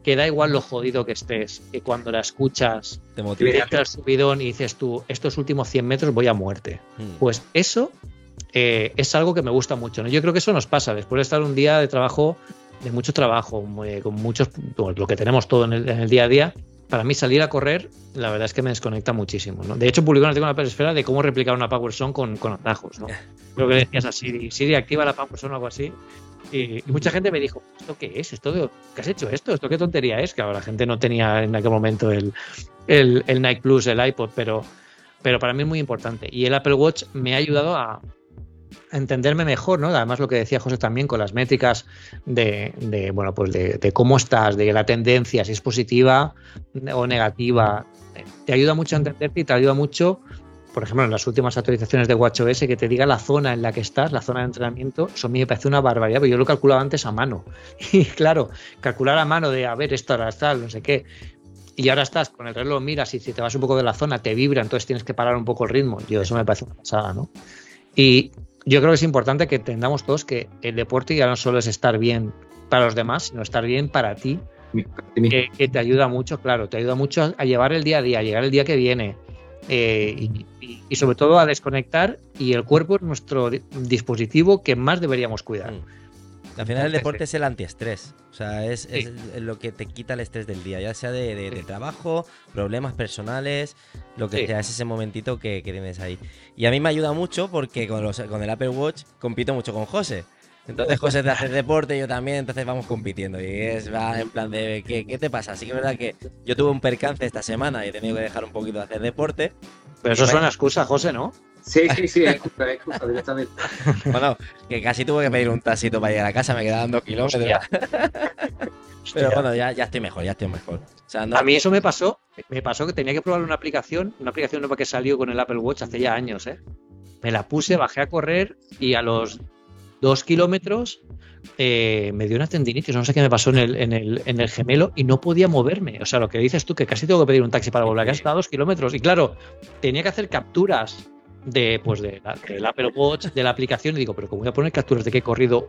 que da igual lo jodido que estés, que cuando la escuchas te te el subidón y dices tú, estos últimos 100 metros voy a muerte. Hmm. Pues eso eh, es algo que me gusta mucho. ¿no? Yo creo que eso nos pasa después de estar un día de trabajo, de mucho trabajo, muy, con muchos, pues, lo que tenemos todo en el, en el día a día, para mí salir a correr, la verdad es que me desconecta muchísimo. ¿no? De hecho, publicó un artículo en la Peresfera de cómo replicar una Power Song con, con atajos. ¿no? Creo que decías así, Siri activa la Power Song o algo así. Y, mucha gente me dijo, ¿esto qué es? ¿Esto de, ¿Qué has hecho esto? ¿Esto qué tontería es? Ahora la gente no tenía en aquel momento el, el, el Nike Plus, el iPod, pero, pero para mí es muy importante. Y el Apple Watch me ha ayudado a, entenderme mejor, ¿no? Además lo que decía José también con las métricas de, de bueno, pues de, cómo estás, de la tendencia, si es positiva o negativa, te ayuda mucho a entenderte y te ayuda mucho, por ejemplo, en las últimas actualizaciones de WatchOS, que te diga la zona en la que estás, la zona de entrenamiento, eso a mí me parece una barbaridad, pero yo lo calculaba antes a mano. Y claro, calcular a mano de, a ver, esto ahora está, no sé qué, y ahora estás con el reloj, miras y si te vas un poco de la zona te vibra, entonces tienes que parar un poco el ritmo. Yo eso me parece una pasada, ¿no? Y yo creo que es importante que entendamos todos que el deporte ya no solo es estar bien para los demás, sino estar bien para ti, que, que te ayuda mucho, claro, te ayuda mucho a, llevar el día a día, a llegar el día que viene. Eh, y, y, y, sobre todo a desconectar y el cuerpo es nuestro dispositivo que más deberíamos cuidar. Mm. Al final el deporte es el antiestrés, o sea, es, sí. es, lo que te quita el estrés del día, ya sea de, de, de trabajo, problemas personales, lo que sí. sea, es ese momentito que, que, tienes ahí. Y a mí me ayuda mucho porque con, los, con el Apple Watch compito mucho con José. Entonces José te hace deporte, yo también, entonces vamos compitiendo. Y es va en plan de, ¿qué, ¿qué, te pasa? Así que es verdad que yo tuve un percance esta semana y he tenido que dejar un poquito de hacer deporte. Pero eso es una excusa, José, ¿no? Sí, sí, sí, es excusa, es excusa directamente. Bueno, que casi tuve que pedir un tasito para llegar a casa, me quedaban dos kilómetros. Pero bueno, ya, ya estoy mejor, ya estoy mejor. O sea, no... A mí eso me pasó, me pasó que tenía que probar una aplicación, una aplicación nueva que salió con el Apple Watch hace ya años, ¿eh? Me la puse, bajé a correr y a los dos kilómetros eh, me dio una tendinitis, no sé qué me pasó en el, en, el, en el gemelo y no podía moverme. O sea, lo que dices tú, que casi tengo que pedir un taxi para volver a casa, dos kilómetros. Y claro, tenía que hacer capturas de, pues de la, del Apple Watch, de la aplicación, y digo, pero ¿cómo voy a poner capturas de que he corrido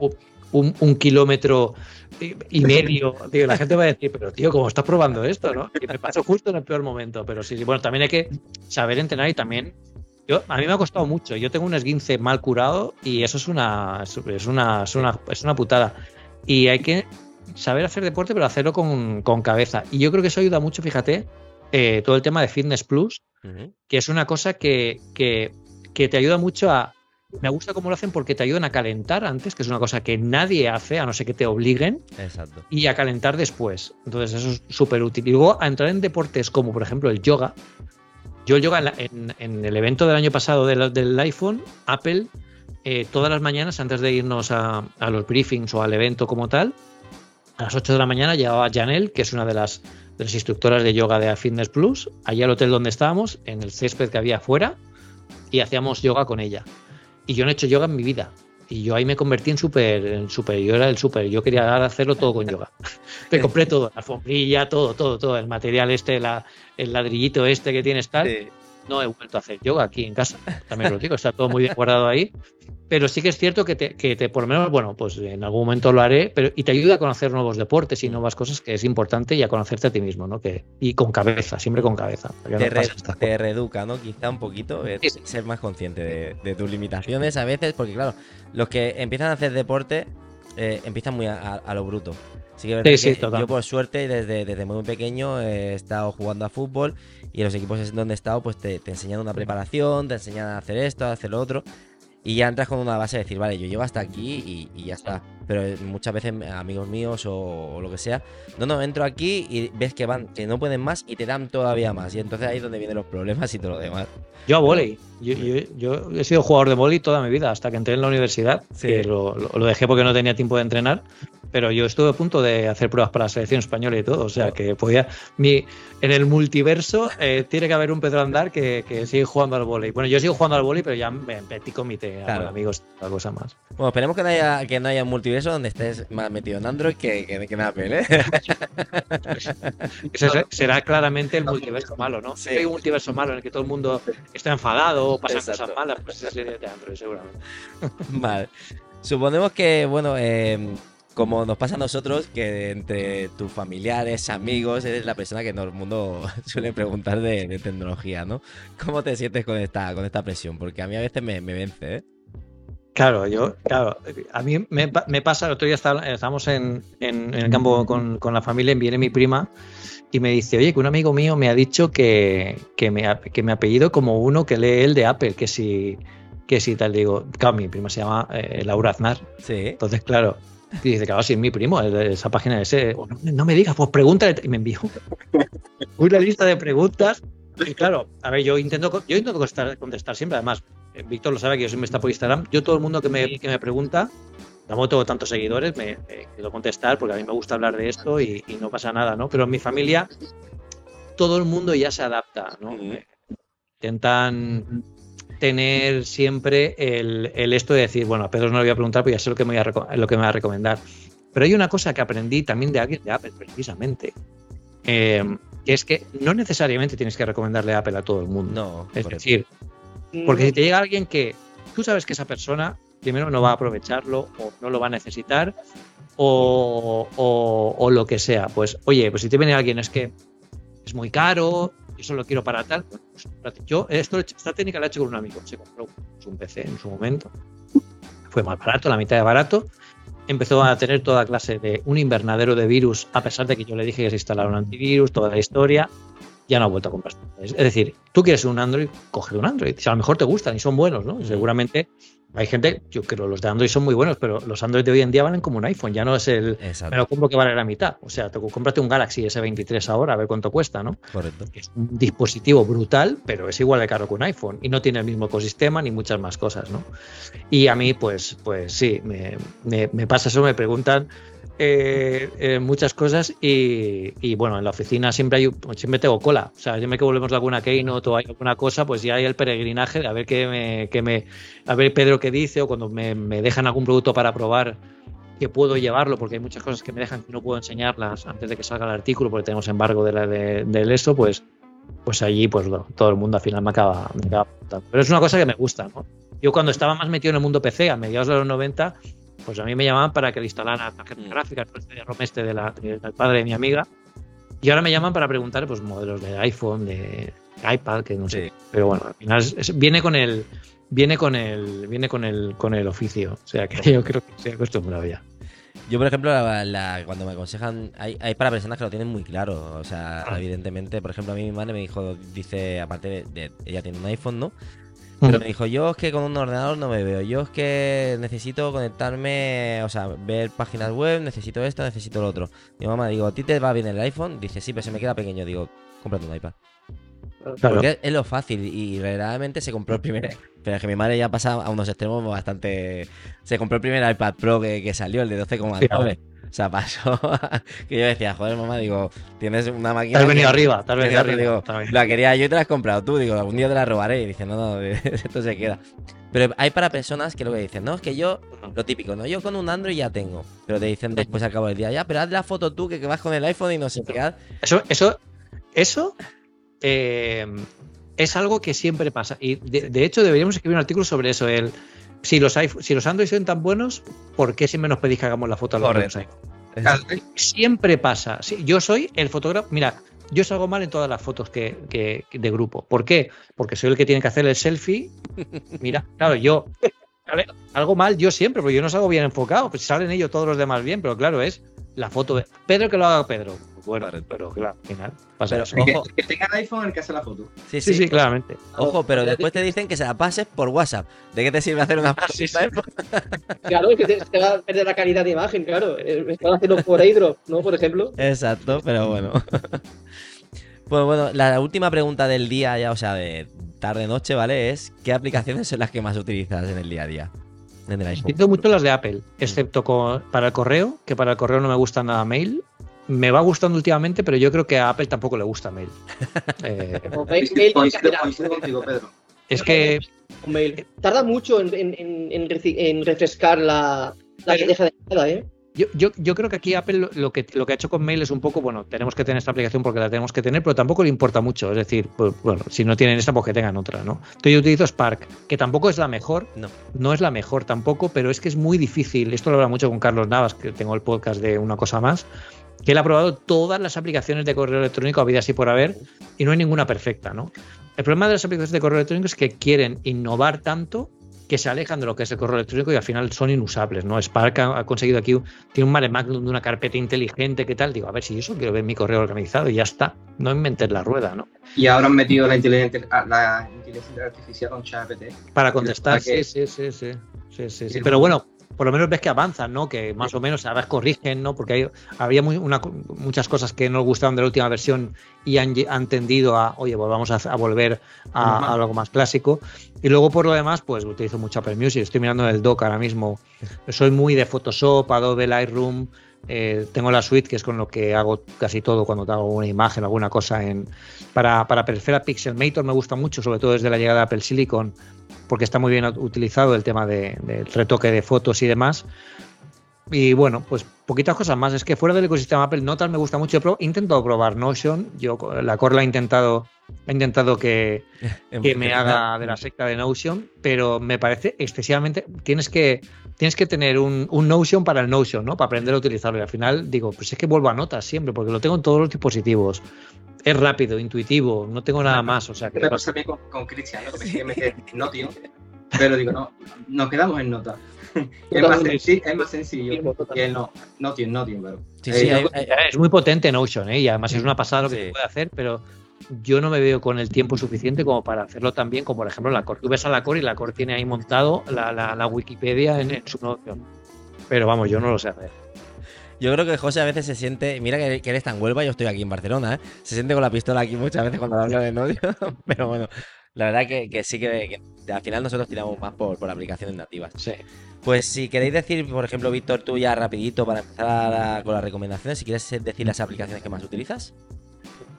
un, un kilómetro y medio? Digo, la gente va a decir, pero tío, ¿cómo estás probando esto? ¿no? Y me pasó justo en el peor momento. Pero sí, bueno, también hay que saber entrenar y también yo, a mí me ha costado mucho. Yo tengo un esguince mal curado y eso es una, es una, es una, es una putada. Y hay que saber hacer deporte, pero hacerlo con, con cabeza. Y yo creo que eso ayuda mucho, fíjate, eh, todo el tema de Fitness Plus, uh -huh. que es una cosa que, que, que, te ayuda mucho a... Me gusta cómo lo hacen porque te ayudan a calentar antes, que es una cosa que nadie hace, a no ser que te obliguen, Exacto. y a calentar después. Entonces eso es súper útil. Y luego a entrar en deportes como, por ejemplo, el yoga, yo yoga en, en, el evento del año pasado del, iPhone, Apple, eh, todas las mañanas, antes de irnos a, los briefings o al evento como tal, a las 8 de la mañana llevaba Janel, que es una de las, de las instructoras de yoga de Fitness Plus, allí al hotel donde estábamos, en el césped que había afuera, y hacíamos yoga con ella. Y yo no he hecho yoga en mi vida. Y yo ahí me convertí en súper, en super, yo era el súper, yo quería hacerlo todo con yoga. me compré todo, la alfombrilla, todo, todo, todo, el material este, la, el ladrillito este que tienes tal. Sí. No he vuelto a hacer yoga aquí en casa, también lo digo, está todo muy bien guardado ahí. Pero sí que es cierto que te, que te, por lo menos, bueno, pues en algún momento lo haré, pero y te ayuda a conocer nuevos deportes y nuevas cosas que es importante y a conocerte a ti mismo, ¿no? Que, y con cabeza, siempre con cabeza. Te, no re, te reeduca, ¿no? Quizá un poquito, sí, sí. ser más consciente de, de, tus limitaciones a veces, porque claro, los que empiezan a hacer deporte eh, empiezan muy a, a, a, lo bruto. Sí, que, sí, sí, que yo por suerte desde, desde muy pequeño he estado jugando a fútbol y los equipos donde he estado pues te, te enseñan una preparación, te enseñan a hacer esto, a hacer lo otro y ya entras con una base de decir, vale, yo llego hasta aquí y, y ya está. Pero muchas veces amigos míos o, o, lo que sea, no, no, entro aquí y ves que van, que no pueden más y te dan todavía más. Y entonces ahí es donde vienen los problemas y todo lo demás. Yo a volei. Yo, yo, yo, he sido jugador de volei toda mi vida, hasta que entré en la universidad, sí. que lo, lo, lo, dejé porque no tenía tiempo de entrenar, pero yo estuve a punto de hacer pruebas para la selección española y todo, o sea que podía... Mi, en el multiverso eh, tiene que haber un Pedro Andar que, que sigue jugando al volei. Bueno, yo sigo jugando al volei, pero ya me petit comité claro. amigos, una cosa más. Bueno, esperemos que no haya, que no haya un multiverso donde estés más metido en Android que, que, que en Apple, ¿eh? Ese será claramente el multiverso malo, ¿no? Sí. Hay un multiverso malo en el que todo el mundo está enfadado o pasan Exacto. cosas malas, pues es de Android, seguramente. Vale. Suponemos que, bueno, eh, como nos pasa a nosotros, que entre tus familiares, amigos, eres la persona que todo el mundo suele preguntar de, de, tecnología, ¿no? ¿Cómo te sientes con esta, con esta presión? Porque a mí a veces me, me vence, ¿eh? Claro, yo, claro, a mí me, me pasa, el otro día estábamos en, en, en el campo con, con, la familia, viene mi prima y me dice, oye, que un amigo mío me ha dicho que, que, me, que me apellido como uno que lee el de Apple, que si, que si tal, digo, claro, mi prima se llama eh, Laura Aznar. Sí. Entonces, claro, y dice, claro, si es mi primo, esa página de ese. No, no, me digas, pues pregúntale. Y me envió una lista de preguntas. Y claro, a ver, yo intento, yo intento contestar, contestar siempre. Además, Víctor lo sabe que yo siempre está por Instagram. Yo, todo el mundo que me, que me pregunta, como tengo tantos seguidores, me, me, quiero contestar porque a mí me gusta hablar de esto y, y, no pasa nada, ¿no? Pero en mi familia, todo el mundo ya se adapta, ¿no? Intentan tener siempre el, el, esto de decir, bueno, a Pedro no le voy a preguntar, porque ya sé lo que, me voy a, lo que me va a recomendar. Pero hay una cosa que aprendí también de alguien de Apple, precisamente, eh, que es que no necesariamente tienes que recomendarle Apple a todo el mundo. No, es decir, porque si te llega alguien que tú sabes que esa persona primero no va a aprovecharlo o no lo va a necesitar o, o, o lo que sea, pues oye, pues si te viene alguien es que es muy caro, yo solo quiero para tal. Pues, yo esto, esta técnica la he hecho con un amigo. Se compró un PC en su momento. Fue más barato, la mitad de barato. Empezó a tener toda clase de un invernadero de virus, a pesar de que yo le dije que se instalara un antivirus, toda la historia. Ya no ha vuelto a comprar. Es decir, tú quieres un Android, coge un Android. Si a lo mejor te gustan y son buenos, ¿no? Seguramente hay gente, yo creo los de Android son muy buenos, pero los Android de hoy en día valen como un iPhone, ya no es el. Exacto. Me lo compro que vale la mitad. O sea, te, cómprate un Galaxy S23 ahora, a ver cuánto cuesta, ¿no? Correcto. Es un dispositivo brutal, pero es igual de caro que un iPhone y no tiene el mismo ecosistema ni muchas más cosas, ¿no? Y a mí, pues, pues sí, me, me, me pasa eso, me preguntan eh, eh, muchas cosas y, bueno, en la oficina siempre hay siempre tengo cola. O sea, siempre que volvemos de alguna keynote o hay alguna cosa, pues ya hay el peregrinaje de a ver qué me, qué me a ver Pedro qué dice o cuando me, me dejan algún producto para probar que puedo llevarlo, porque hay muchas cosas que me dejan que no puedo enseñarlas antes de que salga el artículo, porque tenemos embargo de la de, del eso, pues, pues allí, pues todo el mundo al final me acaba. Pero es una cosa que me gusta. Yo cuando estaba más metido en el mundo PC, a mediados de los 90, pues a mí me llamaban para que le instalara tarjetas gráficas, el de ROM este de la, del padre de mi amiga, y ahora me llaman para preguntar pues modelos de iPhone, de iPad, que no sé. Sí. Pero bueno, al final es- es- viene con el viene con el viene con el con el oficio, o sea que yo creo que estoy acostumbrado ya. Yo, por ejemplo, la- la- cuando me aconsejan, hay, hay para personas que lo tienen muy claro. O sea, Ah. evidentemente, por ejemplo, a mí mi madre me dijo, dice, aparte de, de- ella tiene un iPhone, ¿no? Pero me dijo, yo es que con un ordenador no me veo. Yo es que necesito conectarme, o sea, ver páginas web, necesito esto, necesito lo otro. Mi mamá, digo, ¿a ti te va bien el iPhone? Dice, sí, pero se me queda pequeño. Digo, cómprate un iPad. Claro. Porque es lo fácil y realmente se compró el primer. Pero es que mi madre ya pasa a unos extremos bastante. Se compró el primer iPad Pro que, que salió, el de 12,9. O sea, pasó. que yo decía, joder, mamá, digo, tienes una Te máquina. has venido que- arriba, te has venido arriba. digo, la quería yo y te la has comprado tú. Digo, algún día te la robaré. Y dice, no, no, esto se queda. Pero hay para personas que lo que dicen, no, es que yo, lo típico, ¿no? Yo con un Android ya tengo. Pero te dicen después al cabo del día, ya, pero haz la foto tú que, que vas con el iPhone y no sé qué. haz". Eso, eso, eso eh, es algo que siempre pasa. Y de, de hecho deberíamos escribir un artículo sobre eso. El, si los iPhone, si los Android son tan buenos, ¿por qué siempre nos pedís que hagamos la foto a los Correcto. iPhone? Siempre pasa. Sí, yo soy el fotógrafo. Mira, yo salgo mal en todas las fotos que, que- que de grupo. ¿Por qué? Porque soy el que tiene que hacer el selfie. Mira, claro, yo algo mal yo siempre, porque yo no salgo bien enfocado. Pues salen ellos todos los demás bien, pero claro, es la foto de Pedro que lo haga Pedro. Bueno, pero claro, al final pasa Pero- eso. el que, Ojo. que tenga el iPhone el que hace la foto. Sí, Sí, sí, claramente. Ojo, pero después te dicen que se la pases por WhatsApp. ¿De qué te sirve hacer una foto? Sí, sí. Claro, es que te, te va a perder la calidad de imagen, claro. Eh, están haciendo por airdrop, ¿no? Por ejemplo. Exacto, pero bueno. Pues bueno, la última pregunta del día, ya, o sea, de tarde-noche, ¿vale? Es ¿qué aplicaciones son las que más utilizas en el día a día? En el iPhone. Utilizo mucho las de Apple, excepto con- para el correo, que para el correo no me gusta nada mail. Me va gustando últimamente, pero yo creo que a Apple tampoco le gusta mail. Eh, Como mail- mail- Coincido, coincido contigo, Pedro. es que mail. Tarda mucho en, en- en- en reci- en refrescar la, la Pero- de entrada, ¿eh? Yo, yo, yo creo que aquí Apple lo- que, lo que ha hecho con mail es un poco, bueno, tenemos que tener esta aplicación porque la tenemos que tener, pero tampoco le importa mucho. Es decir, pues, bueno, si no tienen esta, pues que tengan otra, ¿no? Entonces yo utilizo Spark, que tampoco es la mejor, No. no es la mejor tampoco, pero es que es muy difícil. Esto lo habla mucho con Carlos Navas, que tengo el podcast de Una Cosa Más, que él ha probado todas las aplicaciones de correo electrónico habidas así por haber y no hay ninguna perfecta, ¿no? El problema de las aplicaciones de correo electrónico es que quieren innovar tanto que se alejan de lo que es el correo electrónico y al final son inusables, ¿no? Spark ha, ha conseguido aquí, tiene un mare magnum de una carpeta inteligente, ¿qué tal? Digo, a ver si eso quiero ver mi correo organizado y ya está. No inventes la rueda, ¿no? Y ahora han metido la inteligencia, la inteligencia artificial con ChatGPT. Para contestar, sí, sí, sí, sí, sí, sí, sí. Pero bueno, por lo menos ves que avanzan, ¿no? Que más o menos ahora corrigen, ¿no? Porque hay, había muy- una- muchas cosas que no gustaban de la última versión y han, tendido a, oye, volvamos a, a volver a, a algo más clásico. Y luego por lo demás, pues utilizo mucho Apple Music, estoy mirando el dock ahora mismo. Soy muy de Photoshop, Adobe Lightroom, eh, tengo la suite que es con lo que hago casi todo cuando hago una imagen, alguna cosa en para, para Perfera Pixelmator me gusta mucho, sobre todo desde la llegada de Apple Silicon, porque está muy bien utilizado el tema de- del retoque de fotos y demás. Y bueno, pues poquitas cosas más. Es que fuera del ecosistema Apple, Notas me gusta mucho. He pro- he intentado probar Notion. Yo la Corla ha intentado, ha intentado que, que me haga de la secta de Notion, pero me parece excesivamente. Tienes que, tienes que tener un, un Notion para el Notion, ¿no? Para aprender a utilizarlo. Y al final digo, pues es que vuelvo a notas siempre, porque lo tengo en todos los dispositivos. Es rápido, intuitivo, no tengo nada más. O sea, que Me pasa a mí con, con Cristian, ¿no? que me sigue meter en Notion, pero digo, no, nos quedamos en nota. es, más senci- es más sencillo. Y él no, Notion, Notion, pero. Sí, Eh, sí, yo- hay- es muy potente Notion, ¿eh? y además es una pasada lo que Sí. se puede hacer, pero yo no me veo con el tiempo suficiente como para hacerlo tan bien como, por ejemplo, la Core. Tú ves a la Core y la Core tiene ahí montado la, la- la Wikipedia en, en su Notion. Pero vamos, yo no lo sé hacer. Yo creo que José a veces se siente. Mira que, que él está en Huelva, yo estoy aquí en Barcelona, ¿eh? Se siente con la pistola aquí muchas veces cuando habla de novio. Pero bueno, la verdad que, que sí que, que al final nosotros tiramos más por, por aplicaciones nativas. Sí. Pues si queréis decir, por ejemplo, Víctor, tú ya rapidito para empezar a- con las recomendaciones, si quieres decir las aplicaciones que más utilizas.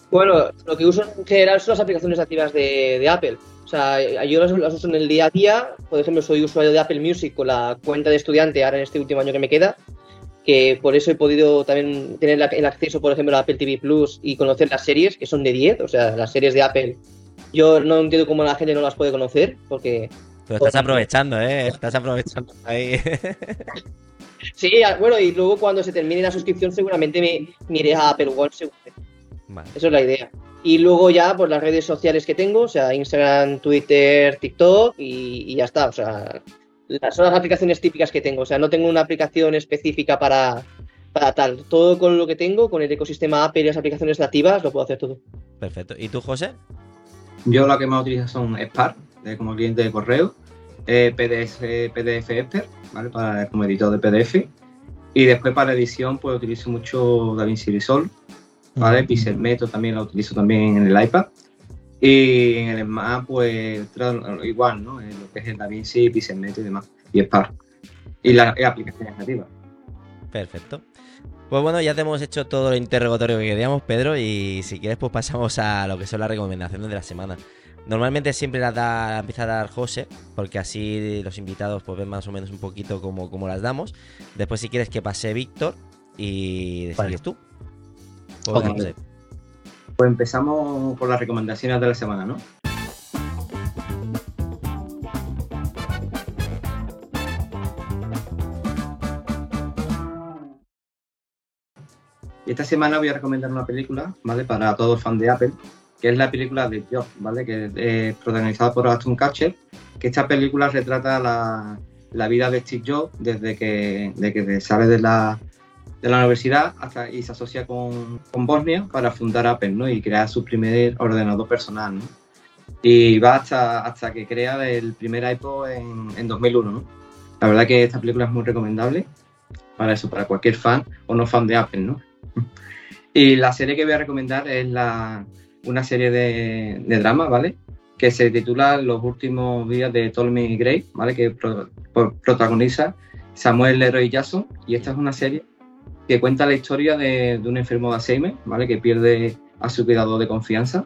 Bueno, lo que uso en general son las aplicaciones nativas de, de Apple. O sea, yo las, las uso en el día a día. Por ejemplo, soy usuario de Apple Music con la cuenta de estudiante ahora en este último año que me queda. que por eso he podido también tener el acceso, por ejemplo, a Apple TV Plus y conocer las series, que son de 10, o sea, las series de Apple. Yo no entiendo cómo la gente no las puede conocer, porque... Pero estás aprovechando, ¿eh? Estás aprovechando ahí. sí, bueno, y luego cuando se termine la suscripción seguramente me, miré a Apple One. Vale. Eso es la idea. Y luego ya, pues las redes sociales que tengo, o sea, Instagram, Twitter, TikTok y, ya está. O sea, son las aplicaciones típicas que tengo. O sea, no tengo una aplicación específica para, para tal. Todo con lo que tengo, con el ecosistema Apple y las aplicaciones nativas, lo puedo hacer todo. Perfecto. ¿Y tú, José? Yo lo que más utilizo son Spark, como cliente de correo, eh, PDF, PDF Expert, ¿vale? Para, como editor de PDF. Y después para edición, pues utilizo mucho DaVinci Resolve ¿vale? Pixelmeto también lo utilizo también en el iPad. Y en el Mac, pues igual, ¿no? En lo que es el DaVinci, Pixelmeto y demás. Y Spark. Y las aplicaciones nativas. Perfecto. Pues bueno, ya te hemos hecho todo el interrogatorio que queríamos, Pedro, y si quieres, pues pasamos a lo que son las recomendaciones de la semana. Normalmente siempre las da, empieza a dar José, porque así los invitados pues ven más o menos un poquito cómo, las damos. Después, si quieres que pase Víctor, y decides tú. Pues, pues empezamos por las recomendaciones de la semana, ¿no? Esta semana voy a recomendar una película, ¿vale? Para todos los fans de Apple, que es la película de Job, ¿vale? Que es protagonizada por Aston Catcher, que esta película retrata la, vida de Steve Jobs desde que, sale de la, universidad hasta, y se asocia con, con, Bosnia para fundar Apple ¿no? y crear su primer ordenador personal. ¿no? Y va hasta, hasta que crea el primer iPod en, en 2001. ¿no? La verdad que esta película es muy recomendable para eso, para cualquier fan o no fan de Apple. ¿no? y la serie que voy a recomendar es la, una serie de, de drama, ¿vale? que se titula Los últimos días de Ptolemy Gray, ¿vale? que protagoniza Samuel Leroy Jackson y esta es una serie que cuenta la historia de, un enfermo de Alzheimer, ¿vale? Que pierde a su cuidador de confianza.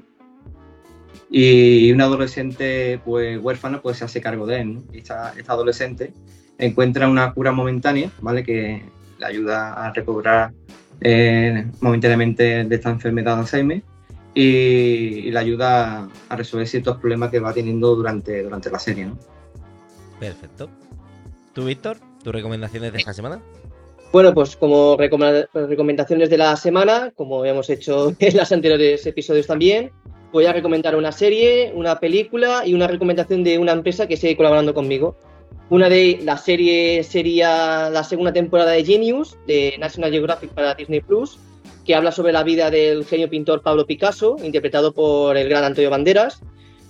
Y un adolescente, pues, huérfano, pues se hace cargo de él, Y esta, adolescente encuentra una cura momentánea, ¿vale? Que le ayuda a recobrar eh, momentáneamente de esta enfermedad de Alzheimer y, le ayuda a resolver ciertos problemas que va teniendo durante, durante la serie, ¿no? Perfecto. ¿Tú, Víctor? ¿Tus recomendaciones de esta semana? Bueno, pues como recomendaciones de la semana, como hemos hecho en los anteriores episodios también, voy a recomendar una serie, una película y una recomendación de una empresa que sigue colaborando conmigo. Una de la serie sería la segunda temporada de Genius de National Geographic para Disney Plus, que habla sobre la vida del genio pintor Pablo Picasso, interpretado por el gran Antonio Banderas,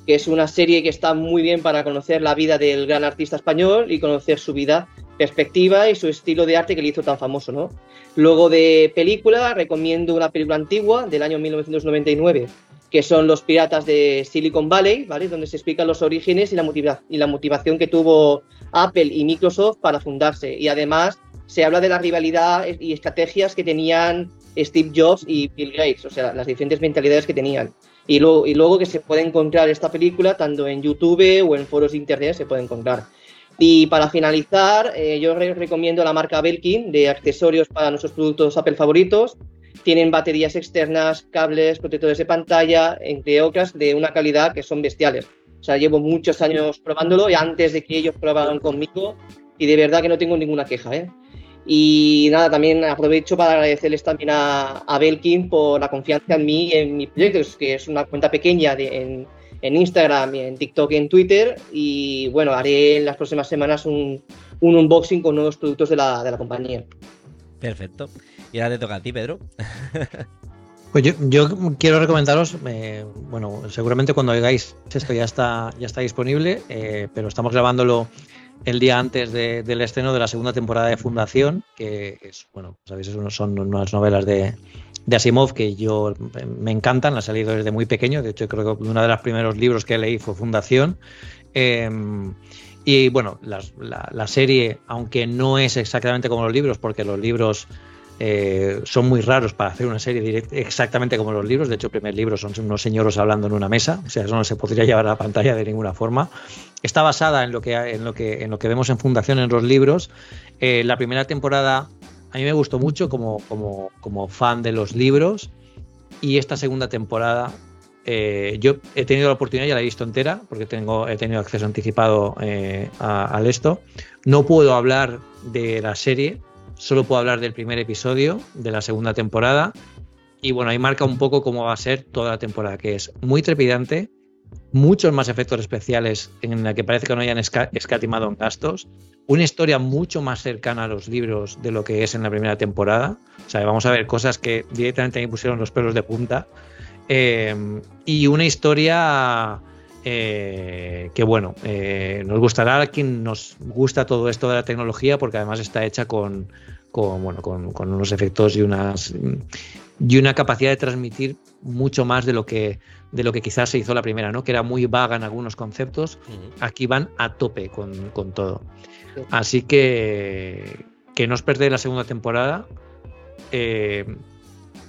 que es una serie que está muy bien para conocer la vida del gran artista español y conocer su vida perspectiva y su estilo de arte que le hizo tan famoso, ¿no? Luego de película, recomiendo una película antigua del año 1999, que son Los Piratas de Silicon Valley, ¿vale? Donde se explican los orígenes y la, y la motivación que tuvo Apple y Microsoft para fundarse. Y además se habla de la rivalidad y estrategias que tenían Steve Jobs y Bill Gates, o sea, las diferentes mentalidades que tenían. Y luego, y luego que se puede encontrar esta película tanto en YouTube o en foros de internet se puede encontrar. Y para finalizar, eh, yo recomiendo la marca Belkin de accesorios para nuestros productos Apple favoritos. Tienen baterías externas, cables, protectores de pantalla, entre otras, de una calidad que son bestiales. O sea, llevo muchos años probándolo y antes de que ellos probaran conmigo y de verdad que no tengo ninguna queja. ¿eh? Y nada, también aprovecho para agradecerles también a, Belkin por la confianza en mí y en mi proyecto, que es una cuenta pequeña de, en, en Instagram, en TikTok y en Twitter. Y bueno, haré en las próximas semanas un, unboxing con nuevos productos de la, compañía. Perfecto. Y ahora te toca a ti, Pedro. Pues yo, quiero recomendaros, eh, bueno, seguramente cuando oigáis esto ya está, ya está disponible, eh, pero estamos grabándolo el día antes del estreno de la segunda temporada de Fundación, que es, bueno, sabéis, son unas novelas de, de Asimov que yo me encantan, las he leído desde muy pequeño, de hecho creo que uno de los primeros libros que leí fue Fundación. Em, y bueno, la, serie, aunque no es exactamente como los libros, porque los libros eh, son muy raros para hacer una serie exactamente como los libros, de hecho el primer libro son unos señores hablando en una mesa, o sea, eso no se podría llevar a la pantalla de ninguna forma. Está basada en lo que, en lo que, en lo que vemos en Fundación en los libros. Eh, la primera temporada A mí me gustó mucho como, como, como fan de los libros y esta segunda temporada eh, yo he tenido la oportunidad, ya la he visto entera, porque tengo, he tenido acceso anticipado eh, al esto. No puedo hablar de la serie, solo puedo hablar del primer episodio de la segunda temporada. Y bueno, ahí marca un poco cómo va a ser toda la temporada, que es muy trepidante, muchos más efectos especiales en la que parece que no hayan escatimado en gastos, una historia mucho más cercana a los libros de lo que es en la primera temporada. O sea, vamos a ver cosas que directamente me pusieron los pelos de punta. Eh, y una historia eh, que, bueno, eh, nos gustará a quien nos gusta todo esto de la tecnología, porque además está hecha con, bueno, con, unos efectos y, unas, y una capacidad de transmitir mucho más de lo que de lo que quizás se hizo la primera, ¿no? Que era muy vaga en algunos conceptos. Aquí van a tope con, todo. Así que que no os perdéis la segunda temporada.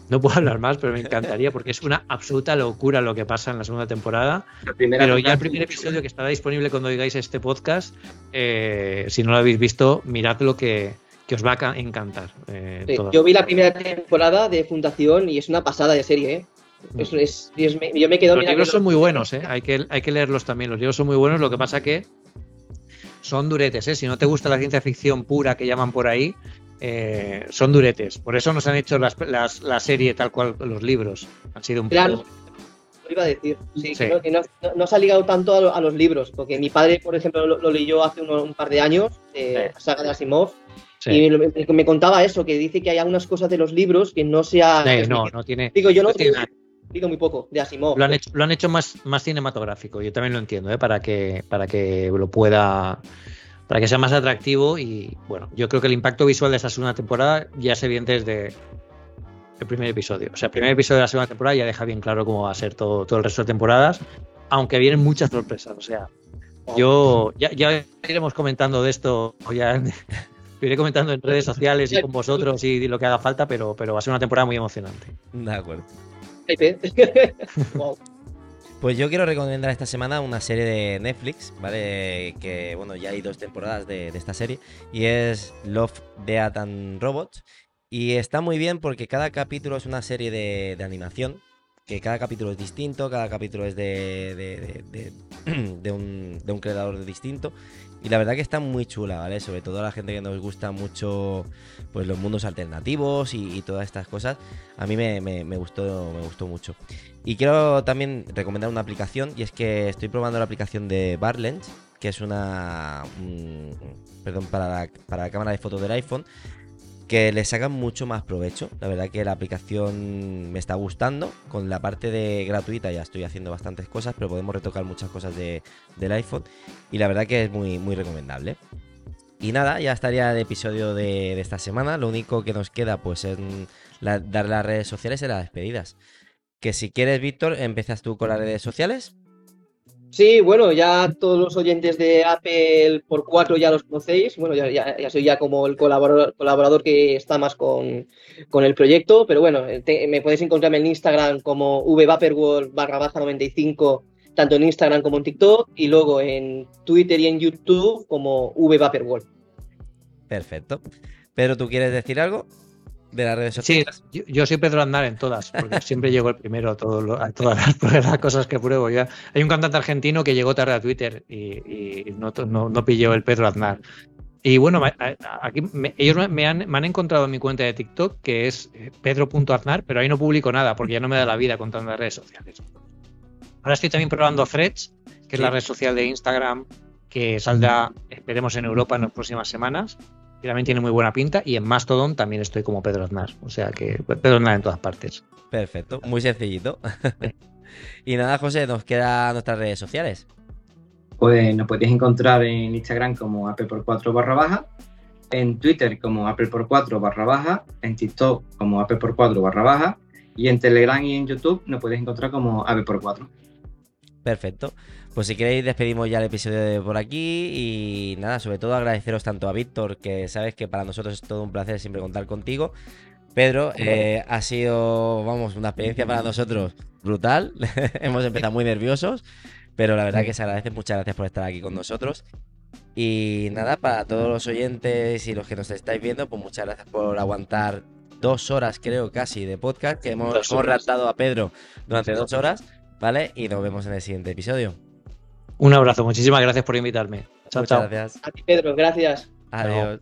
No puedo hablar más, pero me encantaría porque es una absoluta locura lo que pasa en la segunda temporada. pero ya el primer episodio que estará disponible cuando oigáis este podcast, eh, si no lo habéis visto, mirad lo que, os va a encantar. Eh, yo vi la primera temporada de Fundación y es una pasada de serie, ¿eh? mm. yo me quedo Los libros son muy buenos, ¿eh? hay, que, hay que leerlos también. Los libros son muy buenos, lo que pasa que son duretes, ¿eh? Si no te gusta la ciencia ficción pura que llaman por ahí, eh, son duretes. Por eso nos han hecho la serie tal cual los libros. Han sido un claro. Poco... Lo iba a decir, sí, Que no, no, se ha ligado tanto a, los libros, porque mi padre, por ejemplo, lo, leyó hace un, par de años, eh, saga de Asimov, y me, contaba eso, que dice que hay algunas cosas de los libros que no se ha... no, no tiene... Digo, yo no, digo muy poco de Asimov. Lo han hecho, lo han hecho más, más cinematográfico, yo también lo entiendo, ¿eh? para, que, para que lo pueda para que sea más atractivo y bueno, yo creo que el impacto visual de esta segunda temporada ya se viene desde el primer episodio. O sea, el primer episodio de la segunda temporada ya deja bien claro cómo va a ser todo, todo el resto de temporadas, aunque vienen muchas sorpresas. O sea, yo ya, ya iremos comentando de esto, ya iré comentando en redes sociales y con vosotros y lo que haga falta, pero, pero va a ser una temporada muy emocionante. De acuerdo. Pues yo quiero recomendar esta semana una serie de Netflix, ¿vale? Que, bueno, ya hay dos temporadas de, esta serie. Y es Love, Death and Robots. Y está muy bien porque cada capítulo es una serie de, animación. Que cada capítulo es distinto, cada capítulo es de, de, de un creador distinto. Y la verdad que está muy chula, ¿vale? Sobre todo a la gente que nos gusta mucho pues los mundos alternativos y, todas estas cosas. A mí me, gustó, me gustó mucho. Y quiero también recomendar una aplicación, y es que estoy probando la aplicación de Barlens, que es una... perdón, para la, para la cámara de fotos del iPhone, que le sacan mucho más provecho. La verdad que la aplicación me está gustando. Con la parte de gratuita ya estoy haciendo bastantes cosas, pero podemos retocar muchas cosas de, del iPhone. Y la verdad que es muy, muy recomendable. Y nada, ya estaría el episodio de, esta semana. Lo único que nos queda pues es dar las redes sociales y las despedidas. Que si quieres, Víctor, empiezas tú con las redes sociales. Sí, bueno, ya todos los oyentes de Apple por cuatro ya los conocéis. Bueno, ya, soy ya como el colaborador, colaborador que está más con, el proyecto, pero bueno, me podéis encontrarme en Instagram como vvaporworld barra baja 95, tanto en Instagram como en TikTok, y luego en Twitter y en YouTube como vvaporworld. Perfecto. Pero ¿tú quieres decir algo? De las redes sociales. Sí, yo, soy Pedro Andar en todas, porque siempre llego el primero a, todas las, cosas que pruebo. Ya. Hay un cantante argentino que llegó tarde a Twitter y, no, no, pilló el Pedro Aznar. Y bueno, aquí ellos me han, me han, encontrado en mi cuenta de TikTok, que es eh, pedro.aznar, pero ahí no publico nada porque ya no me da la vida contando las redes sociales. Ahora estoy también probando Threads, que es la red social de Instagram que saldrá, esperemos, en Europa en las próximas semanas también tiene muy buena pinta. Y en Mastodon también estoy como Pedro Aznar. O sea que Pedro Aznar en todas partes. Perfecto, muy sencillito. y nada, José, nos quedan nuestras redes sociales. Pues nos podéis encontrar en Instagram como Apple por 4 barra baja, en Twitter como Apple por 4 barra baja, en TikTok como Apple por 4 barra baja y en Telegram y en YouTube nos podéis encontrar como Apple por 4. Perfecto. Pues si queréis despedimos ya el episodio de por aquí y nada, sobre todo agradeceros tanto a Víctor, que sabes que para nosotros es todo un placer siempre contar contigo. Pedro, eh, ha sido, vamos, una experiencia para nosotros brutal. Hemos empezado muy nerviosos, pero la verdad que se agradece. Muchas gracias por estar aquí con nosotros. Y nada, para todos los oyentes y los que nos estáis viendo, pues muchas gracias por aguantar dos horas, creo casi, de podcast que hemos, hemos a Pedro durante dos horas, ¿vale? Y nos vemos en el siguiente episodio. Un abrazo, muchísimas gracias por invitarme. Chao, chao. Gracias. A ti, Pedro, gracias. Adiós.